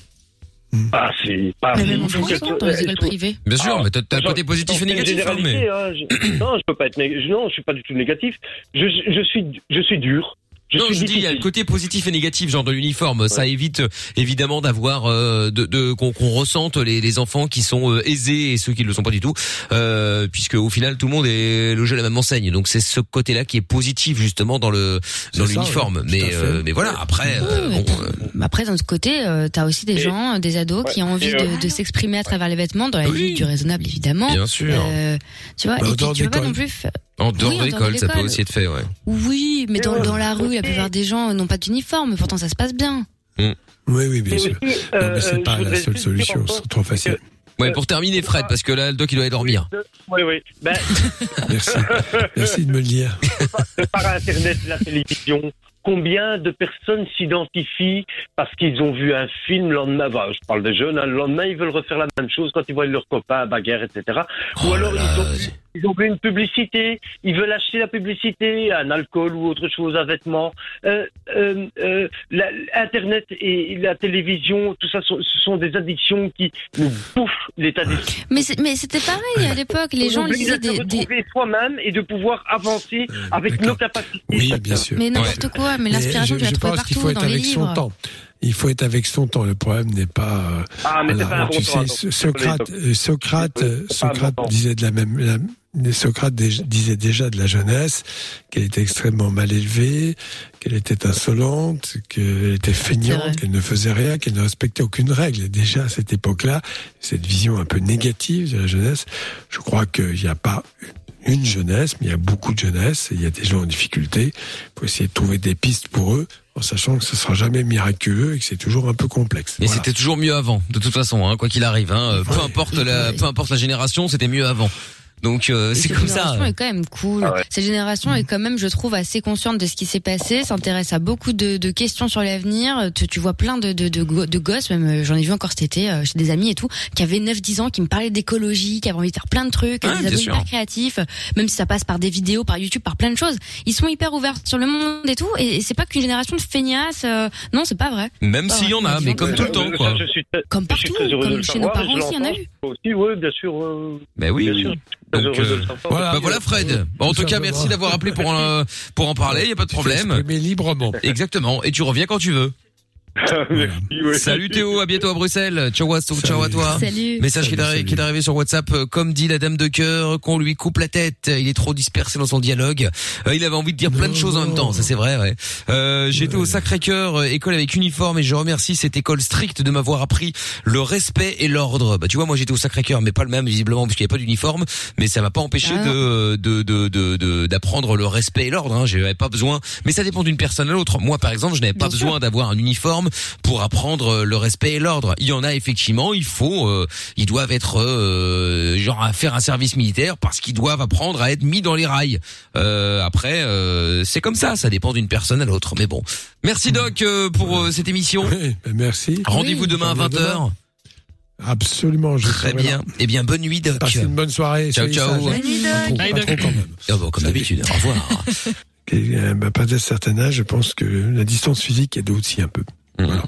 Ah, c'est pas. Mais même qu'elles hein, soient- dans les écoles privées. Bien sûr, Ah, mais t'as un côté positif et négatif. hein, mais... généralité, hein, je- non, je peux pas être nég- non, je suis pas du tout négatif. Je, je suis, je suis dur. Je non, je dis il y a le côté positif et négatif, genre de l'uniforme. Ça évite euh, évidemment d'avoir euh, de, de qu'on qu'on ressente les, les enfants qui sont euh, aisés et ceux qui ne le sont pas du tout, euh, puisque au final tout le monde est logé à la même enseigne. Donc c'est ce côté-là qui est positif justement dans le dans l'uniforme. ouais, mais euh, mais voilà, après euh, Ouais, bon, Après, d'un autre côté, euh, t'as aussi des gens, euh, des ados qui ont envie euh, de, de s'exprimer à travers les vêtements dans la Oui. limite du raisonnable, évidemment. Bien sûr. Euh, tu vois, Bah, et puis tu peux pas non plus. En dehors Oui, de l'école, ça peut aussi être fait, ouais. Oui, mais dans, dans la rue, la plupart des gens n'ont pas d'uniforme, pourtant ça se passe bien. Oui, oui, bien Et sûr. non, euh, mais c'est euh, pas la seule solution, c'est trop facile. Ouais, pour terminer, Fred, parce que là, le doc il doit aller dormir. Oui, oui. Ben, Merci. Merci de me le dire. par Internet, la télévision, combien de personnes s'identifient parce qu'ils ont vu un film le lendemain, je parle des jeunes, hein, le lendemain ils veulent refaire la même chose quand ils voient leurs copains, bagarre, etc. Oh ou alors ils, ont, ils ont vu une publicité, ils veulent acheter la publicité, un alcool ou autre chose, un vêtement. Euh, euh, euh, la- Internet et la télévision, tout ça, sont- ce sont des addictions qui nous bouffent l'état d'esprit. Mais c'est- mais c'était pareil à l'époque, les gens lisaient de se des, des- retrouver soi-même et de pouvoir avancer avec d'accord. nos capacités. Oui, bien sûr. mais n'importe quoi, mais Mais l'inspiration je, tu je trouves pense qu'il faut être dans les avec son livres. temps. Il faut être avec son temps. Le problème n'est pas. euh, Ah, mais c'est voilà, pas un tu bon sais, temps, So- donc. Socrate, euh, Socrate, euh, C'est pas un bon Socrate temps. disait de la même. la- Socrate dé- disait déjà de la jeunesse qu'elle était extrêmement mal élevée, qu'elle était insolente, qu'elle était feignante, qu'elle ne faisait rien, qu'elle ne respectait aucune règle. Et déjà à cette époque-là, cette vision un peu négative de la jeunesse, je crois qu'il n'y a pas une jeunesse, mais il y a beaucoup de jeunesse et il y a des gens en difficulté. Il faut essayer de trouver des pistes pour eux, en sachant que ce sera jamais miraculeux et que c'est toujours un peu complexe. Mais Voilà. c'était toujours mieux avant, de toute façon, hein, quoi qu'il arrive. Hein, euh, peu importe la, peu importe la génération, c'était mieux avant. Donc euh, c'est Cette comme ça. génération est quand même cool. Ah ouais. Cette génération est quand même, je trouve, assez consciente de ce qui s'est passé, s'intéresse à beaucoup de, de questions sur l'avenir. Tu, tu vois plein de, de, de, go- de gosses, même euh, j'en ai vu encore cet été euh, chez des amis et tout, qui avaient 9-10 ans, qui me parlaient d'écologie, qui avaient envie de faire plein de trucs, Ouais, des ados hyper créatifs, même si ça passe par des vidéos, par YouTube, par plein de choses. Ils sont hyper ouverts sur le monde et tout, et, et c'est pas qu'une génération de feignasses. euh, non, c'est pas vrai. Même s'il y en a, mais comme tout le temps, quoi. Je suis très- Comme je suis partout, comme chez nos parents aussi, il y en a eu. Aussi, oui, bien sûr. euh, Ben oui, bien oui. sûr. Donc, euh, voilà, bah voilà Fred. Bon, en tout cas, merci d'avoir appelé pour en, pour en parler. Il y a pas de problème. Mais librement. Exactement. Et tu reviens quand tu veux. Salut Théo, à bientôt à Bruxelles. Ciao à, ciao à toi. Salut. Message qui est, arri- qui est arrivé sur WhatsApp. euh, Comme dit la dame de cœur, qu'on lui coupe la tête. Il est trop dispersé dans son dialogue. Euh, il avait envie de dire plein de choses en même temps. Ça c'est vrai. Ouais. Euh, J'étais au Sacré-Cœur, euh, école avec uniforme, et je remercie cette école stricte de m'avoir appris le respect et l'ordre. Bah tu vois, moi j'étais au Sacré-Cœur, mais pas le même visiblement parce qu'il n'y avait pas d'uniforme. Mais ça m'a pas empêché Ah. de de de de- de- d'apprendre le respect et l'ordre. Hein. J'avais pas besoin. Mais ça dépend d'une personne à l'autre. Moi par exemple, je n'avais pas Bien besoin d'avoir un uniforme pour apprendre euh, le respect et l'ordre. Il y en a effectivement, il faut, euh, ils doivent être euh, genre à faire un service militaire parce qu'ils doivent apprendre à être mis dans les rails. Euh, après, euh, c'est comme ça, ça dépend d'une personne à l'autre. Mais bon, merci Doc euh, pour euh, cette émission. Oui, ben merci. Rendez-vous Oui, demain à je reviens 20h. demain. Absolument, je Très bien. là. Eh bien, bonne nuit Doc. Passez une bonne soirée. Ciao, ciao. Bonne nuit, Pas trop, Bye, pas Doc. trop quand même. Ah bon, comme d'habitude. Au revoir. Et, euh, bah, pas d'un certain âge, je pense que la distance physique aide aussi un peu. Voilà.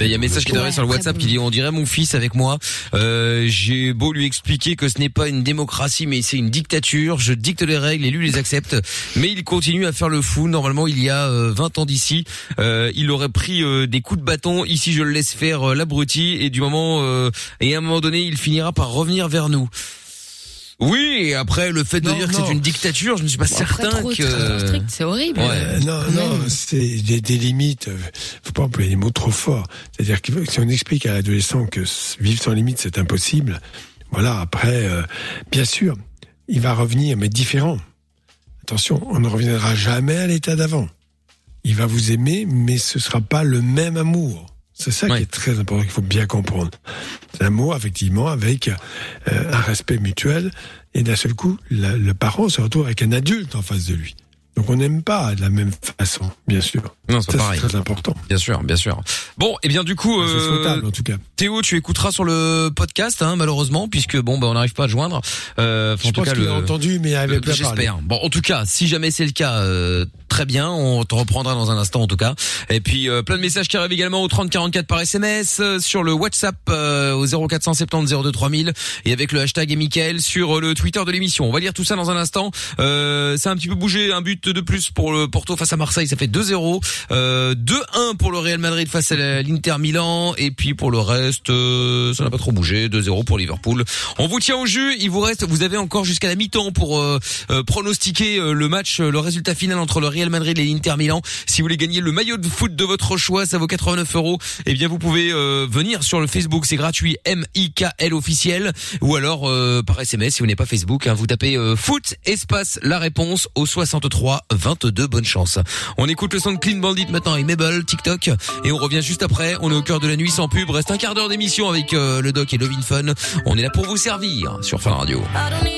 Il y a un message qui est arrivé Ouais, sur le WhatsApp qui dit on dirait mon fils avec moi. Euh, J'ai beau lui expliquer que ce n'est pas une démocratie mais c'est une dictature. Je dicte les règles et lui les accepte. Mais il continue à faire le fou. Normalement il y a euh, 20 ans d'ici, euh, il aurait pris euh, des coups de bâton. Ici je le laisse faire euh, l'abruti et du moment euh, et à un moment donné il finira par revenir vers nous. Oui, et après le fait de Non, dire que non. c'est une dictature, je ne suis pas Bon, après, certain trop, que trop strict, c'est horrible. Ouais. Euh, non, non, c'est des, des limites. euh, Faut pas employer des mots trop forts. C'est-à-dire que si on explique à l'adolescent que vivre sans limite c'est impossible, voilà. Après, euh, bien sûr, il va revenir, mais différent. Attention, on ne reviendra jamais à l'état d'avant. Il va vous aimer, mais ce sera pas le même amour. C'est ça Ouais. qui est très important, qu'il faut bien comprendre. C'est un amour, effectivement, avec euh, un respect mutuel, et d'un seul coup, la- le parent se retrouve avec un adulte en face de lui. Donc on n'aime pas de la même façon, bien sûr. non, c'est pareil. c'est très important. Bien sûr, bien sûr. Bon, et bien du coup, C'est euh, souhaitable, en tout cas. Théo, tu écouteras sur le podcast, hein, malheureusement, puisque bon, bah, on n'arrive pas à le joindre. Euh, Je en tout pense cas, qu'il le- entendu, mais parlé. J'espère. Bon, en tout cas, si jamais c'est le cas, euh, très bien, on te reprendra dans un instant, en tout cas. Et puis euh, plein de messages qui arrivent également au 3044 par SMS, euh, sur le WhatsApp euh, au 0470 02 3000 et avec le hashtag et Mickaël sur le Twitter de l'émission. On va lire tout ça dans un instant. Euh, ça a un petit peu bougé, un but de plus pour le Porto face à Marseille, ça fait 2-0, euh, 2-1 pour le Real Madrid face à l'Inter Milan et puis pour le reste, euh, ça n'a pas trop bougé, 2-0 pour Liverpool. On vous tient au jus, il vous reste, vous avez encore jusqu'à la mi-temps pour euh, euh, pronostiquer euh, le match, euh, le résultat final entre le Real Madrid et l'Inter Milan. Si vous voulez gagner le maillot de foot de votre choix, ça vaut 89 euros. Eh bien, vous pouvez euh, venir sur le Facebook, c'est gratuit, M-I-K-L officiel, ou alors euh, par SMS si vous n'avez pas Facebook, hein, vous tapez euh, foot espace la réponse au 63 22. Bonne chance. On écoute le son de Clean Bandit maintenant avec Mabel, TikTok, et on revient juste après. On est au cœur de la nuit sans pub. Reste un quart d'heure d'émission avec euh, le doc et Lovin Fun. On est là pour vous servir sur Fun Radio.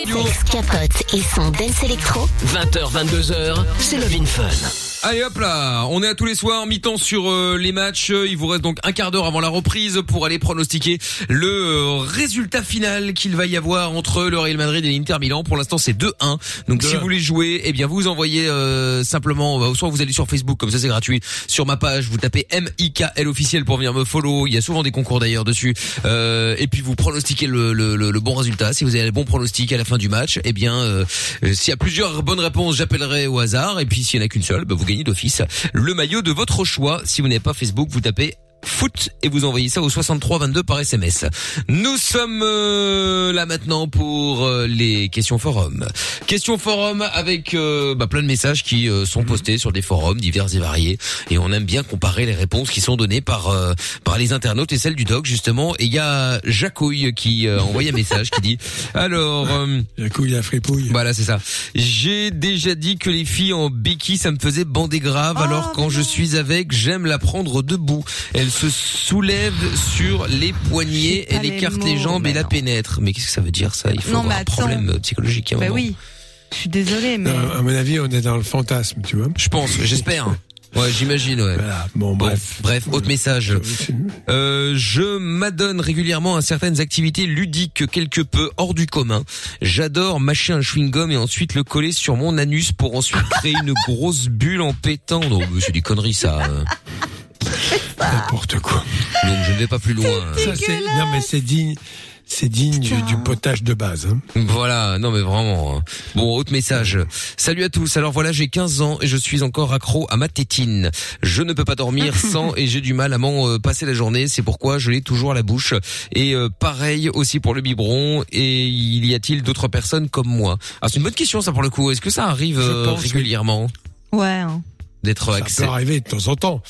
Sex capote et son dance électro. 20h, 22h, c'est Love in Fun. Allez hop là, on est à tous les soirs, mi-temps sur euh, les matchs. Il vous reste donc un quart d'heure avant la reprise pour aller pronostiquer le euh, résultat final qu'il va y avoir entre le Real Madrid et l'Inter Milan. Pour l'instant, c'est 2-1. Donc si vous voulez jouer, eh bien vous envoyez euh, simplement, euh, soit vous allez sur Facebook, comme ça c'est gratuit, sur ma page, vous tapez M-I-K-L officiel pour venir me follow. Il y a souvent des concours d'ailleurs dessus. Euh, et puis vous pronostiquez le, le, le, le bon résultat. Si vous avez les bons pronostics à la fin du match, eh bien s'il y a plusieurs bonnes réponses, j'appellerai au hasard. Et puis s'il y en a qu'une seule, bah, vous d'office le maillot de votre choix. Si vous n'avez pas Facebook, vous tapez foot et vous envoyez ça au 63 22 par SMS. Nous sommes euh, là maintenant pour euh, les questions forum. Questions forum avec euh, bah, plein de messages qui euh, sont postés sur des forums divers et variés et on aime bien comparer les réponses qui sont données par euh, par les internautes et celles du doc justement et il y a Jacouille qui euh, a envoyé un message qui dit alors euh, Jacouille la fripouille. Voilà, c'est ça. J'ai déjà dit que les filles en biki ça me faisait bander grave Oh, alors quand je suis avec, j'aime la prendre debout. Elle se soulève sur les poignets, elle les écarte les jambes et mais la pénètre. Mais qu'est-ce que ça veut dire ça? Il faut Non, avoir mais un problème attends. psychologique à un Bah moment. oui. Je suis désolée, mais. Non, à mon avis, on est dans le fantasme, tu vois. Je pense, j'espère. Ouais, j'imagine, ouais. Voilà. Bon, bref. Bref, autre message. Euh, je m'adonne régulièrement à certaines activités ludiques quelque peu hors du commun. J'adore mâcher un chewing-gum et ensuite le coller sur mon anus pour ensuite créer une grosse bulle en pétant. Non, mais c'est des conneries ça. Euh. N'importe quoi. Donc je ne vais pas plus loin. Ça, c'est, non, mais c'est digne, c'est digne du, du potage de base. Hein. Voilà, non mais vraiment. hein. Bon, autre message. Salut à tous. Alors voilà, j'ai 15 ans et je suis encore accro à ma tétine. Je ne peux pas dormir sans et j'ai du mal à m'en euh, passer la journée. C'est pourquoi je l'ai toujours à la bouche. Et euh, pareil aussi pour le biberon. Et il y a-t-il d'autres personnes comme moi? Ah, c'est une bonne question ça pour le coup. Est-ce que ça arrive euh, régulièrement? Ouais. hein. d'être Ça accès peut arriver de temps en temps.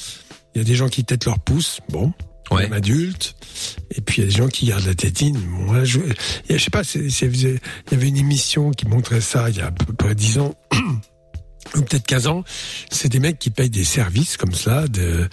Il y a des gens qui têtent leur pouce, bon, même adultes. Et puis il y a des gens qui gardent la tétine. Moi, je, sais pas, il y avait une émission qui montrait ça il y a à peu près 10 ans. Ou peut-être 15 ans, c'est des mecs qui payent des services comme ça de,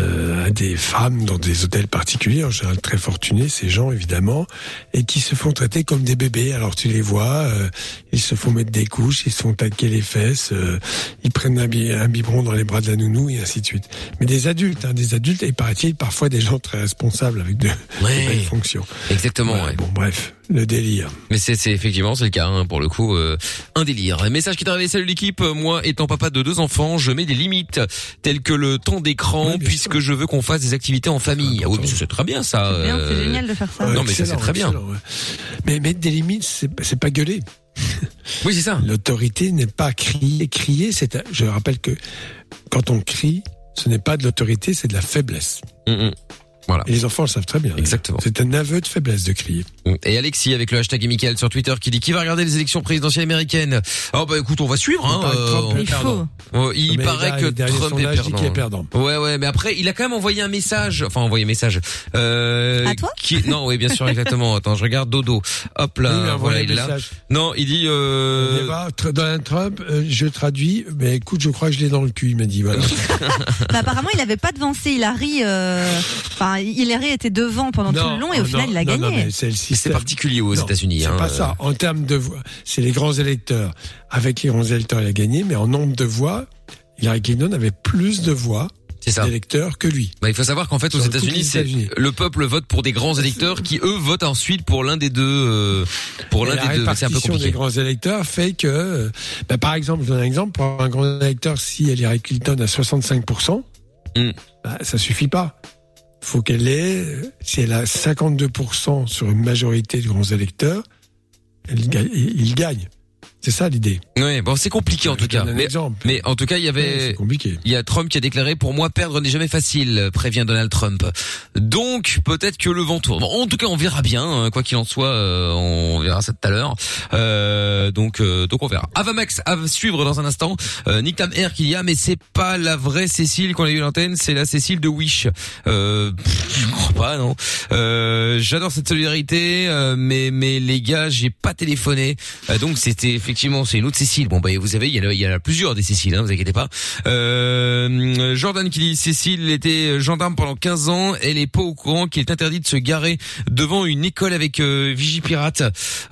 euh, à des femmes dans des hôtels particuliers, en général très fortunés, ces gens évidemment, et qui se font traiter comme des bébés. Alors tu les vois, euh, ils se font mettre des couches, ils se font taquer les fesses, euh, ils prennent un, bi- un biberon dans les bras de la nounou et ainsi de suite. Mais des adultes, hein, des adultes, et paraît-il parfois des gens très responsables avec de, Ouais. de belles fonctions. Exactement. Voilà, ouais. Bon bref, le délire. Mais c'est c'est effectivement c'est le cas hein, pour le coup euh, un délire. Un message qui est arrivé salut l'équipe. Euh, Moi étant papa de deux enfants, je mets des limites telles que le temps d'écran puisque je veux qu'on fasse des activités en famille. Ah oui, mais c'est très bien ça. C'est bien, c'est euh, génial de faire ça. Non mais ça c'est très bien. ouais. Mais mettre des limites, c'est c'est pas gueuler. Oui, c'est ça. L'autorité n'est pas crier. Crier, c'est. Je rappelle que quand on crie, ce n'est pas de l'autorité, c'est de la faiblesse. Mm, mm. Voilà. Et les enfants le savent très bien. Exactement. C'est un aveu de faiblesse de crier. Et Alexis avec le hashtag Michael sur Twitter qui dit qui va regarder les élections présidentielles américaines? Oh bah écoute, on va suivre. Hein, paraît que Trump est Il faut. Oh, il paraît là, que derniers Trump est perdant. qu'il est perdant. Ouais ouais, mais après il a quand même envoyé un message, enfin envoyé un message. Euh, À toi? qui, Non, oui bien sûr exactement. Attends, je regarde Dodo. Hop là, Oui, voilà il là. message. Non, il dit. Euh... Il va, tr- Donald Trump, euh, je traduis, mais écoute, je crois que je l'ai dans le cul, il m'a dit, voilà. Bah, apparemment, il avait pas devancé Hillary. euh, Enfin, Hillary était devant pendant tout le long et au final, il a non, gagné. c'est particulier aux États-Unis. C'est hein, pas euh. ça. En termes de voix, c'est les grands électeurs. Avec les grands électeurs, il a gagné, mais en nombre de voix, Hillary Clinton avait plus de voix d'électeurs que lui. Bah, il faut savoir qu'en fait aux Sur États-Unis, le peuple vote pour des grands électeurs qui eux votent ensuite pour l'un des deux. euh, pour l'un la des deux. C'est un peu répartition compliqué. des grands électeurs fait que, euh, bah, par exemple, je donne un exemple, pour un grand électeur, si Hillary Clinton a 65%, Mm. bah, ça suffit pas. Faut qu'elle ait, si elle a 52% sur une majorité de grands électeurs, il gagne. C'est ça l'idée. Ouais, bon, c'est compliqué en tout cas. Mais, en tout cas, il y avait compliqué. Il y a Trump qui a déclaré pour moi perdre n'est jamais facile, prévient Donald Trump. Donc peut-être que le vent tourne. En tout cas, on verra bien. hein, Quoi qu'il en soit, euh, on verra ça tout à l'heure. Euh, donc euh, donc on verra. Avamax à suivre dans un instant. Euh, Nick Tam Air qui y a, mais c'est pas la vraie Cécile qu'on a eu l'antenne, c'est la Cécile de Wish. Euh, pff, je crois pas, non. Euh, J'adore cette solidarité, mais mais les gars, j'ai pas téléphoné. Donc c'était effectivement c'est une autre Cécile. Bon bah vous savez, il y a, il y a plusieurs des Céciles, hein, vous inquiétez pas. Euh, Jordan qui dit Cécile était gendarme pendant 15 ans, elle est pas au courant qu'il est interdit de se garer devant une école avec euh, Vigipirate.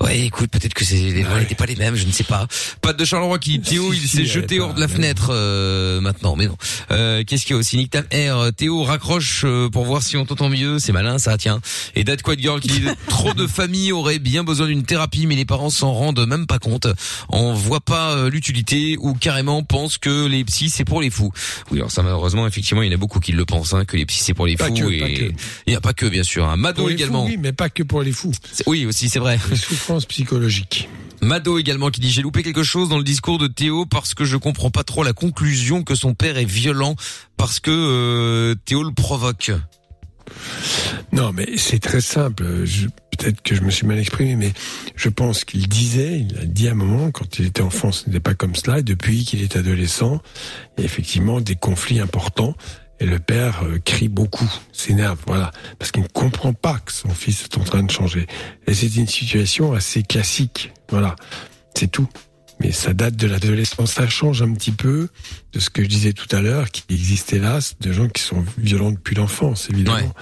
Ouais, écoute, peut-être que c'est les lois n'étaient pas les mêmes, je ne sais pas. Pat de Charleroi qui dit Théo, il s'est jeté hors de la fenêtre euh, maintenant, mais non. Euh, Qu'est-ce qu'il y a aussi? Nick Tam Air, Théo raccroche euh, pour voir si on t'entend mieux, c'est malin ça, tiens. Et Dad Quad Girl qui dit trop de familles auraient bien besoin d'une thérapie, mais les parents s'en rendent même pas compte. On voit pas euh, l'utilité ou carrément pensent que les psys c'est pour les fous. Oui, alors ça malheureusement effectivement il y en a beaucoup qui le pensent, hein, que les psys c'est pour les Pas fous que, et il y a pas que bien sûr. Hein. Mado Pour les également. fous, oui, mais pas que pour les fous. Oui aussi c'est vrai. Les souffrances psychologiques. Mado également qui dit j'ai loupé quelque chose dans le discours de Théo parce que je comprends pas trop la conclusion que son père est violent parce que euh, Théo le provoque. Non, mais c'est très simple. Peut-être que je me suis mal exprimé, mais je pense qu'il disait, il a dit à un moment, quand il était enfant, ce n'était pas comme cela, depuis qu'il est adolescent, il y a effectivement des conflits importants, et le père euh, crie beaucoup, s'énerve, voilà, parce qu'il ne comprend pas que son fils est en train de changer. Et c'est une situation assez classique, voilà, c'est tout. Mais ça date de l'adolescence, ça change un petit peu de ce que je disais tout à l'heure, qui existe hélas de gens qui sont violents depuis l'enfance, évidemment,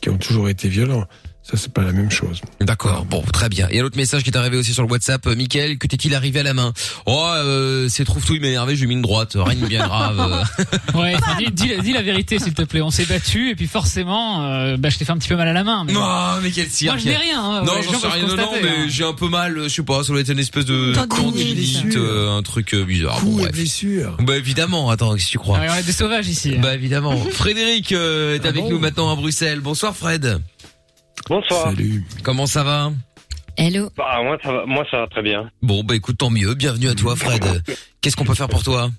qui ont toujours été violents. Ça, c'est pas la même chose. D'accord, bon, très bien. Et un autre message qui est arrivé aussi sur le WhatsApp, euh, Mickaël, que t'est-il arrivé à la main? Oh, euh, c'est trouve tout, il m'a énervé, j'ai mis une droite, rien de bien grave. Ouais, enfin, dis, dis- dis la vérité s'il te plaît. On s'est battu et puis forcément, euh, bah, je t'ai fait un petit peu mal à la main. Mais Oh, mais quel cirque Moi, je n'ai rien. Hein, non, Ouais, les j'en gens sais peuvent rien, non, non, constater, mais hein. j'ai un peu mal, je sais pas, ça doit être une espèce de Tendinite, condylite, blessure. euh, un truc euh, bizarre. Coups Bon, et bref. blessures. Bah évidemment, attends, qu'est-ce que tu crois? Ouais, on est des sauvages ici. Bah évidemment. Frédéric euh, est avec nous maintenant à Bruxelles. Bonsoir Fred. Bonsoir. Salut. Comment ça va Hello. Bah, moi, ça va, moi, ça va très bien. Bon, bah écoute, tant mieux. Bienvenue à toi Fred. Qu'est-ce qu'on peut faire pour toi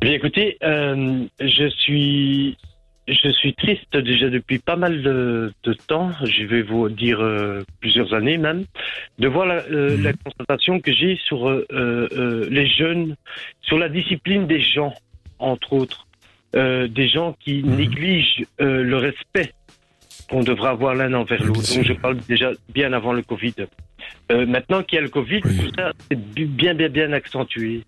Bien, écoutez, euh, je suis, je suis triste déjà depuis pas mal de, de temps. Je vais vous dire euh, plusieurs années même, de voir la, euh, la constatation que j'ai sur euh, euh, les jeunes, sur la discipline des gens, entre autres, Euh, des gens qui négligent euh, le respect qu'on devrait avoir l'un envers l'autre. Donc je parle déjà bien avant le Covid. Euh, maintenant qu'il y a le Covid, tout ça c'est bi- bien bien bien accentué.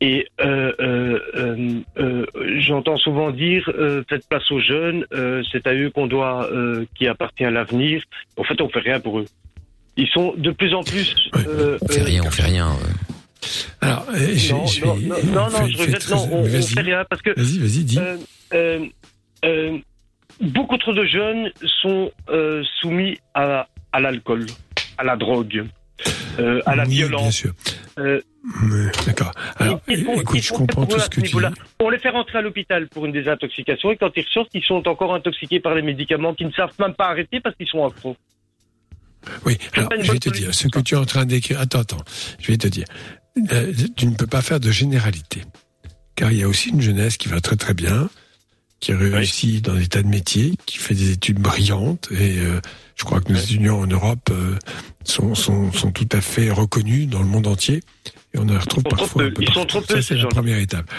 Et euh, euh, euh, euh, j'entends souvent dire euh, faites place aux jeunes, euh, c'est à eux qu'on doit, euh, qui appartient à l'avenir. En fait, on fait rien pour eux. Ils sont de plus en plus. euh, On fait rien, on fait rien. Alors, euh, non, non, non, non, je regrette, très- non, on, fait rien parce que. Vas-y, vas-y, dis. Beaucoup trop de jeunes sont euh, soumis à, à l'alcool, à la drogue, euh, à la Oui, violence. Euh, D'accord. Alors, ils font- écoute, ils je comprends tout ce que tu dis. On les fait rentrer à l'hôpital pour une désintoxication et quand ils ressortent, ils sont encore intoxiqués par les médicaments qu'ils ne savent même pas arrêter parce qu'ils sont accros. Oui, alors je vais te dire, ce que tu es en train d'écrire, attends, attends, je vais te dire, tu ne peux pas faire de généralité, car il y a aussi une jeunesse qui va très très bien, qui réussit dans des tas de métiers, qui fait des études brillantes, et euh, je crois que nos étudiants en Europe euh, sont, sont, sont tout à fait reconnus dans le monde entier, et on en retrouve Ils parfois un peu, ils sont trop peu, Ça, ces c'est la première étape.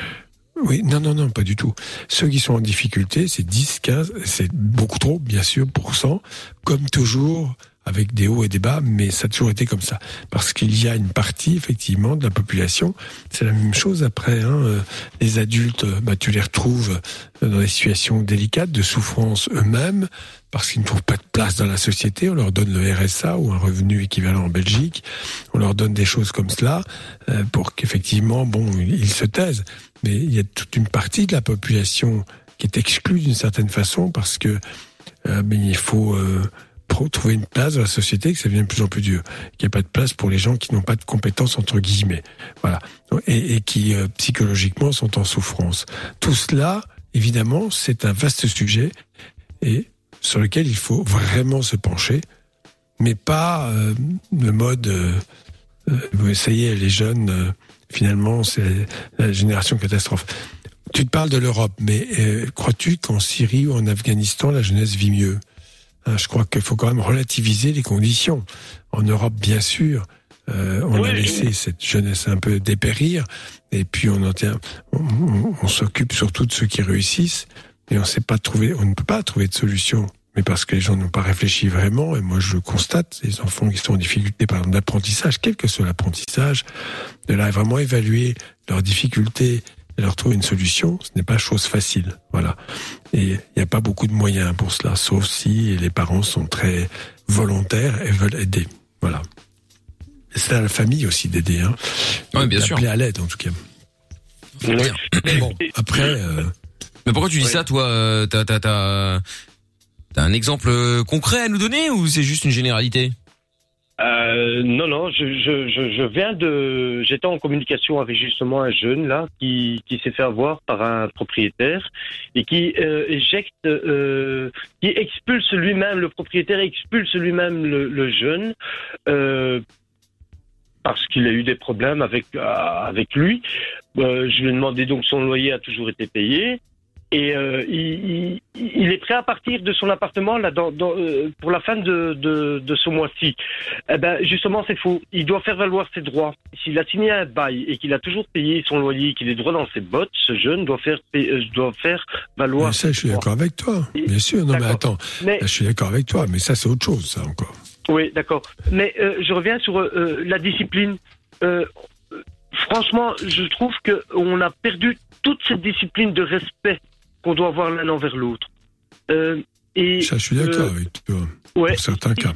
Oui, non, non, non, pas du tout. Ceux qui sont en difficulté, c'est 10, 15, c'est beaucoup trop, bien sûr, pour cent, comme toujours, avec des hauts et des bas, mais ça a toujours été comme ça. Parce qu'il y a une partie, effectivement, de la population, c'est la même chose après, hein, euh, les adultes, euh, bah, tu les retrouves euh, dans des situations délicates, de souffrance eux-mêmes, parce qu'ils ne trouvent pas de place dans la société, on leur donne le RSA ou un revenu équivalent en Belgique, on leur donne des choses comme cela, pour qu'effectivement, bon, ils se taisent. Mais il y a toute une partie de la population qui est exclue d'une certaine façon parce que euh, mais il faut euh, trouver une place dans la société, que ça devient de plus en plus dur. Qu'il n'y a pas de place pour les gens qui n'ont pas de compétences entre guillemets, voilà, et, et qui euh, psychologiquement sont en souffrance. Tout cela, évidemment, c'est un vaste sujet et sur lequel il faut vraiment se pencher, mais pas euh, le mode euh, euh, ça y les jeunes, euh, finalement, c'est la génération catastrophe. Tu te parles de l'Europe, mais crois-tu qu'en Syrie ou en Afghanistan, la jeunesse vit mieux? Je crois qu'il faut quand même relativiser les conditions. En Europe, bien sûr, euh, on a laissé cette jeunesse un peu dépérir, et puis on, on, on- s'occupe surtout de ceux qui réussissent, et on sait pas trouver, on ne peut pas trouver de solution. Mais parce que les gens n'ont pas réfléchi vraiment, et moi je le constate, les enfants qui sont en difficulté par exemple d'apprentissage, quel que soit l'apprentissage, de là vraiment évaluer leurs difficultés et leur trouver une solution, ce n'est pas chose facile. Voilà. Et il n'y a pas beaucoup de moyens pour cela, sauf si les parents sont très volontaires et veulent aider. Voilà. C'est à la famille aussi d'aider. Hein. Ouais, bien sûr. À l'aide en tout cas. Bon, après. euh, Mais pourquoi tu dis ça, toi euh, T'as t'as t'as t'as un exemple concret à nous donner ou c'est juste une généralité? Euh, non, non, je, je, je, viens de. J'étais en communication avec justement un jeune là qui, qui s'est fait avoir par un propriétaire et qui euh, éjecte, euh, qui expulse lui-même le propriétaire expulse lui-même le, le jeune euh, parce qu'il a eu des problèmes avec euh, avec lui. Euh, je lui ai demandé donc son loyer a toujours été payé. Et euh, il, il- il est prêt à partir de son appartement là dans, dans, euh, pour la fin de, de, de ce mois-ci. Eh ben justement c'est faux. Il doit faire valoir ses droits. S'il a signé un bail et qu'il a toujours payé son loyer, qu'il est droit dans ses bottes, ce jeune doit faire euh, doit faire valoir. Mais ça, je suis d'accord avec toi. Bien sûr. Non, mais attends. Mais- Là, je suis d'accord avec toi. Mais ça, c'est autre chose, ça encore. Oui, d'accord. Mais je reviens sur la discipline. Franchement, je trouve que on a perdu toute cette discipline de respect qu'on doit avoir l'un envers l'autre. Euh, et Ça, je suis d'accord euh, avec toi. ouais. Pour certains cas.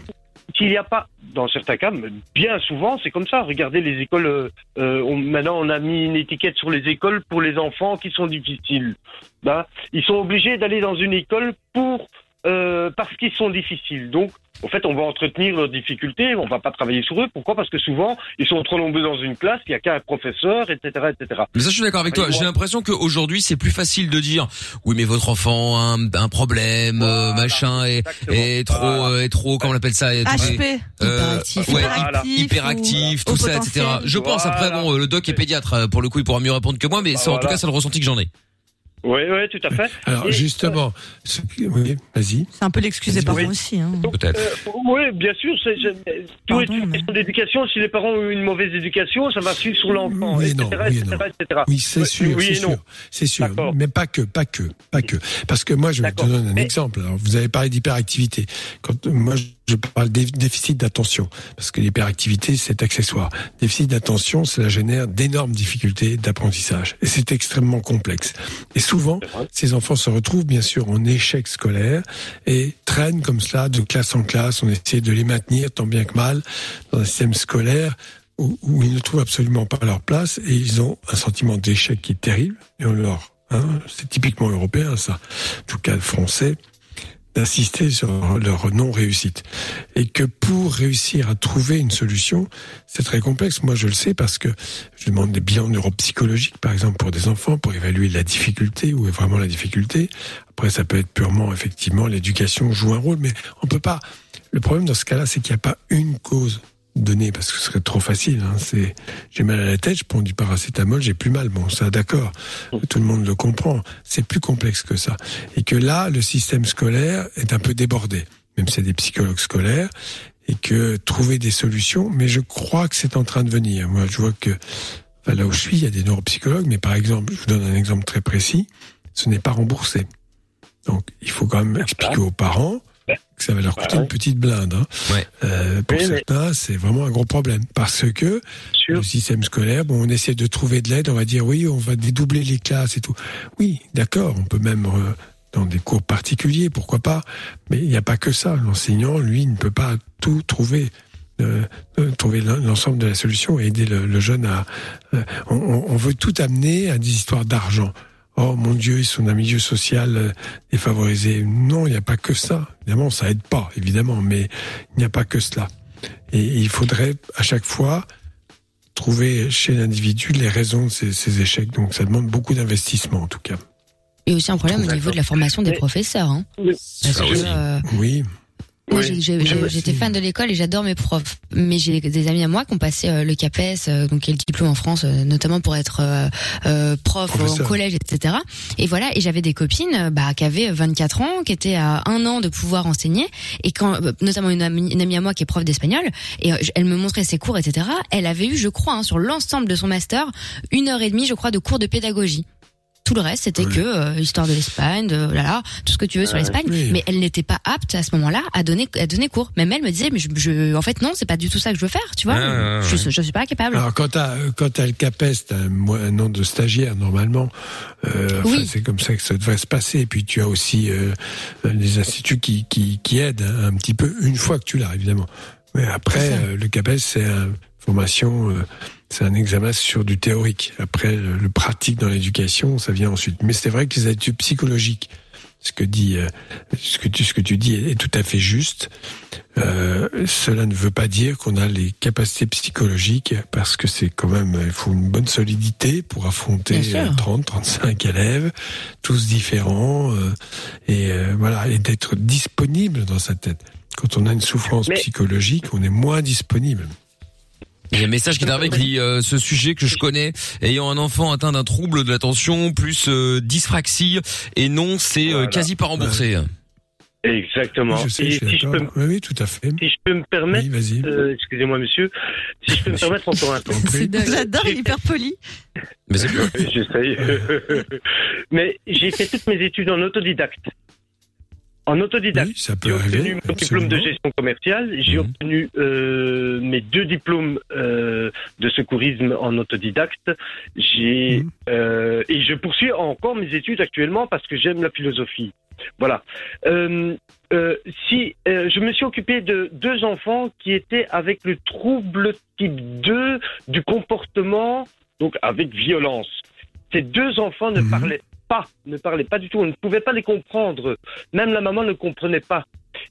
S'il n'y a pas, dans certains cas, mais bien souvent, c'est comme ça. Regardez les écoles. euh, on- maintenant, on a mis une étiquette sur les écoles pour les enfants qui sont difficiles. Ben, ils sont obligés d'aller dans une école pour euh, parce qu'ils sont difficiles. Donc, en fait, on va entretenir leurs difficultés. On va pas travailler sur eux. Pourquoi? Parce que souvent, ils sont trop nombreux dans une classe. Il y a qu'un professeur, etc., etc. Mais ça, je suis d'accord avec toi. J'ai l'impression qu'aujourd'hui, c'est plus facile de dire, oui, mais votre enfant a un, un problème, euh, machin, et, et trop, euh, est trop, comment on appelle ça, est- HP. euh, Hyperactif. ouais, Hyperactif hyperactif, ou tout ça, etc. Je pense. Après, bon, euh, le doc est pédiatre, euh, pour le coup, il pourra mieux répondre que moi, mais en tout voilà. cas, c'est le ressenti que j'en ai. Oui, oui, tout à fait. Alors, Et- justement, ce oui, vas-y. C'est un peu l'excuse des parents Oui. aussi. Hein. Peut-être. Euh, oui, bien sûr. C'est, c'est- tout est une question d'éducation. Si les parents ont eu une mauvaise éducation, ça va suivre sur l'enfant, etc., non, oui et etc., etc. Oui, c'est sûr, oui c'est et non. sûr, c'est sûr. Mais pas que, pas que, pas que. Parce que moi, je vais te donner un exemple. Alors, vous avez parlé d'hyperactivité. Quand moi, je parle de déficit d'attention, parce que l'hyperactivité, c'est accessoire. Déficit d'attention, cela génère d'énormes difficultés d'apprentissage, et c'est extrêmement complexe. Et souvent, ces enfants se retrouvent bien sûr en échec scolaire et traînent comme cela de classe en classe. On essaie de les maintenir tant bien que mal dans un système scolaire où, où ils ne trouvent absolument pas leur place et ils ont un sentiment d'échec qui est terrible. Et on leur, hein, c'est typiquement européen ça, en tout cas français, d'insister sur leur non-réussite. Et que pour réussir à trouver une solution, c'est très complexe. Moi, je le sais parce que je demande des bilans neuropsychologiques, par exemple, pour des enfants, pour évaluer la difficulté, où est vraiment la difficulté. Après, ça peut être purement, effectivement, l'éducation joue un rôle, mais on peut pas. Le problème dans ce cas-là, c'est qu'il n'y a pas une cause donnée, parce que ce serait trop facile. Hein. C'est, j'ai mal à la tête, je prends du paracétamol, j'ai plus mal. Bon, ça, d'accord. Tout le monde le comprend. C'est plus complexe que ça. Et que là, le système scolaire est un peu débordé. Même si c'est des psychologues scolaires. Et que trouver des solutions, mais je crois que c'est en train de venir. Moi, je vois que, enfin, là où je suis, il y a des neuropsychologues, mais par exemple, je vous donne un exemple très précis, ce n'est pas remboursé. Donc, il faut quand même expliquer aux parents ça va leur coûter une petite blinde. Hein. Euh, pour Oui, mais- certains, c'est vraiment un gros problème parce que le système scolaire, bon, on essaie de trouver de l'aide, on va dire oui, on va dédoubler les classes et tout. Oui, d'accord, on peut même euh, dans des cours particuliers, pourquoi pas, mais il n'y a pas que ça. L'enseignant, lui, ne peut pas tout trouver. euh, euh, trouver l'en- l'ensemble de la solution et aider le, le jeune à. euh, on, on- on veut tout amener à des histoires d'argent. Oh mon Dieu, ils sont d'un milieu social euh, défavorisé. Non, il n'y a pas que ça. Évidemment, ça aide pas, évidemment, mais il n'y a pas que cela. Et il faudrait à chaque fois trouver chez l'individu les raisons de ces, ces échecs. Donc ça demande beaucoup d'investissement en tout cas. Et aussi un problème au niveau de la formation des professeurs. Hein. Parce que, euh, Oui. J'ai- j'étais fan de l'école et j'adore mes profs. Mais j'ai des amis à moi qui ont passé euh, le CAPES, euh, donc qui est le diplôme en France, euh, notamment pour être euh, prof Professeur. en collège, etc. Et voilà, et j'avais des copines bah, qui avaient 24 ans, qui étaient à un an de pouvoir enseigner, et quand, notamment une amie, une amie à moi qui est prof d'espagnol, et elle me montrait ses cours, etc. Elle avait eu, je crois, hein, sur l'ensemble de son master, une heure et demie, je crois, de cours de pédagogie. Tout le reste, c'était que euh, histoire de l'Espagne, de là, là, tout ce que tu veux sur Ouais. l'Espagne. Oui. Mais elle n'était pas apte à ce moment-là à donner à donner cours. Même elle me disait, mais je, je- en fait non, c'est pas du tout ça que je veux faire, tu vois. Ouais. Je, je suis pas capable. Alors quand t'as quand t'as le CAPES, t'as un, un an de stagiaire normalement. Euh, enfin, Oui. C'est comme ça que ça devrait se passer. Et puis tu as aussi euh, des instituts qui, qui, qui aident hein, un petit peu une fois que tu l'as évidemment. Mais après euh, le CAPES c'est une formation, euh, c'est un examen sur du théorique. Après le, pratique dans l'éducation, ça vient ensuite. Mais c'est vrai que les études psychologiques ce que dit euh, ce que tu ce que tu dis est, est tout à fait juste. Euh, cela ne veut pas dire qu'on a les capacités psychologiques parce que c'est quand même il faut une bonne solidité pour affronter Bien sûr. euh, 30 35 élèves tous différents euh, et euh, voilà et d'être disponible dans sa tête. Quand on a une souffrance Mais- psychologique, on est moins disponible. Il y a un message qui est arrivé qui dit euh, ce sujet que je connais ayant un enfant atteint d'un trouble de l'attention plus euh, dyspraxie et non c'est euh, Voilà. quasi pas remboursé. Exactement. Je sais, Et je suis si je peux, d'accord. Oui, oui, tout à fait. si je peux me permettre, Oui, euh, excusez-moi monsieur, si je peux me permettre encore un temps. J'adore, il est hyper poli. Mais c'est. J'essaye. Mais j'ai fait toutes mes études en autodidacte. En autodidacte. Oui, ça peut J'ai obtenu arriver. mon diplôme de gestion commerciale. J'ai Mhm. obtenu euh, mes deux diplômes euh, de secourisme en autodidacte. J'ai Mhm. euh, et je poursuis encore mes études actuellement parce que j'aime la philosophie. Voilà. Si je me suis occupé de deux enfants qui étaient avec le trouble type 2 du comportement, donc avec violence. Ces deux enfants ne Mhm. parlaient pas, ne parlaient pas du tout. On ne pouvait pas les comprendre. Même la maman ne comprenait pas.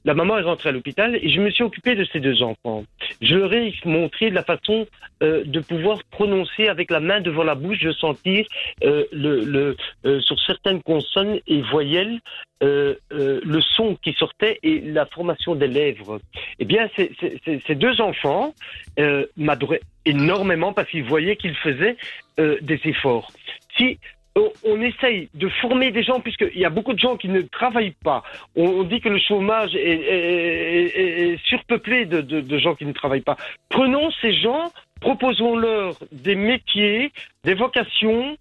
La maman est rentrée à l'hôpital et je me suis occupé de ces deux enfants. Je leur ai montré la façon euh, de pouvoir prononcer avec la main devant la bouche, de sentir euh, le, euh, sur certaines consonnes et voyelles le son qui sortait et la formation des lèvres. Eh bien, ces, deux enfants m'adoraient énormément parce qu'ils voyaient qu'ils faisaient des efforts. Si on, essaye de former des gens, puisqu'il y a beaucoup de gens qui ne travaillent pas, on, dit que le chômage est, surpeuplé de, gens qui ne travaillent pas. Prenons ces gens, proposons-leur des métiers, des vocations,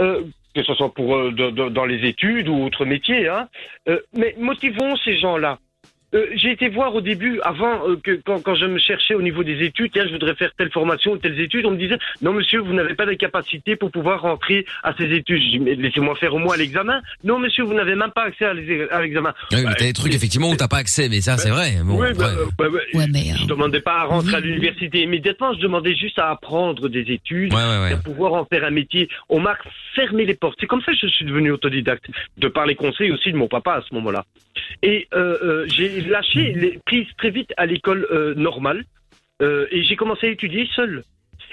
euh, que ce soit pour euh, dans les études ou autres métiers, hein, euh, mais motivons ces gens-là. Euh, j'ai été voir au début, avant euh, que quand, quand je me cherchais au niveau des études, tiens, je voudrais faire telle formation ou telles études, on me disait non monsieur, vous n'avez pas les capacités pour pouvoir rentrer à ces études. Je dis mais laissez-moi faire au moins l'examen. Non monsieur, vous n'avez même pas accès à l'examen. Oui, mais Bah, t'as des trucs effectivement où t'as pas accès, mais ça c'est vrai. Bon, oui, bah, bah, bah, Ouais, mais, euh, je demandais pas à rentrer à l'université immédiatement, je demandais juste à apprendre des études, Ouais, ouais, ouais. à pouvoir en faire un métier. On m'a fermé les portes. C'est comme ça que je suis devenu autodidacte, de par les conseils aussi de mon papa à ce moment-là. Et euh, euh, j'ai lâché les prises très vite à l'école euh, normale euh, et j'ai commencé à étudier seul.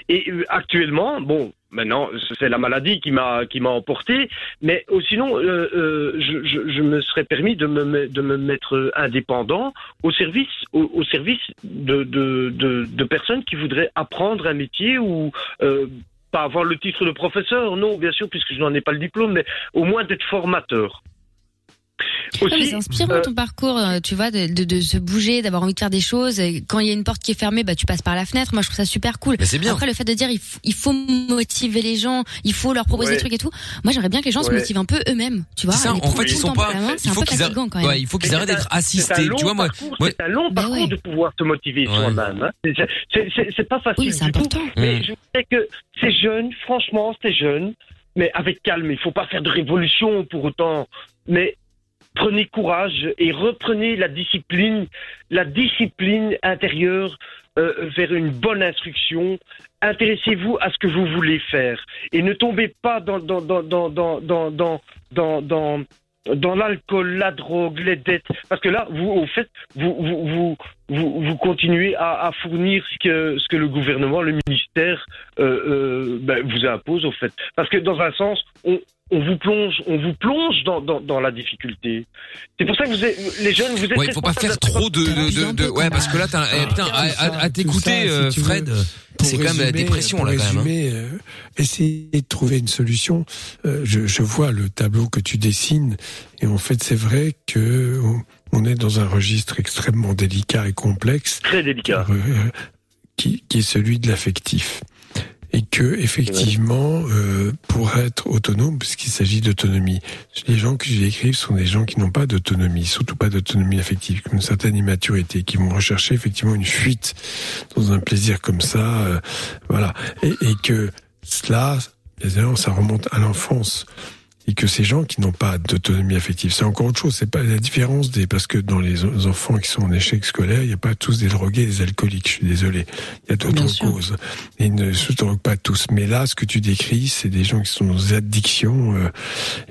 Et euh, actuellement, bon, maintenant c'est la maladie qui m'a qui m'a emporté, mais euh, sinon, euh, euh, je, je, je me serais permis de me de me mettre indépendant au service au, au service de, de, de de personnes qui voudraient apprendre un métier ou euh, pas avoir le titre de professeur, non, bien sûr, puisque je n'en ai pas le diplôme, mais au moins d'être formateur. Mais c'est inspirant euh, ton parcours, euh, tu vois, de, de, de se bouger, d'avoir envie de faire des choses. Et quand il y a une porte qui est fermée, bah tu passes par la fenêtre. Moi, je trouve ça super cool. Mais c'est bien. Après, le fait de dire il, faut motiver les gens, il faut leur proposer Ouais. des trucs et tout. Moi, j'aimerais bien que les gens se motivent un peu eux-mêmes. Tu vois, C'est ça, les en fait, ils le sont pas- c'est il un faut peu qu'ils arrêtent- ouais, il faut qu'ils Mais arrêtent c'est d'être assistés. C'est un long Tu vois, moi, c'est un long Bah parcours de pouvoir se motiver Ouais. soi-même. hein. C'est- C'est c'est- c'est pas facile Oui, c'est important. Mais Mm. je sais que ces jeunes, franchement, ces jeunes, mais avec calme. Il faut pas faire de révolution pour autant. Mais prenez courage et reprenez la discipline, la discipline intérieure euh, vers une bonne instruction. Intéressez-vous à ce que vous voulez faire et ne tombez pas dans l'alcool, la drogue, les dettes, parce que là, vous, au fait, vous, continuez à, fournir ce que, le gouvernement, le ministère euh, euh, ben, vous impose, au fait. Parce que dans un sens, on, on vous plonge, on vous plonge dans, dans, dans la difficulté. C'est pour ça que vous êtes, les jeunes, vous êtes Ouais, il faut pas faire trop de, de, de, de- ouais, parce que là, t'as, eh, putain, à, à- à t'écouter, euh, si tu veux, Fred, c'est quand même la dépression, pour là, quand même. hein. euh, essayer de trouver une solution. Euh, je, je vois le tableau que tu dessines, et en fait, c'est vrai que on, on est dans un registre extrêmement délicat et complexe. Très délicat. euh, qui, qui est celui de l'affectif. Et que effectivement, euh, pour être autonome, puisqu'il s'agit d'autonomie, les gens que je décrive sont des gens qui n'ont pas d'autonomie, surtout pas d'autonomie affective, une certaine immaturité, qui vont rechercher effectivement une fuite dans un plaisir comme ça, euh, voilà, et, et que cela, évidemment, ça remonte à l'enfance et que ces gens qui n'ont pas d'autonomie affective, c'est encore autre chose. C'est pas la différence des parce que dans les enfants qui sont en échec scolaire, il n'y a pas tous des drogués, des alcooliques. Je suis désolé. Il y a d'autres causes. Et ils ne se droguent pas tous. Mais là, ce que tu décris, c'est des gens qui sont dans des addictions. euh,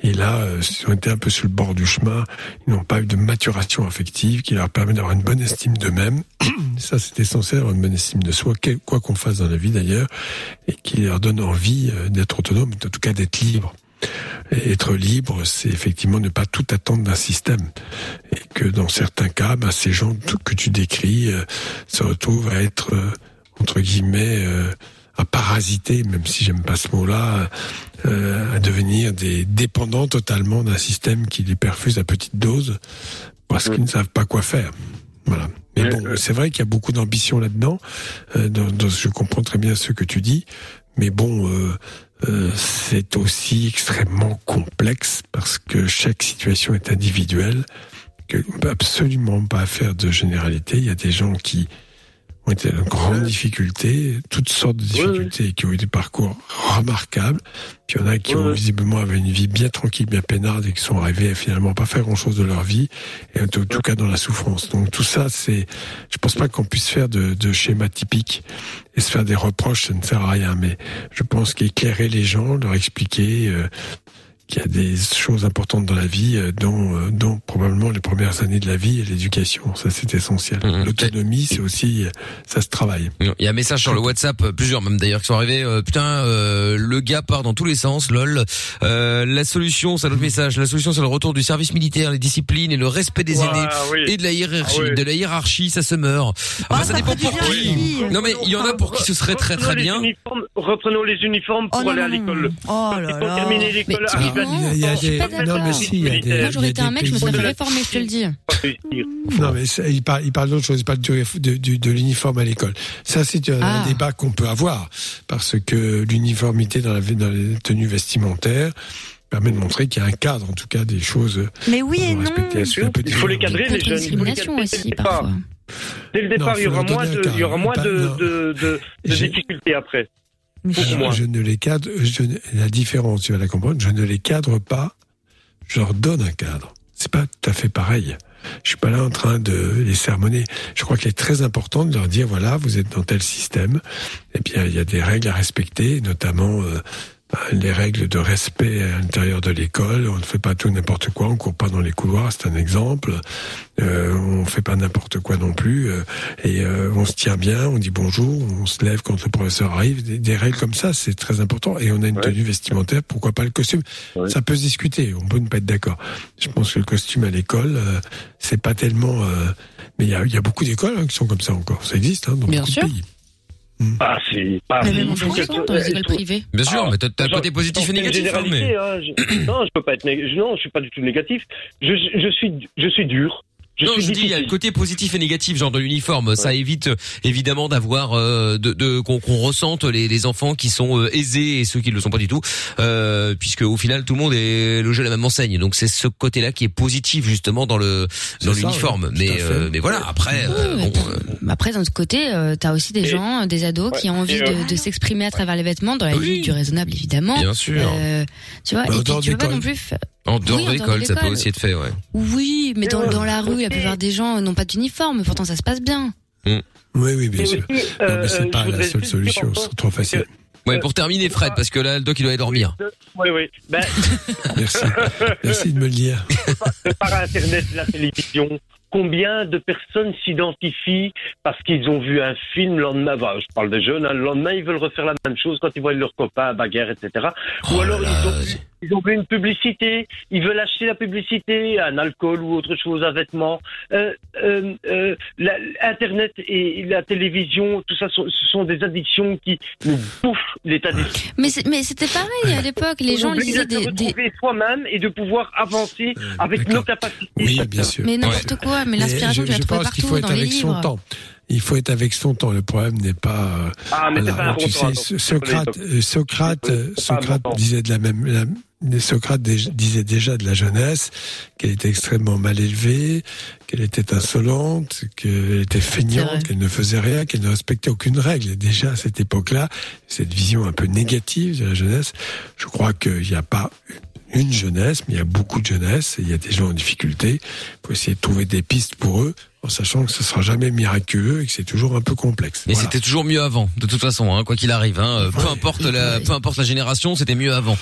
et là, euh, ils ont été un peu sur le bord du chemin. Ils n'ont pas eu de maturation affective qui leur permet d'avoir une bonne estime d'eux-mêmes. Ça, c'est essentiel, avoir une bonne estime de soi, quel- quoi qu'on fasse dans la vie d'ailleurs, et qui leur donne envie euh, d'être autonome, en tout cas d'être libre. Être libre, c'est effectivement ne pas tout attendre d'un système. Et que dans certains cas, ben, ces gens que tu décris euh, se retrouvent à être euh, entre guillemets, euh, à parasiter, même si j'aime pas ce mot-là, euh, à devenir des dépendants totalement d'un système qui les perfuse à petite dose parce qu'ils ne savent pas quoi faire. Voilà. Mais bon, c'est vrai qu'il y a beaucoup d'ambition là-dedans. Euh, dans- dans- je comprends très bien ce que tu dis, mais bon, euh, c'est aussi extrêmement complexe parce que chaque situation est individuelle. Que peut absolument pas faire de généralité. Il y a des gens qui ont été en grande difficulté, toutes sortes de difficultés, qui ont eu des parcours remarquables. Puis il y en a qui ont visiblement avaient une vie bien tranquille, bien peinarde et qui sont arrivés à finalement pas faire grand chose de leur vie, et en tout, tout cas dans la souffrance. Donc tout ça, c'est, je pense pas qu'on puisse faire de, de schéma typique et se faire des reproches, ça ne sert à rien. Mais je pense qu'éclairer les gens, leur expliquer euh, qu'il y a des choses importantes dans la vie, euh, dont, euh, dont probablement les premières années de la vie et l'éducation. Ça, c'est essentiel. L'autonomie, c'est aussi, euh, ça se travaille. Il y a un message sur le WhatsApp, euh, plusieurs même d'ailleurs qui sont arrivés. euh, putain, euh, le gars part dans tous les sens, lol. Euh, la solution, c'est un autre message. La solution, c'est le retour du service militaire, les disciplines et le respect des Ouais, aînés oui. et de la hiérarchie. Ah oui. De la hiérarchie, ça se meurt. Enfin, ça dépend pour qui. Non mais il y en a pour qui ce serait très très Reprenons les bien. uniformes- reprenons les uniformes pour aller à l'école. Oh ils ont terminé l'école, Il y a- il y a 18 ans, des- non, mais si, il y a des-. Moi, j'aurais été un mec, je me serais fait réformer, je te le dis. Non, mais il parle, il parle d'autre chose. Il parle de, l'uniforme à l'école. Ça, c'est un, Ah. débat qu'on peut avoir parce que l'uniformité dans, la, dans les tenues vestimentaires permet de montrer qu'il y a un cadre, en tout cas, des choses. Mais oui et non. Bien sûr, Il faut les cadrer, les jeunes. Discrimination aussi, parfois. Dès le départ, Non, il y aura moins de, il y aura cadre. moins Pas- de, non. de, de, de J'ai- difficultés après. Je, ne les cadre, je la différence, tu vas la comprendre, je ne les cadre pas, je leur donne un cadre. C'est pas tout à fait pareil. Je suis pas là en train de les sermonner. Je crois qu'il est très important de leur dire voilà, vous êtes dans tel système, et bien il y a des règles à respecter, notamment euh, les règles de respect à l'intérieur de l'école. On ne fait pas tout n'importe quoi, on court pas dans les couloirs, c'est un exemple. Euh, on fait pas n'importe quoi non plus, euh, et euh, on se tient bien, on dit bonjour, on se lève quand le professeur arrive. Des, des règles comme ça, c'est très important. Et on a une tenue vestimentaire, pourquoi pas le costume Ça peut se discuter, on peut ne pas être d'accord. Je pense que le costume à l'école, euh, c'est pas tellement. euh, mais il y a, il y a beaucoup d'écoles hein, qui sont comme ça encore. Ça existe hein, dans Bien beaucoup sûr. de pays. Ah, c'est pas. Mais même France, qu'elles dans les écoles privées. Bien sûr, Ah, mais t'as j'en- côté positif et négatif. hein, mais... généralité, hein, je- non, je peux pas être non, je suis pas du tout négatif. Je, je suis, je suis dur. Je non, je dis il y a le côté positif et négatif, genre de l'uniforme. Ça évite euh, évidemment d'avoir euh, de, de qu'on qu'on ressente les, les enfants qui sont euh, aisés et ceux qui ne le sont pas du tout, euh, puisque au final tout le monde est logé à la même enseigne. Donc c'est ce côté-là qui est positif justement dans le dans l'uniforme. mais euh, mais voilà, après euh, bon, euh, Après, d'un autre côté, euh, t'as aussi des gens, des ados qui ont envie et, euh, de, de s'exprimer à travers les vêtements dans la Oui. vie du raisonnable, évidemment. Bien sûr. Euh, tu vois, en et puis tu veux pas non plus. En dehors Oui, de l'école, ça peut aussi être fait, ouais. Oui, mais dans, dans la euh, rue, la plupart des gens n'ont pas d'uniforme, mais pourtant ça se passe bien. Oui, oui, bien sûr. aussi, non, euh, mais c'est euh, pas la seule solution, c'est trop facile. Ouais, pour terminer, Fred, parce que là, le doc il doit aller dormir. Oui, oui. Ben, Merci. Merci de me le dire. par Internet, la télévision, combien de personnes s'identifient parce qu'ils ont vu un film le lendemain, enfin, je parle des jeunes, hein, le lendemain ils veulent refaire la même chose quand ils voient leurs copains, bagarre, etc. Ou alors ils ont, ils ont vu une publicité, ils veulent acheter la publicité, un alcool ou autre chose, un vêtement. Euh, euh, euh, la- Internet et la télévision, tout ça, ce sont des addictions qui nous bouffent l'état d'esprit. Mais c'était pareil à l'époque. Les gens lisaient de se des, des- retrouver soi-même et de pouvoir avancer avec nos capacités. Oui, bien sûr. Mais n'importe quoi. Mais l'inspiration, je, tu la je trouves pense qu'il faut partout être dans les avec son livres. temps. Il faut être avec son temps. Le problème n'est pas. euh, Ah, mais c'est voilà, pas un tu bon sais, temps, Socrate, euh, Socrate, euh, Socrate bon disait de la même. la- Socrate disait déjà de la jeunesse qu'elle était extrêmement mal élevée, qu'elle était insolente, qu'elle était feignante, qu'elle ne faisait rien, qu'elle ne respectait aucune règle. Et déjà à cette époque-là, cette vision un peu négative de la jeunesse, je crois qu'il n'y a pas une jeunesse, mais il y a beaucoup de jeunesse, et il y a des gens en difficulté. Il faut essayer de trouver des pistes pour eux, en sachant que ce sera jamais miraculeux et que c'est toujours un peu complexe. Mais Voilà. c'était toujours mieux avant, de toute façon, hein, quoi qu'il arrive. Hein, peu importe la, peu importe la génération, c'était mieux avant.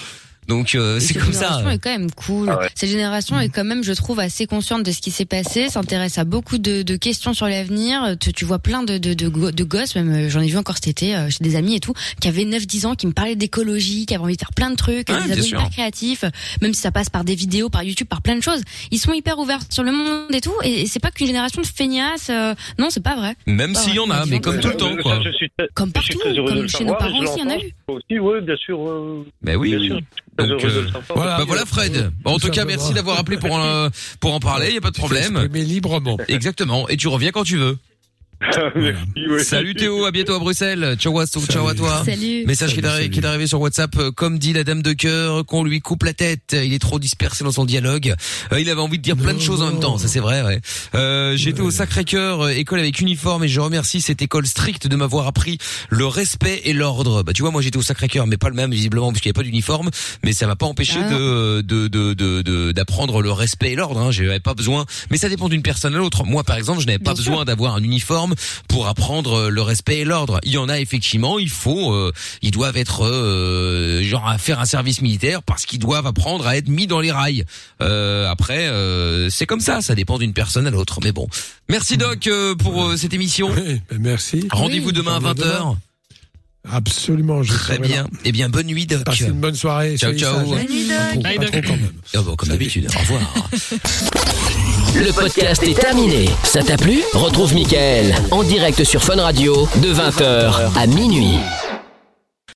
Donc euh, c'est Cette comme ça. génération est quand même cool. Ah ouais. Cette génération est quand même, je trouve, assez consciente de ce qui s'est passé, s'intéresse à beaucoup de, de questions sur l'avenir. Tu, tu vois plein de, de, de, go- de gosses, même euh, j'en ai vu encore cet été euh, chez des amis et tout, qui avaient 9-10 ans, qui me parlaient d'écologie, qui avaient envie de faire plein de trucs, Ouais, des ados hyper créatifs, même si ça passe par des vidéos, par YouTube, par plein de choses. Ils sont hyper ouverts sur le monde et tout, et, et c'est pas qu'une génération de feignasses. euh, non, c'est pas vrai. Même s'il y en a, mais comme tout le temps, Ça, quoi. je suis très- Comme je partout, suis très heureux comme chez nos parents aussi, il y en a eu. Aussi, oui, bien sûr. euh, Ben oui. Donc, euh, voilà. Bah voilà Fred. Bon, en tout cas, merci d'avoir appelé pour en, pour en parler. Il y a pas de problème. Mais librement. Exactement. Et tu reviens quand tu veux. Salut Théo, à bientôt à Bruxelles. Ciao à, ciao à toi. Salut. Message qui est, arrivé, qui est arrivé sur WhatsApp, euh, comme dit la dame de cœur, qu'on lui coupe la tête. Il est trop dispersé dans son dialogue. Euh, il avait envie de dire plein de choses en même temps, ça c'est vrai. Ouais. Euh, J'étais au Sacré-Cœur, euh, école avec uniforme, et je remercie cette école stricte de m'avoir appris le respect et l'ordre. Bah tu vois, moi j'étais au Sacré-Cœur, mais pas le même visiblement parce qu'il n'y avait pas d'uniforme, mais ça m'a pas empêché Ah. de de de de de- d'apprendre le respect et l'ordre. Hein. J'avais pas besoin, mais ça dépend d'une personne à l'autre. Moi par exemple, je n'avais pas Bien besoin d'avoir un uniforme pour apprendre euh, le respect et l'ordre. Il y en a effectivement, il faut, euh, ils doivent être euh, genre à faire un service militaire parce qu'ils doivent apprendre à être mis dans les rails. Euh, après, euh, c'est comme ça, ça dépend d'une personne à l'autre. Mais bon, merci Doc euh, pour cette émission. ben merci. Rendez-vous Oui, demain à on va 20h. Absolument, je Très bien. là. Eh bien, bonne nuit Doc. Passez une bonne soirée. Ciao, ciao. Bonne nuit, Pas trop, Doc. pas trop quand même. Bon, comme d'habitude. Au revoir. Le podcast est terminé. Ça t'a plu? Retrouve Mickaël en direct sur Fun Radio de 20h à minuit.